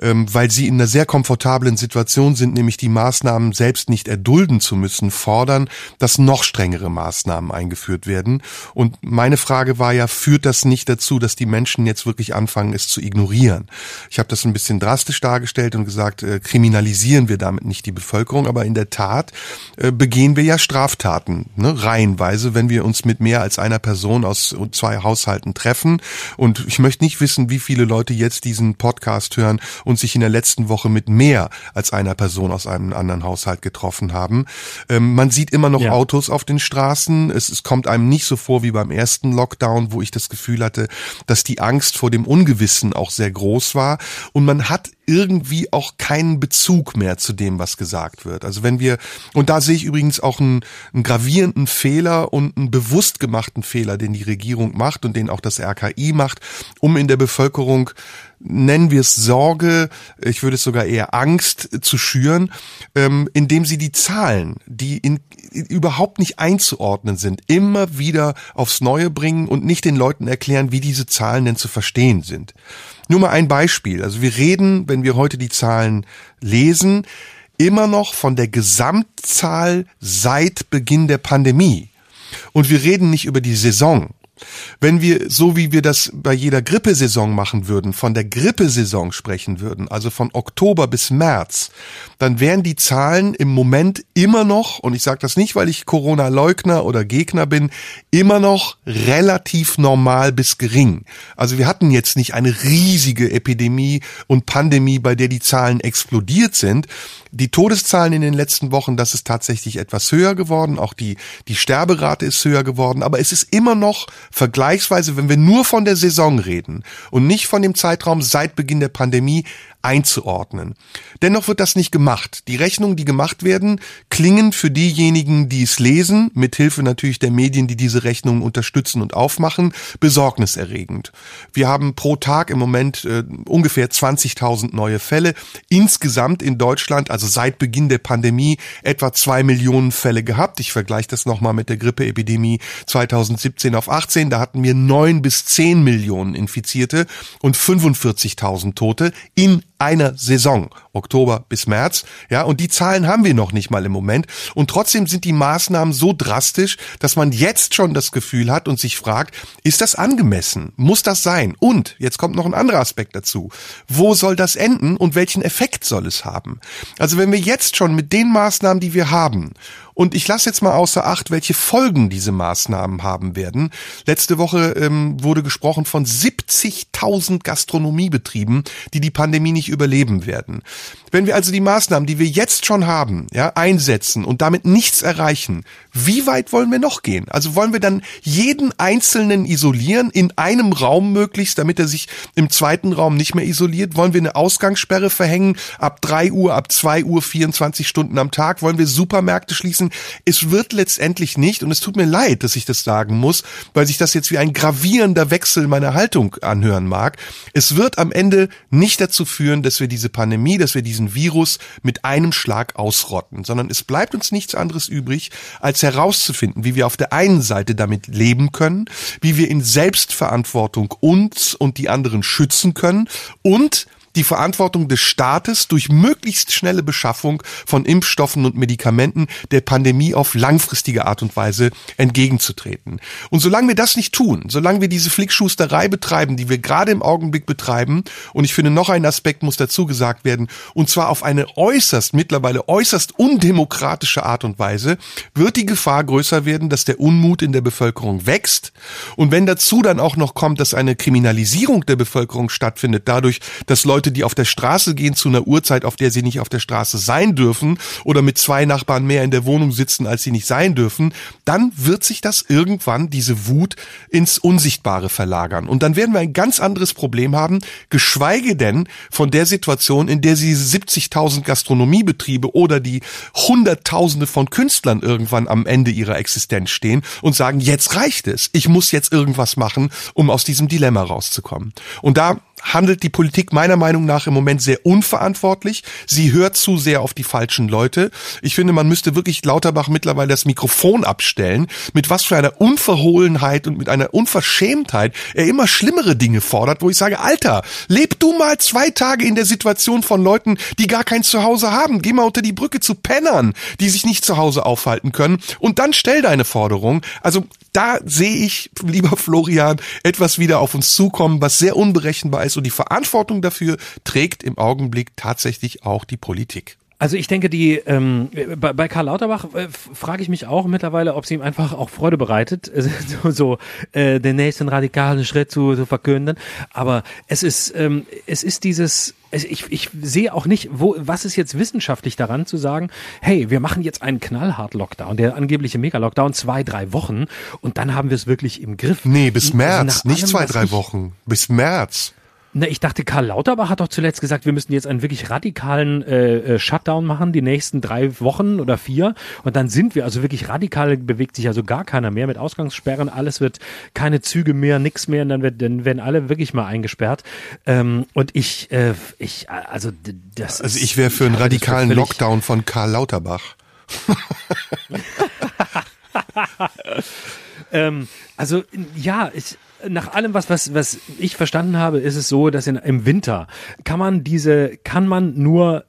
ähm, weil sie in einer sehr komfortablen Situation sind, nämlich die Maßnahmen selbst nicht erdulden zu müssen, fordern, dass noch strengere Maßnahmen eingeführt werden. Und meine Frage war ja, führt das nicht dazu, dass die Menschen jetzt wirklich anfangen, es zu ignorieren? Ich habe das ein bisschen drastisch dargestellt und gesagt, äh, kriminalisieren wir damit nicht die Bevölkerung, aber in der Tat äh, begehen wir ja Straftaten, ne, reihenweise, wenn wir uns mit mehr als einer Person aus zwei Haushalten treffen. Und ich möchte nicht wissen, wie viele Leute jetzt diesen Podcast hören und sich in der letzten Woche mit mehr als einer Person aus einem anderen Haushalt getroffen haben. Ähm, man sieht immer noch ja. Autos auf den Straßen. Es, es kommt einem nicht so vor wie beim ersten ersten Lockdown, wo ich das Gefühl hatte, dass die Angst vor dem Ungewissen auch sehr groß war und man hat irgendwie auch keinen Bezug mehr zu dem, was gesagt wird. Also wenn wir, und da sehe ich übrigens auch einen, einen gravierenden Fehler und einen bewusst gemachten Fehler, den die Regierung macht und den auch das RKI macht, um in der Bevölkerung nennen wir es Sorge, ich würde es sogar eher Angst zu schüren, ähm, indem sie die Zahlen, die in, überhaupt nicht einzuordnen sind, immer wieder aufs Neue bringen und nicht den Leuten erklären, wie diese Zahlen denn zu verstehen sind. Nur mal ein Beispiel. Also wir reden, wenn wir heute die Zahlen lesen, immer noch von der Gesamtzahl seit Beginn der Pandemie. Und wir reden nicht über die Saison, Wenn wir, so wie wir das bei jeder Grippesaison machen würden, von der Grippesaison sprechen würden, also von Oktober bis März, dann wären die Zahlen im Moment immer noch, und ich sage das nicht, weil ich Corona-Leugner oder Gegner bin, immer noch relativ normal bis gering. Also wir hatten jetzt nicht eine riesige Epidemie und Pandemie, bei der die Zahlen explodiert sind. Die Todeszahlen in den letzten Wochen, das ist tatsächlich etwas höher geworden. Auch die, die Sterberate ist höher geworden. Aber es ist immer noch vergleichsweise, wenn wir nur von der Saison reden und nicht von dem Zeitraum seit Beginn der Pandemie, einzuordnen. Dennoch wird das nicht gemacht. Die Rechnungen, die gemacht werden, klingen für diejenigen, die es lesen, mithilfe natürlich der Medien, die diese Rechnungen unterstützen und aufmachen, besorgniserregend. Wir haben pro Tag im Moment äh, ungefähr 20.000 neue Fälle. Insgesamt in Deutschland, also seit Beginn der Pandemie, etwa zwei Millionen Fälle gehabt. Ich vergleiche das nochmal mit der Grippeepidemie 2017 auf 18. Da hatten wir neun bis zehn Millionen Infizierte und 45.000 Tote in einer Saison, Oktober bis März, ja, und die Zahlen haben wir noch nicht mal im Moment und trotzdem sind die Maßnahmen so drastisch, dass man jetzt schon das Gefühl hat und sich fragt, ist das angemessen? Muss das sein? Und jetzt kommt noch ein anderer Aspekt dazu. Wo soll das enden und welchen Effekt soll es haben? Also wenn wir jetzt schon mit den Maßnahmen, die wir haben, und ich lasse jetzt mal außer Acht, welche Folgen diese Maßnahmen haben werden. Letzte Woche ähm, wurde gesprochen von 70.000 Gastronomiebetrieben, die die Pandemie nicht überleben werden. Wenn wir also die Maßnahmen, die wir jetzt schon haben, ja, einsetzen und damit nichts erreichen, wie weit wollen wir noch gehen? Also wollen wir dann jeden Einzelnen isolieren, in einem Raum möglichst, damit er sich im zweiten Raum nicht mehr isoliert? Wollen wir eine Ausgangssperre verhängen ab drei Uhr, ab zwei Uhr, 24 Stunden am Tag? Wollen wir Supermärkte schließen? Es wird letztendlich nicht, und es tut mir leid, dass ich das sagen muss, weil sich das jetzt wie ein gravierender Wechsel meiner Haltung anhören mag. Es wird am Ende nicht dazu führen, dass wir diese Pandemie, dass wir diesen Virus mit einem Schlag ausrotten, sondern es bleibt uns nichts anderes übrig, als herauszufinden, wie wir auf der einen Seite damit leben können, wie wir in Selbstverantwortung uns und die anderen schützen können und die Verantwortung des Staates durch möglichst schnelle Beschaffung von Impfstoffen und Medikamenten der Pandemie auf langfristige Art und Weise entgegenzutreten. Und solange wir das nicht tun, solange wir diese Flickschusterei betreiben, die wir gerade im Augenblick betreiben, und ich finde noch ein Aspekt muss dazu gesagt werden, und zwar auf eine äußerst, mittlerweile äußerst undemokratische Art und Weise, wird die Gefahr größer werden, dass der Unmut in der Bevölkerung wächst. Und wenn dazu dann auch noch kommt, dass eine Kriminalisierung der Bevölkerung stattfindet, dadurch, dass Leute Leute, die auf der Straße gehen zu einer Uhrzeit, auf der sie nicht auf der Straße sein dürfen oder mit zwei Nachbarn mehr in der Wohnung sitzen, als sie nicht sein dürfen, dann wird sich das irgendwann, diese Wut, ins Unsichtbare verlagern. Und dann werden wir ein ganz anderes Problem haben, geschweige denn von der Situation, in der sie 70.000 Gastronomiebetriebe oder die Hunderttausende von Künstlern irgendwann am Ende ihrer Existenz stehen und sagen, jetzt reicht es. Ich muss jetzt irgendwas machen, um aus diesem Dilemma rauszukommen. Und da handelt die Politik meiner Meinung nach im Moment sehr unverantwortlich. Sie hört zu sehr auf die falschen Leute. Ich finde, man müsste wirklich Lauterbach mittlerweile das Mikrofon abstellen, mit was für einer Unverhohlenheit und mit einer Unverschämtheit er immer schlimmere Dinge fordert, wo ich sage, Alter, leb du mal zwei Tage in der Situation von Leuten, die gar kein Zuhause haben. Geh mal unter die Brücke zu Pennern, die sich nicht zu Hause aufhalten können und dann stell deine Forderung. Also da sehe ich, lieber Florian, etwas wieder auf uns zukommen, was sehr unberechenbar ist und die Verantwortung dafür trägt im Augenblick tatsächlich auch die Politik. Also ich denke, die ähm, bei, bei Karl Lauterbach äh, frage ich mich auch mittlerweile, ob es ihm einfach auch Freude bereitet, äh, so, so äh, den nächsten radikalen Schritt zu, zu verkünden. Aber es ist ähm, es ist dieses ich, ich sehe auch nicht, wo, was ist jetzt wissenschaftlich daran zu sagen, hey, wir machen jetzt einen knallhart Lockdown, der angebliche Mega-Lockdown, zwei, drei Wochen und dann haben wir es wirklich im Griff. Nee, bis März, also nicht allem, zwei, drei Wochen, bis März. Na, ich dachte, Karl Lauterbach hat doch zuletzt gesagt, wir müssen jetzt einen wirklich radikalen äh, äh, Shutdown machen, die nächsten drei Wochen oder vier. Und dann sind wir, also wirklich radikal bewegt sich also gar keiner mehr mit Ausgangssperren. Alles wird keine Züge mehr, nix mehr. Und dann, wird, dann werden alle wirklich mal eingesperrt. Ähm, und ich, äh, ich, also das. Also ich wäre für einen radikalen Lockdown von Karl Lauterbach. ähm, also ja, ich, nach allem, was, was, was ich verstanden habe, ist es so, dass in, im Winter kann man diese, kann man nur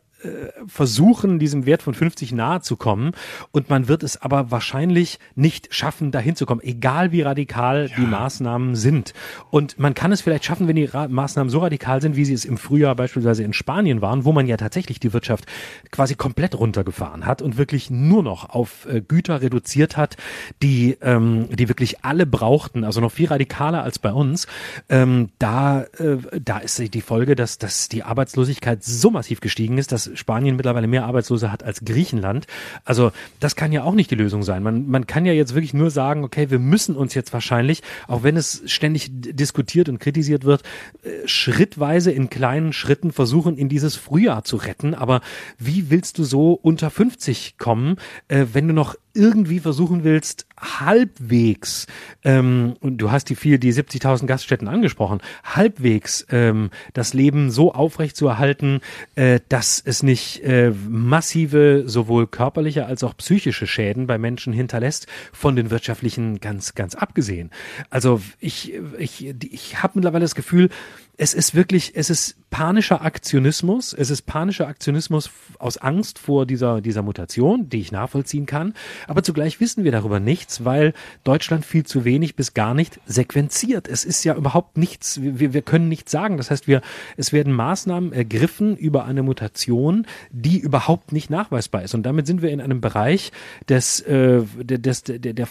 versuchen, diesem Wert von 50 nahe zu kommen und man wird es aber wahrscheinlich nicht schaffen, dahin zu kommen, egal wie radikal ja. die Maßnahmen sind. Und man kann es vielleicht schaffen, wenn die Ra Maßnahmen so radikal sind, wie sie es im Frühjahr beispielsweise in Spanien waren, wo man ja tatsächlich die Wirtschaft quasi komplett runtergefahren hat und wirklich nur noch auf äh, Güter reduziert hat, die, ähm, die wirklich alle brauchten, also noch viel radikaler als bei uns. Ähm, da, äh, da ist die Folge, dass, dass die Arbeitslosigkeit so massiv gestiegen ist, dass Spanien mittlerweile mehr Arbeitslose hat als Griechenland. Also das kann ja auch nicht die Lösung sein. Man, man kann ja jetzt wirklich nur sagen, okay, wir müssen uns jetzt wahrscheinlich, auch wenn es ständig diskutiert und kritisiert wird, äh, schrittweise in kleinen Schritten versuchen, in dieses Frühjahr zu retten. Aber wie willst du so unter 50 kommen, äh, wenn du noch irgendwie versuchen willst, halbwegs, ähm, und du hast die vier, die 70.000 Gaststätten angesprochen, halbwegs ähm, das Leben so aufrecht zu erhalten, äh, dass es nicht äh, massive, sowohl körperliche als auch psychische Schäden bei Menschen hinterlässt, von den wirtschaftlichen ganz, ganz abgesehen. Also ich, ich, ich habe mittlerweile das Gefühl, es ist wirklich, es ist panischer Aktionismus. Es ist panischer Aktionismus aus Angst vor dieser, dieser Mutation, die ich nachvollziehen kann. Aber zugleich wissen wir darüber nichts, weil Deutschland viel zu wenig bis gar nicht sequenziert. Es ist ja überhaupt nichts, wir, wir können nichts sagen. Das heißt, wir, es werden Maßnahmen ergriffen über eine Mutation, die überhaupt nicht nachweisbar ist. Und damit sind wir in einem Bereich des, äh, des, der, der,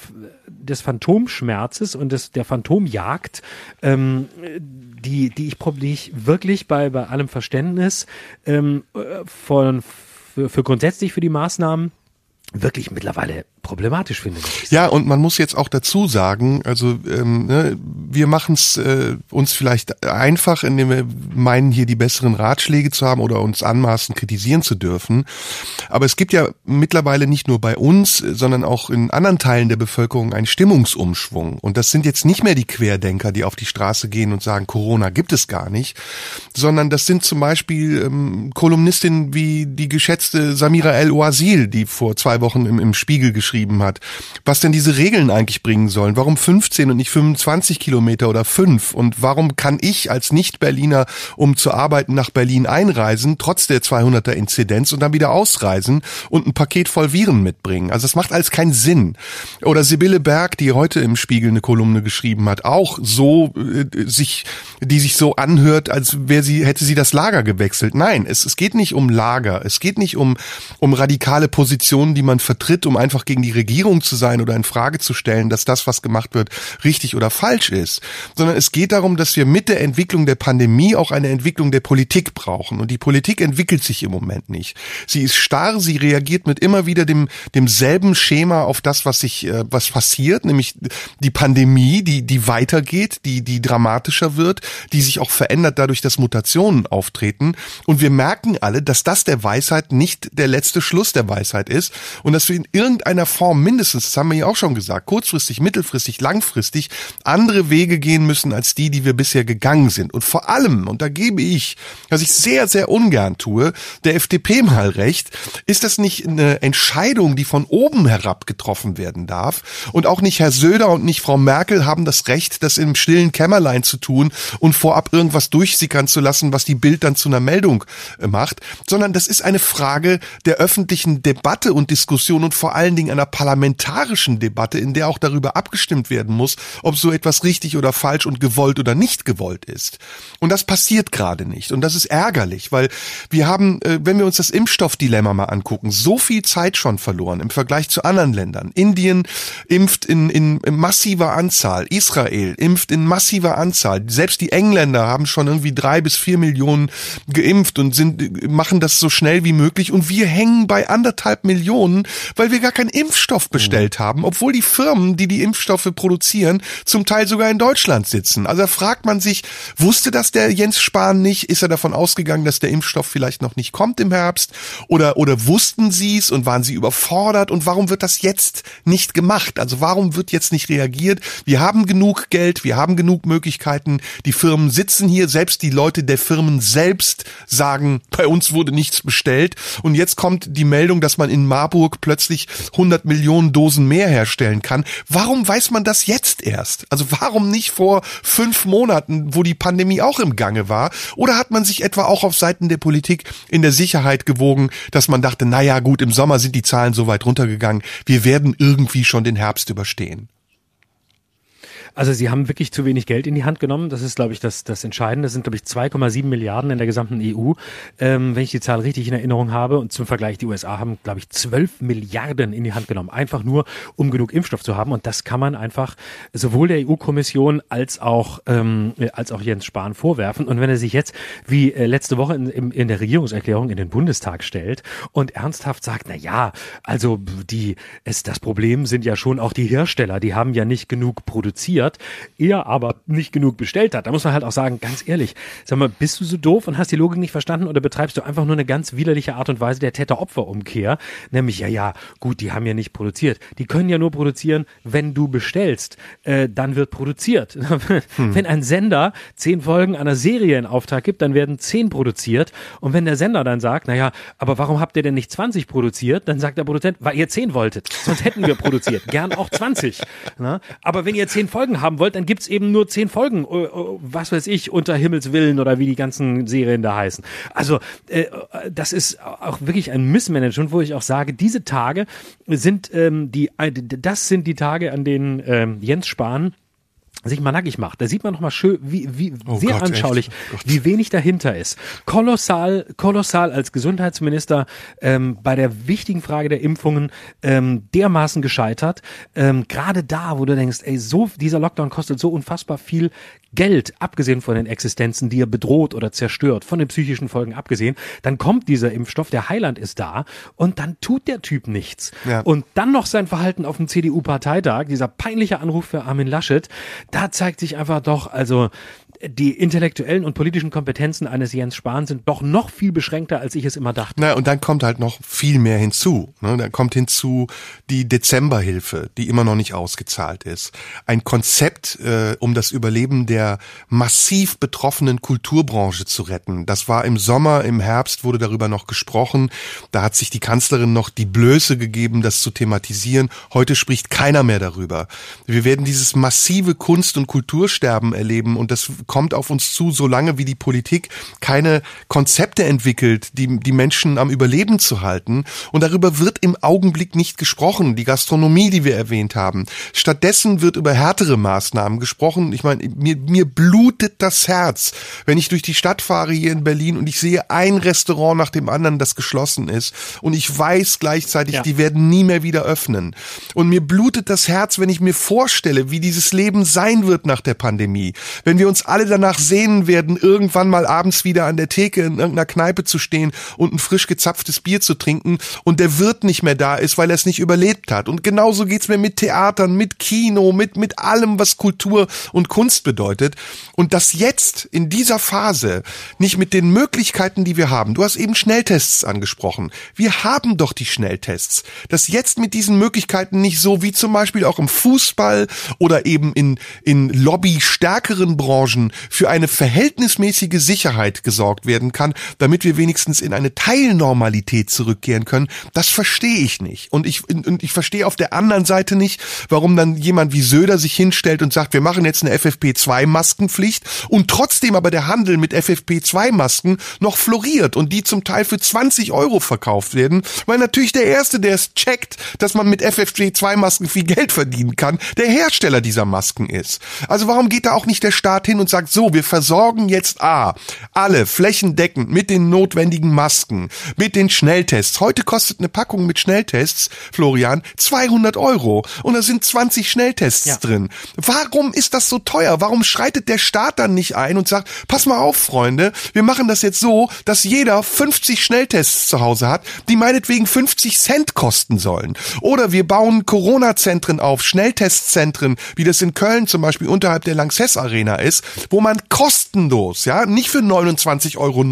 des Phantomschmerzes und des, der Phantomjagd, ähm, die, die ich, die ich wirklich bei, bei allem Verständnis ähm, äh, von, für, für grundsätzlich für die Maßnahmen wirklich mittlerweile problematisch finde. Ja, und man muss jetzt auch dazu sagen, also ähm, ne, wir machen es äh, uns vielleicht einfach, indem wir meinen, hier die besseren Ratschläge zu haben oder uns anmaßen, kritisieren zu dürfen. Aber es gibt ja mittlerweile nicht nur bei uns, sondern auch in anderen Teilen der Bevölkerung einen Stimmungsumschwung. Und das sind jetzt nicht mehr die Querdenker, die auf die Straße gehen und sagen, Corona gibt es gar nicht, sondern das sind zum Beispiel ähm, Kolumnistinnen wie die geschätzte Samira El-Oasil, die vor zwei im, im Spiegel geschrieben hat, was denn diese Regeln eigentlich bringen sollen. Warum 15 und nicht 25 Kilometer oder 5? Und warum kann ich als Nicht-Berliner, um zu arbeiten, nach Berlin einreisen, trotz der 200er Inzidenz und dann wieder ausreisen und ein Paket voll Viren mitbringen? Also das macht alles keinen Sinn. Oder Sibylle Berg, die heute im Spiegel eine Kolumne geschrieben hat, auch so äh, sich, die sich so anhört, als wäre sie, hätte sie das Lager gewechselt. Nein, es, es geht nicht um Lager. Es geht nicht um, um radikale Positionen, die man vertritt, um einfach gegen die Regierung zu sein oder in Frage zu stellen, dass das, was gemacht wird, richtig oder falsch ist, sondern es geht darum, dass wir mit der Entwicklung der Pandemie auch eine Entwicklung der Politik brauchen. Und die Politik entwickelt sich im Moment nicht. Sie ist starr, sie reagiert mit immer wieder dem, demselben Schema auf das, was sich, äh, was passiert, nämlich die Pandemie, die, die weitergeht, die, die dramatischer wird, die sich auch verändert dadurch, dass Mutationen auftreten. Und wir merken alle, dass das der Weisheit nicht der letzte Schluss der Weisheit ist und dass wir in irgendeiner Form mindestens, das haben wir ja auch schon gesagt, kurzfristig, mittelfristig, langfristig andere Wege gehen müssen als die, die wir bisher gegangen sind. Und vor allem, und da gebe ich, was ich sehr, sehr ungern tue, der FDP mal recht, ist das nicht eine Entscheidung, die von oben herab getroffen werden darf. Und auch nicht Herr Söder und nicht Frau Merkel haben das Recht, das im stillen Kämmerlein zu tun und vorab irgendwas durchsickern zu lassen, was die Bild dann zu einer Meldung äh, macht, sondern das ist eine Frage der öffentlichen Debatte und Diskussion und vor allen Dingen einer parlamentarischen Debatte, in der auch darüber abgestimmt werden muss, ob so etwas richtig oder falsch und gewollt oder nicht gewollt ist. Und das passiert gerade nicht. Und das ist ärgerlich, weil wir haben, äh, wenn wir uns das Impfstoffdilemma mal angucken, so viel Zeit schon verloren im Vergleich zu anderen Ländern. Indien impft in, in massiver Anzahl, Israel impft in massiver Anzahl. Selbst die Engländer haben schon irgendwie drei bis vier Millionen geimpft und sind, machen das so schnell wie möglich. Und wir hängen bei anderthalb Millionen, weil wir gar kein Impf Impfstoff bestellt haben, obwohl die Firmen, die die Impfstoffe produzieren, zum Teil sogar in Deutschland sitzen. Also da fragt man sich, wusste das der Jens Spahn nicht? Ist er davon ausgegangen, dass der Impfstoff vielleicht noch nicht kommt im Herbst? Oder, oder wussten sie es und waren sie überfordert? Und warum wird das jetzt nicht gemacht? Also warum wird jetzt nicht reagiert? Wir haben genug Geld, wir haben genug Möglichkeiten. Die Firmen sitzen hier, selbst die Leute der Firmen selbst sagen, bei uns wurde nichts bestellt. Und jetzt kommt die Meldung, dass man in Marburg Hamburg plötzlich 100 Millionen Dosen mehr herstellen kann. Warum weiß man das jetzt erst? Also warum nicht vor fünf Monaten, wo die Pandemie auch im Gange war? Oder hat man sich etwa auch auf Seiten der Politik in der Sicherheit gewogen, dass man dachte, naja gut, im Sommer sind die Zahlen so weit runtergegangen, wir werden irgendwie schon den Herbst überstehen? Also sie haben wirklich zu wenig Geld in die Hand genommen. Das ist, glaube ich, das, das Entscheidende. Das sind, glaube ich, 2,7 Milliarden in der gesamten EU, ähm, wenn ich die Zahl richtig in Erinnerung habe. Und zum Vergleich, die USA haben, glaube ich, 12 Milliarden in die Hand genommen. Einfach nur, um genug Impfstoff zu haben. Und das kann man einfach sowohl der EU-Kommission als auch, ähm, als auch Jens Spahn vorwerfen. Und wenn er sich jetzt, wie äh, letzte Woche in, in, in der Regierungserklärung in den Bundestag stellt und ernsthaft sagt, na ja, also die, es, das Problem sind ja schon auch die Hersteller. Die haben ja nicht genug produziert produziert, er aber nicht genug bestellt hat. Da muss man halt auch sagen, ganz ehrlich, sag mal, bist du so doof und hast die Logik nicht verstanden oder betreibst du einfach nur eine ganz widerliche Art und Weise der Täter-Opfer-Umkehr? Nämlich, ja, ja, gut, die haben ja nicht produziert. Die können ja nur produzieren, wenn du bestellst. Äh, dann wird produziert. hm. Wenn ein Sender zehn Folgen einer Serie in Auftrag gibt, dann werden zehn produziert. Und wenn der Sender dann sagt, naja, aber warum habt ihr denn nicht 20 produziert? Dann sagt der Produzent, weil ihr zehn wolltet. Sonst hätten wir produziert. Gern auch 20. Na? Aber wenn ihr zehn Folgen Folgen haben wollt, dann gibt's eben nur zehn Folgen, äh, äh, was weiß ich, unter Himmels Willen oder wie die ganzen Serien da heißen. Also äh, das ist auch wirklich ein Missmanagement, wo ich auch sage, diese Tage sind ähm, die, das sind die Tage, an denen ähm, Jens Spahn sich mal nackig macht. Da sieht man nochmal schön, wie, wie oh sehr Gott, anschaulich, oh wie wenig dahinter ist. Kolossal, kolossal als Gesundheitsminister ähm, bei der wichtigen Frage der Impfungen ähm, dermaßen gescheitert. Ähm, Gerade da, wo du denkst, ey, so dieser Lockdown kostet so unfassbar viel Geld, abgesehen von den Existenzen, die er bedroht oder zerstört, von den psychischen Folgen abgesehen, dann kommt dieser Impfstoff, der Heiland ist da und dann tut der Typ nichts. Ja. Und dann noch sein Verhalten auf dem CDU-Parteitag, dieser peinliche Anruf für Armin Laschet, da zeigt sich einfach doch, also die intellektuellen und politischen Kompetenzen eines Jens Spahn sind doch noch viel beschränkter, als ich es immer dachte. Na, und dann kommt halt noch viel mehr hinzu. Ne? Dann kommt hinzu die Dezemberhilfe, die immer noch nicht ausgezahlt ist. Ein Konzept, äh, um das Überleben der massiv betroffenen Kulturbranche zu retten. Das war im Sommer, im Herbst wurde darüber noch gesprochen. Da hat sich die Kanzlerin noch die Blöße gegeben, das zu thematisieren. Heute spricht keiner mehr darüber. Wir werden dieses massive Kunst- und Kultursterben erleben und das kommt auf uns zu, solange wie die Politik keine Konzepte entwickelt, die, die Menschen am Überleben zu halten. Und darüber wird im Augenblick nicht gesprochen. Die Gastronomie, die wir erwähnt haben. Stattdessen wird über härtere Maßnahmen gesprochen. Ich meine, mir, mir blutet das Herz, wenn ich durch die Stadt fahre hier in Berlin und ich sehe ein Restaurant nach dem anderen, das geschlossen ist. Und ich weiß gleichzeitig, ja. die werden nie mehr wieder öffnen. Und mir blutet das Herz, wenn ich mir vorstelle, wie dieses Leben sein wird nach der Pandemie. Wenn wir uns alle danach sehnen werden, irgendwann mal abends wieder an der Theke in irgendeiner Kneipe zu stehen und ein frisch gezapftes Bier zu trinken und der Wirt nicht mehr da ist, weil er es nicht überlebt hat. Und genauso geht's mir mit Theatern, mit Kino, mit, mit allem, was Kultur und Kunst bedeutet. Und das jetzt in dieser Phase nicht mit den Möglichkeiten, die wir haben. Du hast eben Schnelltests angesprochen. Wir haben doch die Schnelltests. Das jetzt mit diesen Möglichkeiten nicht so wie zum Beispiel auch im Fußball oder eben in, in Lobby stärkeren Branchen für eine verhältnismäßige Sicherheit gesorgt werden kann, damit wir wenigstens in eine Teilnormalität zurückkehren können, das verstehe ich nicht. Und ich, und ich verstehe auf der anderen Seite nicht, warum dann jemand wie Söder sich hinstellt und sagt, wir machen jetzt eine FFP2-Maskenpflicht und trotzdem aber der Handel mit FFP2-Masken noch floriert und die zum Teil für 20 Euro verkauft werden, weil natürlich der Erste, der es checkt, dass man mit FFP2-Masken viel Geld verdienen kann, der Hersteller dieser Masken ist. Also warum geht da auch nicht der Staat hin und sagt, so, wir versorgen jetzt A, alle flächendeckend mit den notwendigen Masken, mit den Schnelltests. Heute kostet eine Packung mit Schnelltests, Florian, 200 Euro und da sind 20 Schnelltests ja. drin. Warum ist das so teuer? Warum schreitet der Staat dann nicht ein und sagt, pass mal auf, Freunde, wir machen das jetzt so, dass jeder 50 Schnelltests zu Hause hat, die meinetwegen 50 Cent kosten sollen. Oder wir bauen Corona-Zentren auf, Schnelltestzentren, wie das in Köln zum Beispiel unterhalb der Lanxess Arena ist, wo man kostenlos, ja, nicht für 29,90 Euro,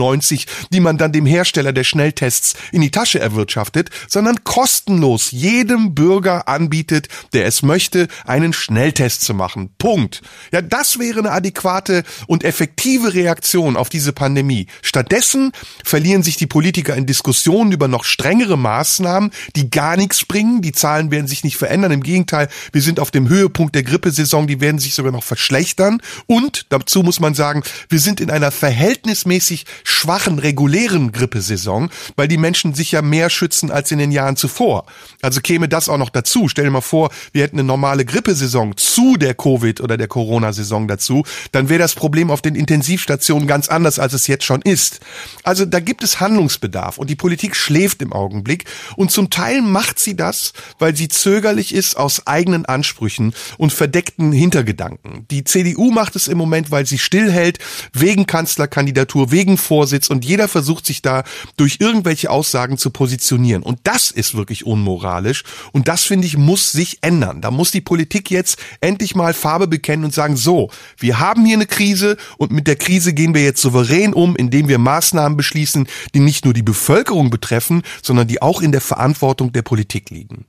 die man dann dem Hersteller der Schnelltests in die Tasche erwirtschaftet, sondern kostenlos jedem Bürger anbietet, der es möchte, einen Schnelltest zu machen. Punkt. Ja, das wäre eine adäquate und effektive Reaktion auf diese Pandemie. Stattdessen verlieren sich die Politiker in Diskussionen über noch strengere Maßnahmen, die gar nichts bringen. Die Zahlen werden sich nicht verändern. Im Gegenteil, wir sind auf dem Höhepunkt der Grippesaison. Die werden sich sogar noch verschlechtern. Und dazu muss man sagen, wir sind in einer verhältnismäßig schwachen regulären Grippesaison, weil die Menschen sich ja mehr schützen als in den Jahren zuvor. Also käme das auch noch dazu. Stell dir mal vor, wir hätten eine normale Grippesaison zu der Covid- oder der Corona-Saison dazu. Dann wäre das Problem auf den Intensivstationen ganz anders, als es jetzt schon ist. Also da gibt es Handlungsbedarf und die Politik schläft im Augenblick und zum Teil macht sie das, weil sie zögerlich ist aus eigenen Ansprüchen und verdeckten Hintergedanken. Die CDU macht es im Moment, weil sie stillhält, wegen Kanzlerkandidatur, wegen Vorsitz und jeder versucht sich da durch irgendwelche Aussagen zu positionieren. Und das ist wirklich unmoralisch und das finde ich muss sich ändern. Da muss die Politik jetzt endlich mal Farbe bekennen und sagen, so, wir haben hier eine Krise und mit der Krise gehen wir jetzt souverän um, indem wir Maßnahmen beschließen, die nicht nur die Bevölkerung betreffen, sondern die auch in der Verantwortung der Politik liegen.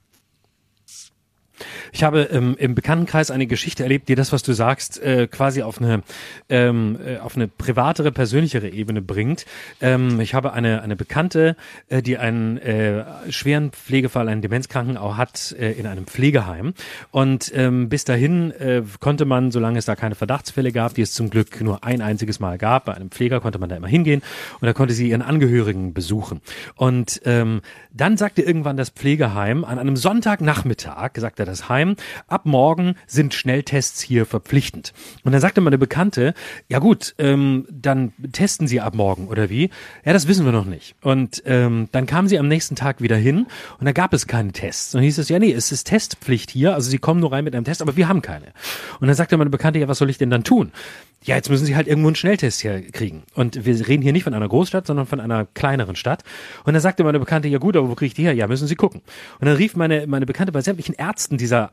Ich habe ähm, im Bekanntenkreis eine Geschichte erlebt, die das, was du sagst, äh, quasi auf eine ähm, äh, auf eine privatere, persönlichere Ebene bringt. Ähm, ich habe eine eine Bekannte, äh, die einen äh, schweren Pflegefall, einen Demenzkranken auch hat äh, in einem Pflegeheim. Und ähm, bis dahin äh, konnte man, solange es da keine Verdachtsfälle gab, die es zum Glück nur ein einziges Mal gab, bei einem Pfleger konnte man da immer hingehen und da konnte sie ihren Angehörigen besuchen. Und ähm, dann sagte irgendwann das Pflegeheim an einem Sonntagnachmittag, sagte das Heim Heim, ab morgen sind Schnelltests hier verpflichtend. Und dann sagte meine Bekannte, ja gut, ähm, dann testen Sie ab morgen oder wie? Ja, das wissen wir noch nicht. Und ähm, dann kam sie am nächsten Tag wieder hin und da gab es keine Tests. Und hieß es, ja nee, es ist Testpflicht hier, also Sie kommen nur rein mit einem Test, aber wir haben keine. Und dann sagte meine Bekannte, ja, was soll ich denn dann tun? ja, jetzt müssen sie halt irgendwo einen Schnelltest hier kriegen. Und wir reden hier nicht von einer Großstadt, sondern von einer kleineren Stadt. Und dann sagte meine Bekannte, ja gut, aber wo kriege ich die her? Ja, müssen sie gucken. Und dann rief meine, meine Bekannte bei sämtlichen Ärzten dieser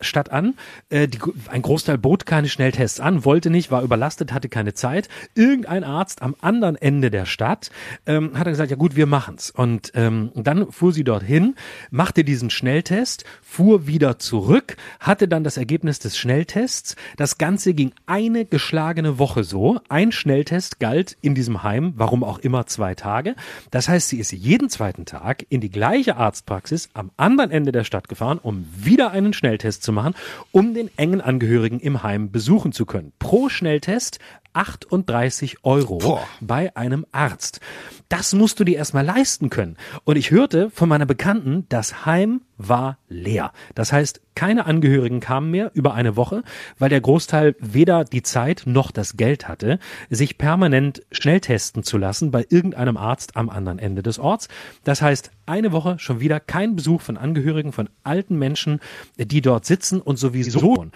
Stadt an. Äh, die, ein Großteil bot keine Schnelltests an, wollte nicht, war überlastet, hatte keine Zeit. Irgendein Arzt am anderen Ende der Stadt ähm, hat dann gesagt, ja gut, wir machen's. Und ähm, dann fuhr sie dorthin, machte diesen Schnelltest, fuhr wieder zurück, hatte dann das Ergebnis des Schnelltests. Das Ganze ging eine geschlagene Woche so. Ein Schnelltest galt in diesem Heim, warum auch immer, zwei Tage. Das heißt, sie ist jeden zweiten Tag in die gleiche Arztpraxis am anderen Ende der Stadt gefahren, um wieder einen Schnelltest zu machen, um den engen Angehörigen im Heim besuchen zu können. Pro Schnelltest 38 Euro Boah. bei einem Arzt. Das musst du dir erstmal leisten können. Und ich hörte von meiner Bekannten, das Heim war leer. Das heißt, keine Angehörigen kamen mehr über eine Woche, weil der Großteil weder die Zeit noch das Geld hatte, sich permanent schnell testen zu lassen bei irgendeinem Arzt am anderen Ende des Orts. Das heißt, eine Woche schon wieder kein Besuch von Angehörigen, von alten Menschen, die dort sitzen und sowieso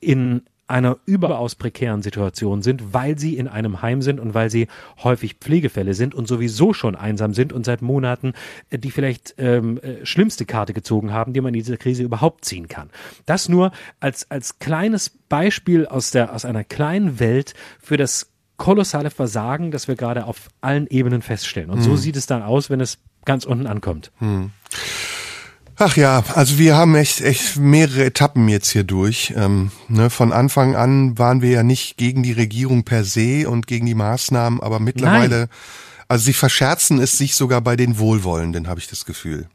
in einer überaus prekären Situation sind, weil sie in einem Heim sind und weil sie häufig Pflegefälle sind und sowieso schon einsam sind und seit Monaten äh, die vielleicht ähm, äh, schlimmste Karte gezogen haben, die man in dieser Krise überhaupt ziehen kann. Das nur als, als kleines Beispiel aus, der, aus einer kleinen Welt für das kolossale Versagen, das wir gerade auf allen Ebenen feststellen. Und hm. so sieht es dann aus, wenn es ganz unten ankommt. Hm. Ach ja, also wir haben echt, echt mehrere Etappen jetzt hier durch. Ähm, ne, von Anfang an waren wir ja nicht gegen die Regierung per se und gegen die Maßnahmen, aber mittlerweile, Nein. also sie verscherzen es sich sogar bei den Wohlwollenden, habe ich das Gefühl.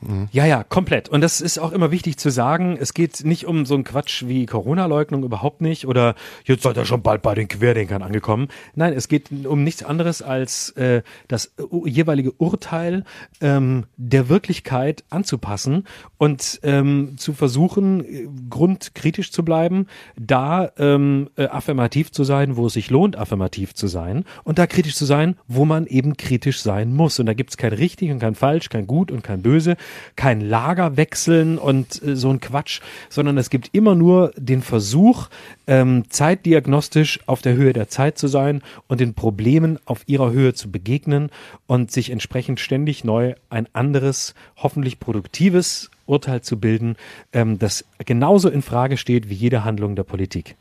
Mhm. Ja, ja, komplett. Und das ist auch immer wichtig zu sagen. Es geht nicht um so einen Quatsch wie Corona-Leugnung, überhaupt nicht. Oder jetzt seid ihr schon bald bei den Querdenkern angekommen. Nein, es geht um nichts anderes als äh, das jeweilige Urteil ähm, der Wirklichkeit anzupassen und ähm, zu versuchen, grundkritisch zu bleiben, da ähm, äh, affirmativ zu sein, wo es sich lohnt, affirmativ zu sein. Und da kritisch zu sein, wo man eben kritisch sein muss. Und da gibt's kein richtig und kein falsch, kein gut und kein böse kein Lager wechseln und äh, so ein Quatsch, sondern es gibt immer nur den Versuch, ähm, zeitdiagnostisch auf der Höhe der Zeit zu sein und den Problemen auf ihrer Höhe zu begegnen und sich entsprechend ständig neu ein anderes, hoffentlich produktives Urteil zu bilden, ähm, das genauso in Frage steht wie jede Handlung der Politik.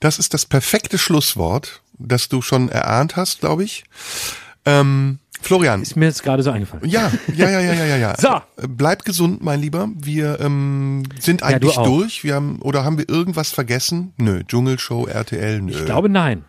Das ist das perfekte Schlusswort, das du schon erahnt hast, glaube ich. Ähm, Florian. Ist mir jetzt gerade so eingefallen. Ja, ja, ja, ja, ja, ja. ja. So. Bleib gesund, mein Lieber. Wir ähm, sind du eigentlich auch. durch. Wir haben oder haben wir irgendwas vergessen? Nö, Dschungelshow, RTL, nö. Ich glaube nein.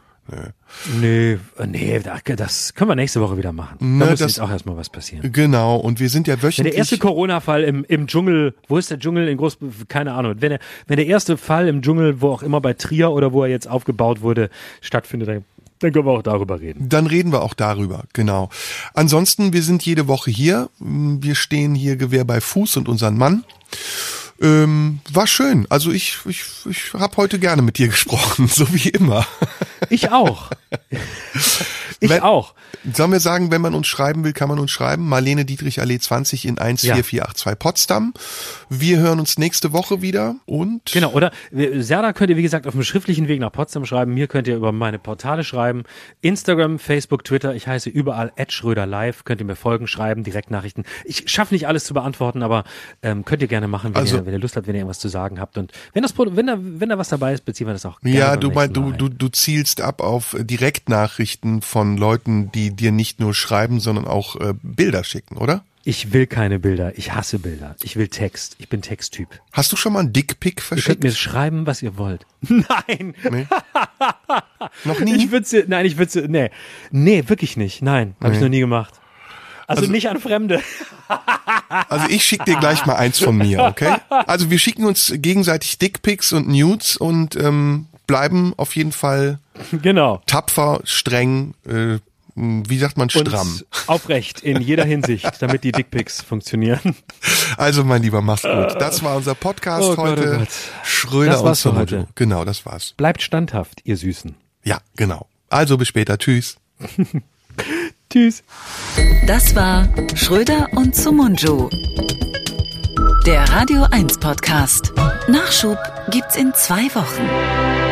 Nee, äh, nee, da- das können wir nächste Woche wieder machen. Ne, da muss das- jetzt auch erstmal was passieren. Genau, und wir sind ja Wenn wöchentlich. der erste Corona-Fall im, im Dschungel, wo ist der Dschungel in Groß, keine Ahnung, wenn der, wenn der erste Fall im Dschungel, wo auch immer bei Trier oder wo er jetzt aufgebaut wurde, stattfindet, dann, dann können wir auch darüber reden. Dann reden wir auch darüber, genau. Ansonsten, wir sind jede Woche hier. Wir stehen hier Gewehr bei Fuß und unseren Mann. Ähm, war schön. Also ich, ich, ich habe heute gerne mit dir gesprochen, so wie immer. Ich auch. ich Wenn- auch. Sollen wir sagen, wenn man uns schreiben will, kann man uns schreiben. Marlene Dietrich Allee 20 in 14482 Potsdam. Wir hören uns nächste Woche wieder und Genau, oder äh, Serda könnt ihr, wie gesagt, auf dem schriftlichen Weg nach Potsdam schreiben. Mir könnt ihr über meine Portale schreiben. Instagram, Facebook, Twitter. Ich heiße überall Schröder live. Könnt ihr mir folgen, schreiben, Direktnachrichten. Ich schaffe nicht alles zu beantworten, aber ähm, könnt ihr gerne machen, wenn, Also- ihr, wenn ihr Lust habt, wenn ihr irgendwas zu sagen habt. Und wenn das wenn da, wenn da was dabei ist, beziehen wir das auch gerne Ja, du, mein, du, du, du zielst ab auf äh, Direktnachrichten von Leuten, die dir nicht nur schreiben, sondern auch äh, Bilder schicken, oder? Ich will keine Bilder. Ich hasse Bilder. Ich will Text. Ich bin Texttyp. Hast du schon mal einen Dickpick Ihr könnt verschickt? mir schreiben, was ihr wollt. Nein. Nee. Noch nie? Ich würde nein, ich würde nee. Nee, wirklich nicht. Nein, habe ich Nee. noch nie gemacht. Also, Also- nicht an Fremde. Also ich schick dir gleich mal eins von mir, okay? Also wir schicken uns gegenseitig Dickpics und Nudes und ähm, bleiben auf jeden Fall genau. tapfer, streng, äh, wie sagt man, Und stramm. aufrecht in jeder Hinsicht, damit die Dickpics funktionieren. Also mein Lieber, mach's gut. Das war unser Podcast Oh Gott, heute. oh Gott. Schröder Das war's und für heute. Genau, das war's. Bleibt standhaft, ihr Süßen. Ja, genau. Also bis später. Tschüss. Tschüss. Das war Schröder und Sumunju. Der Radio 1 Podcast. Nachschub gibt's in zwei Wochen.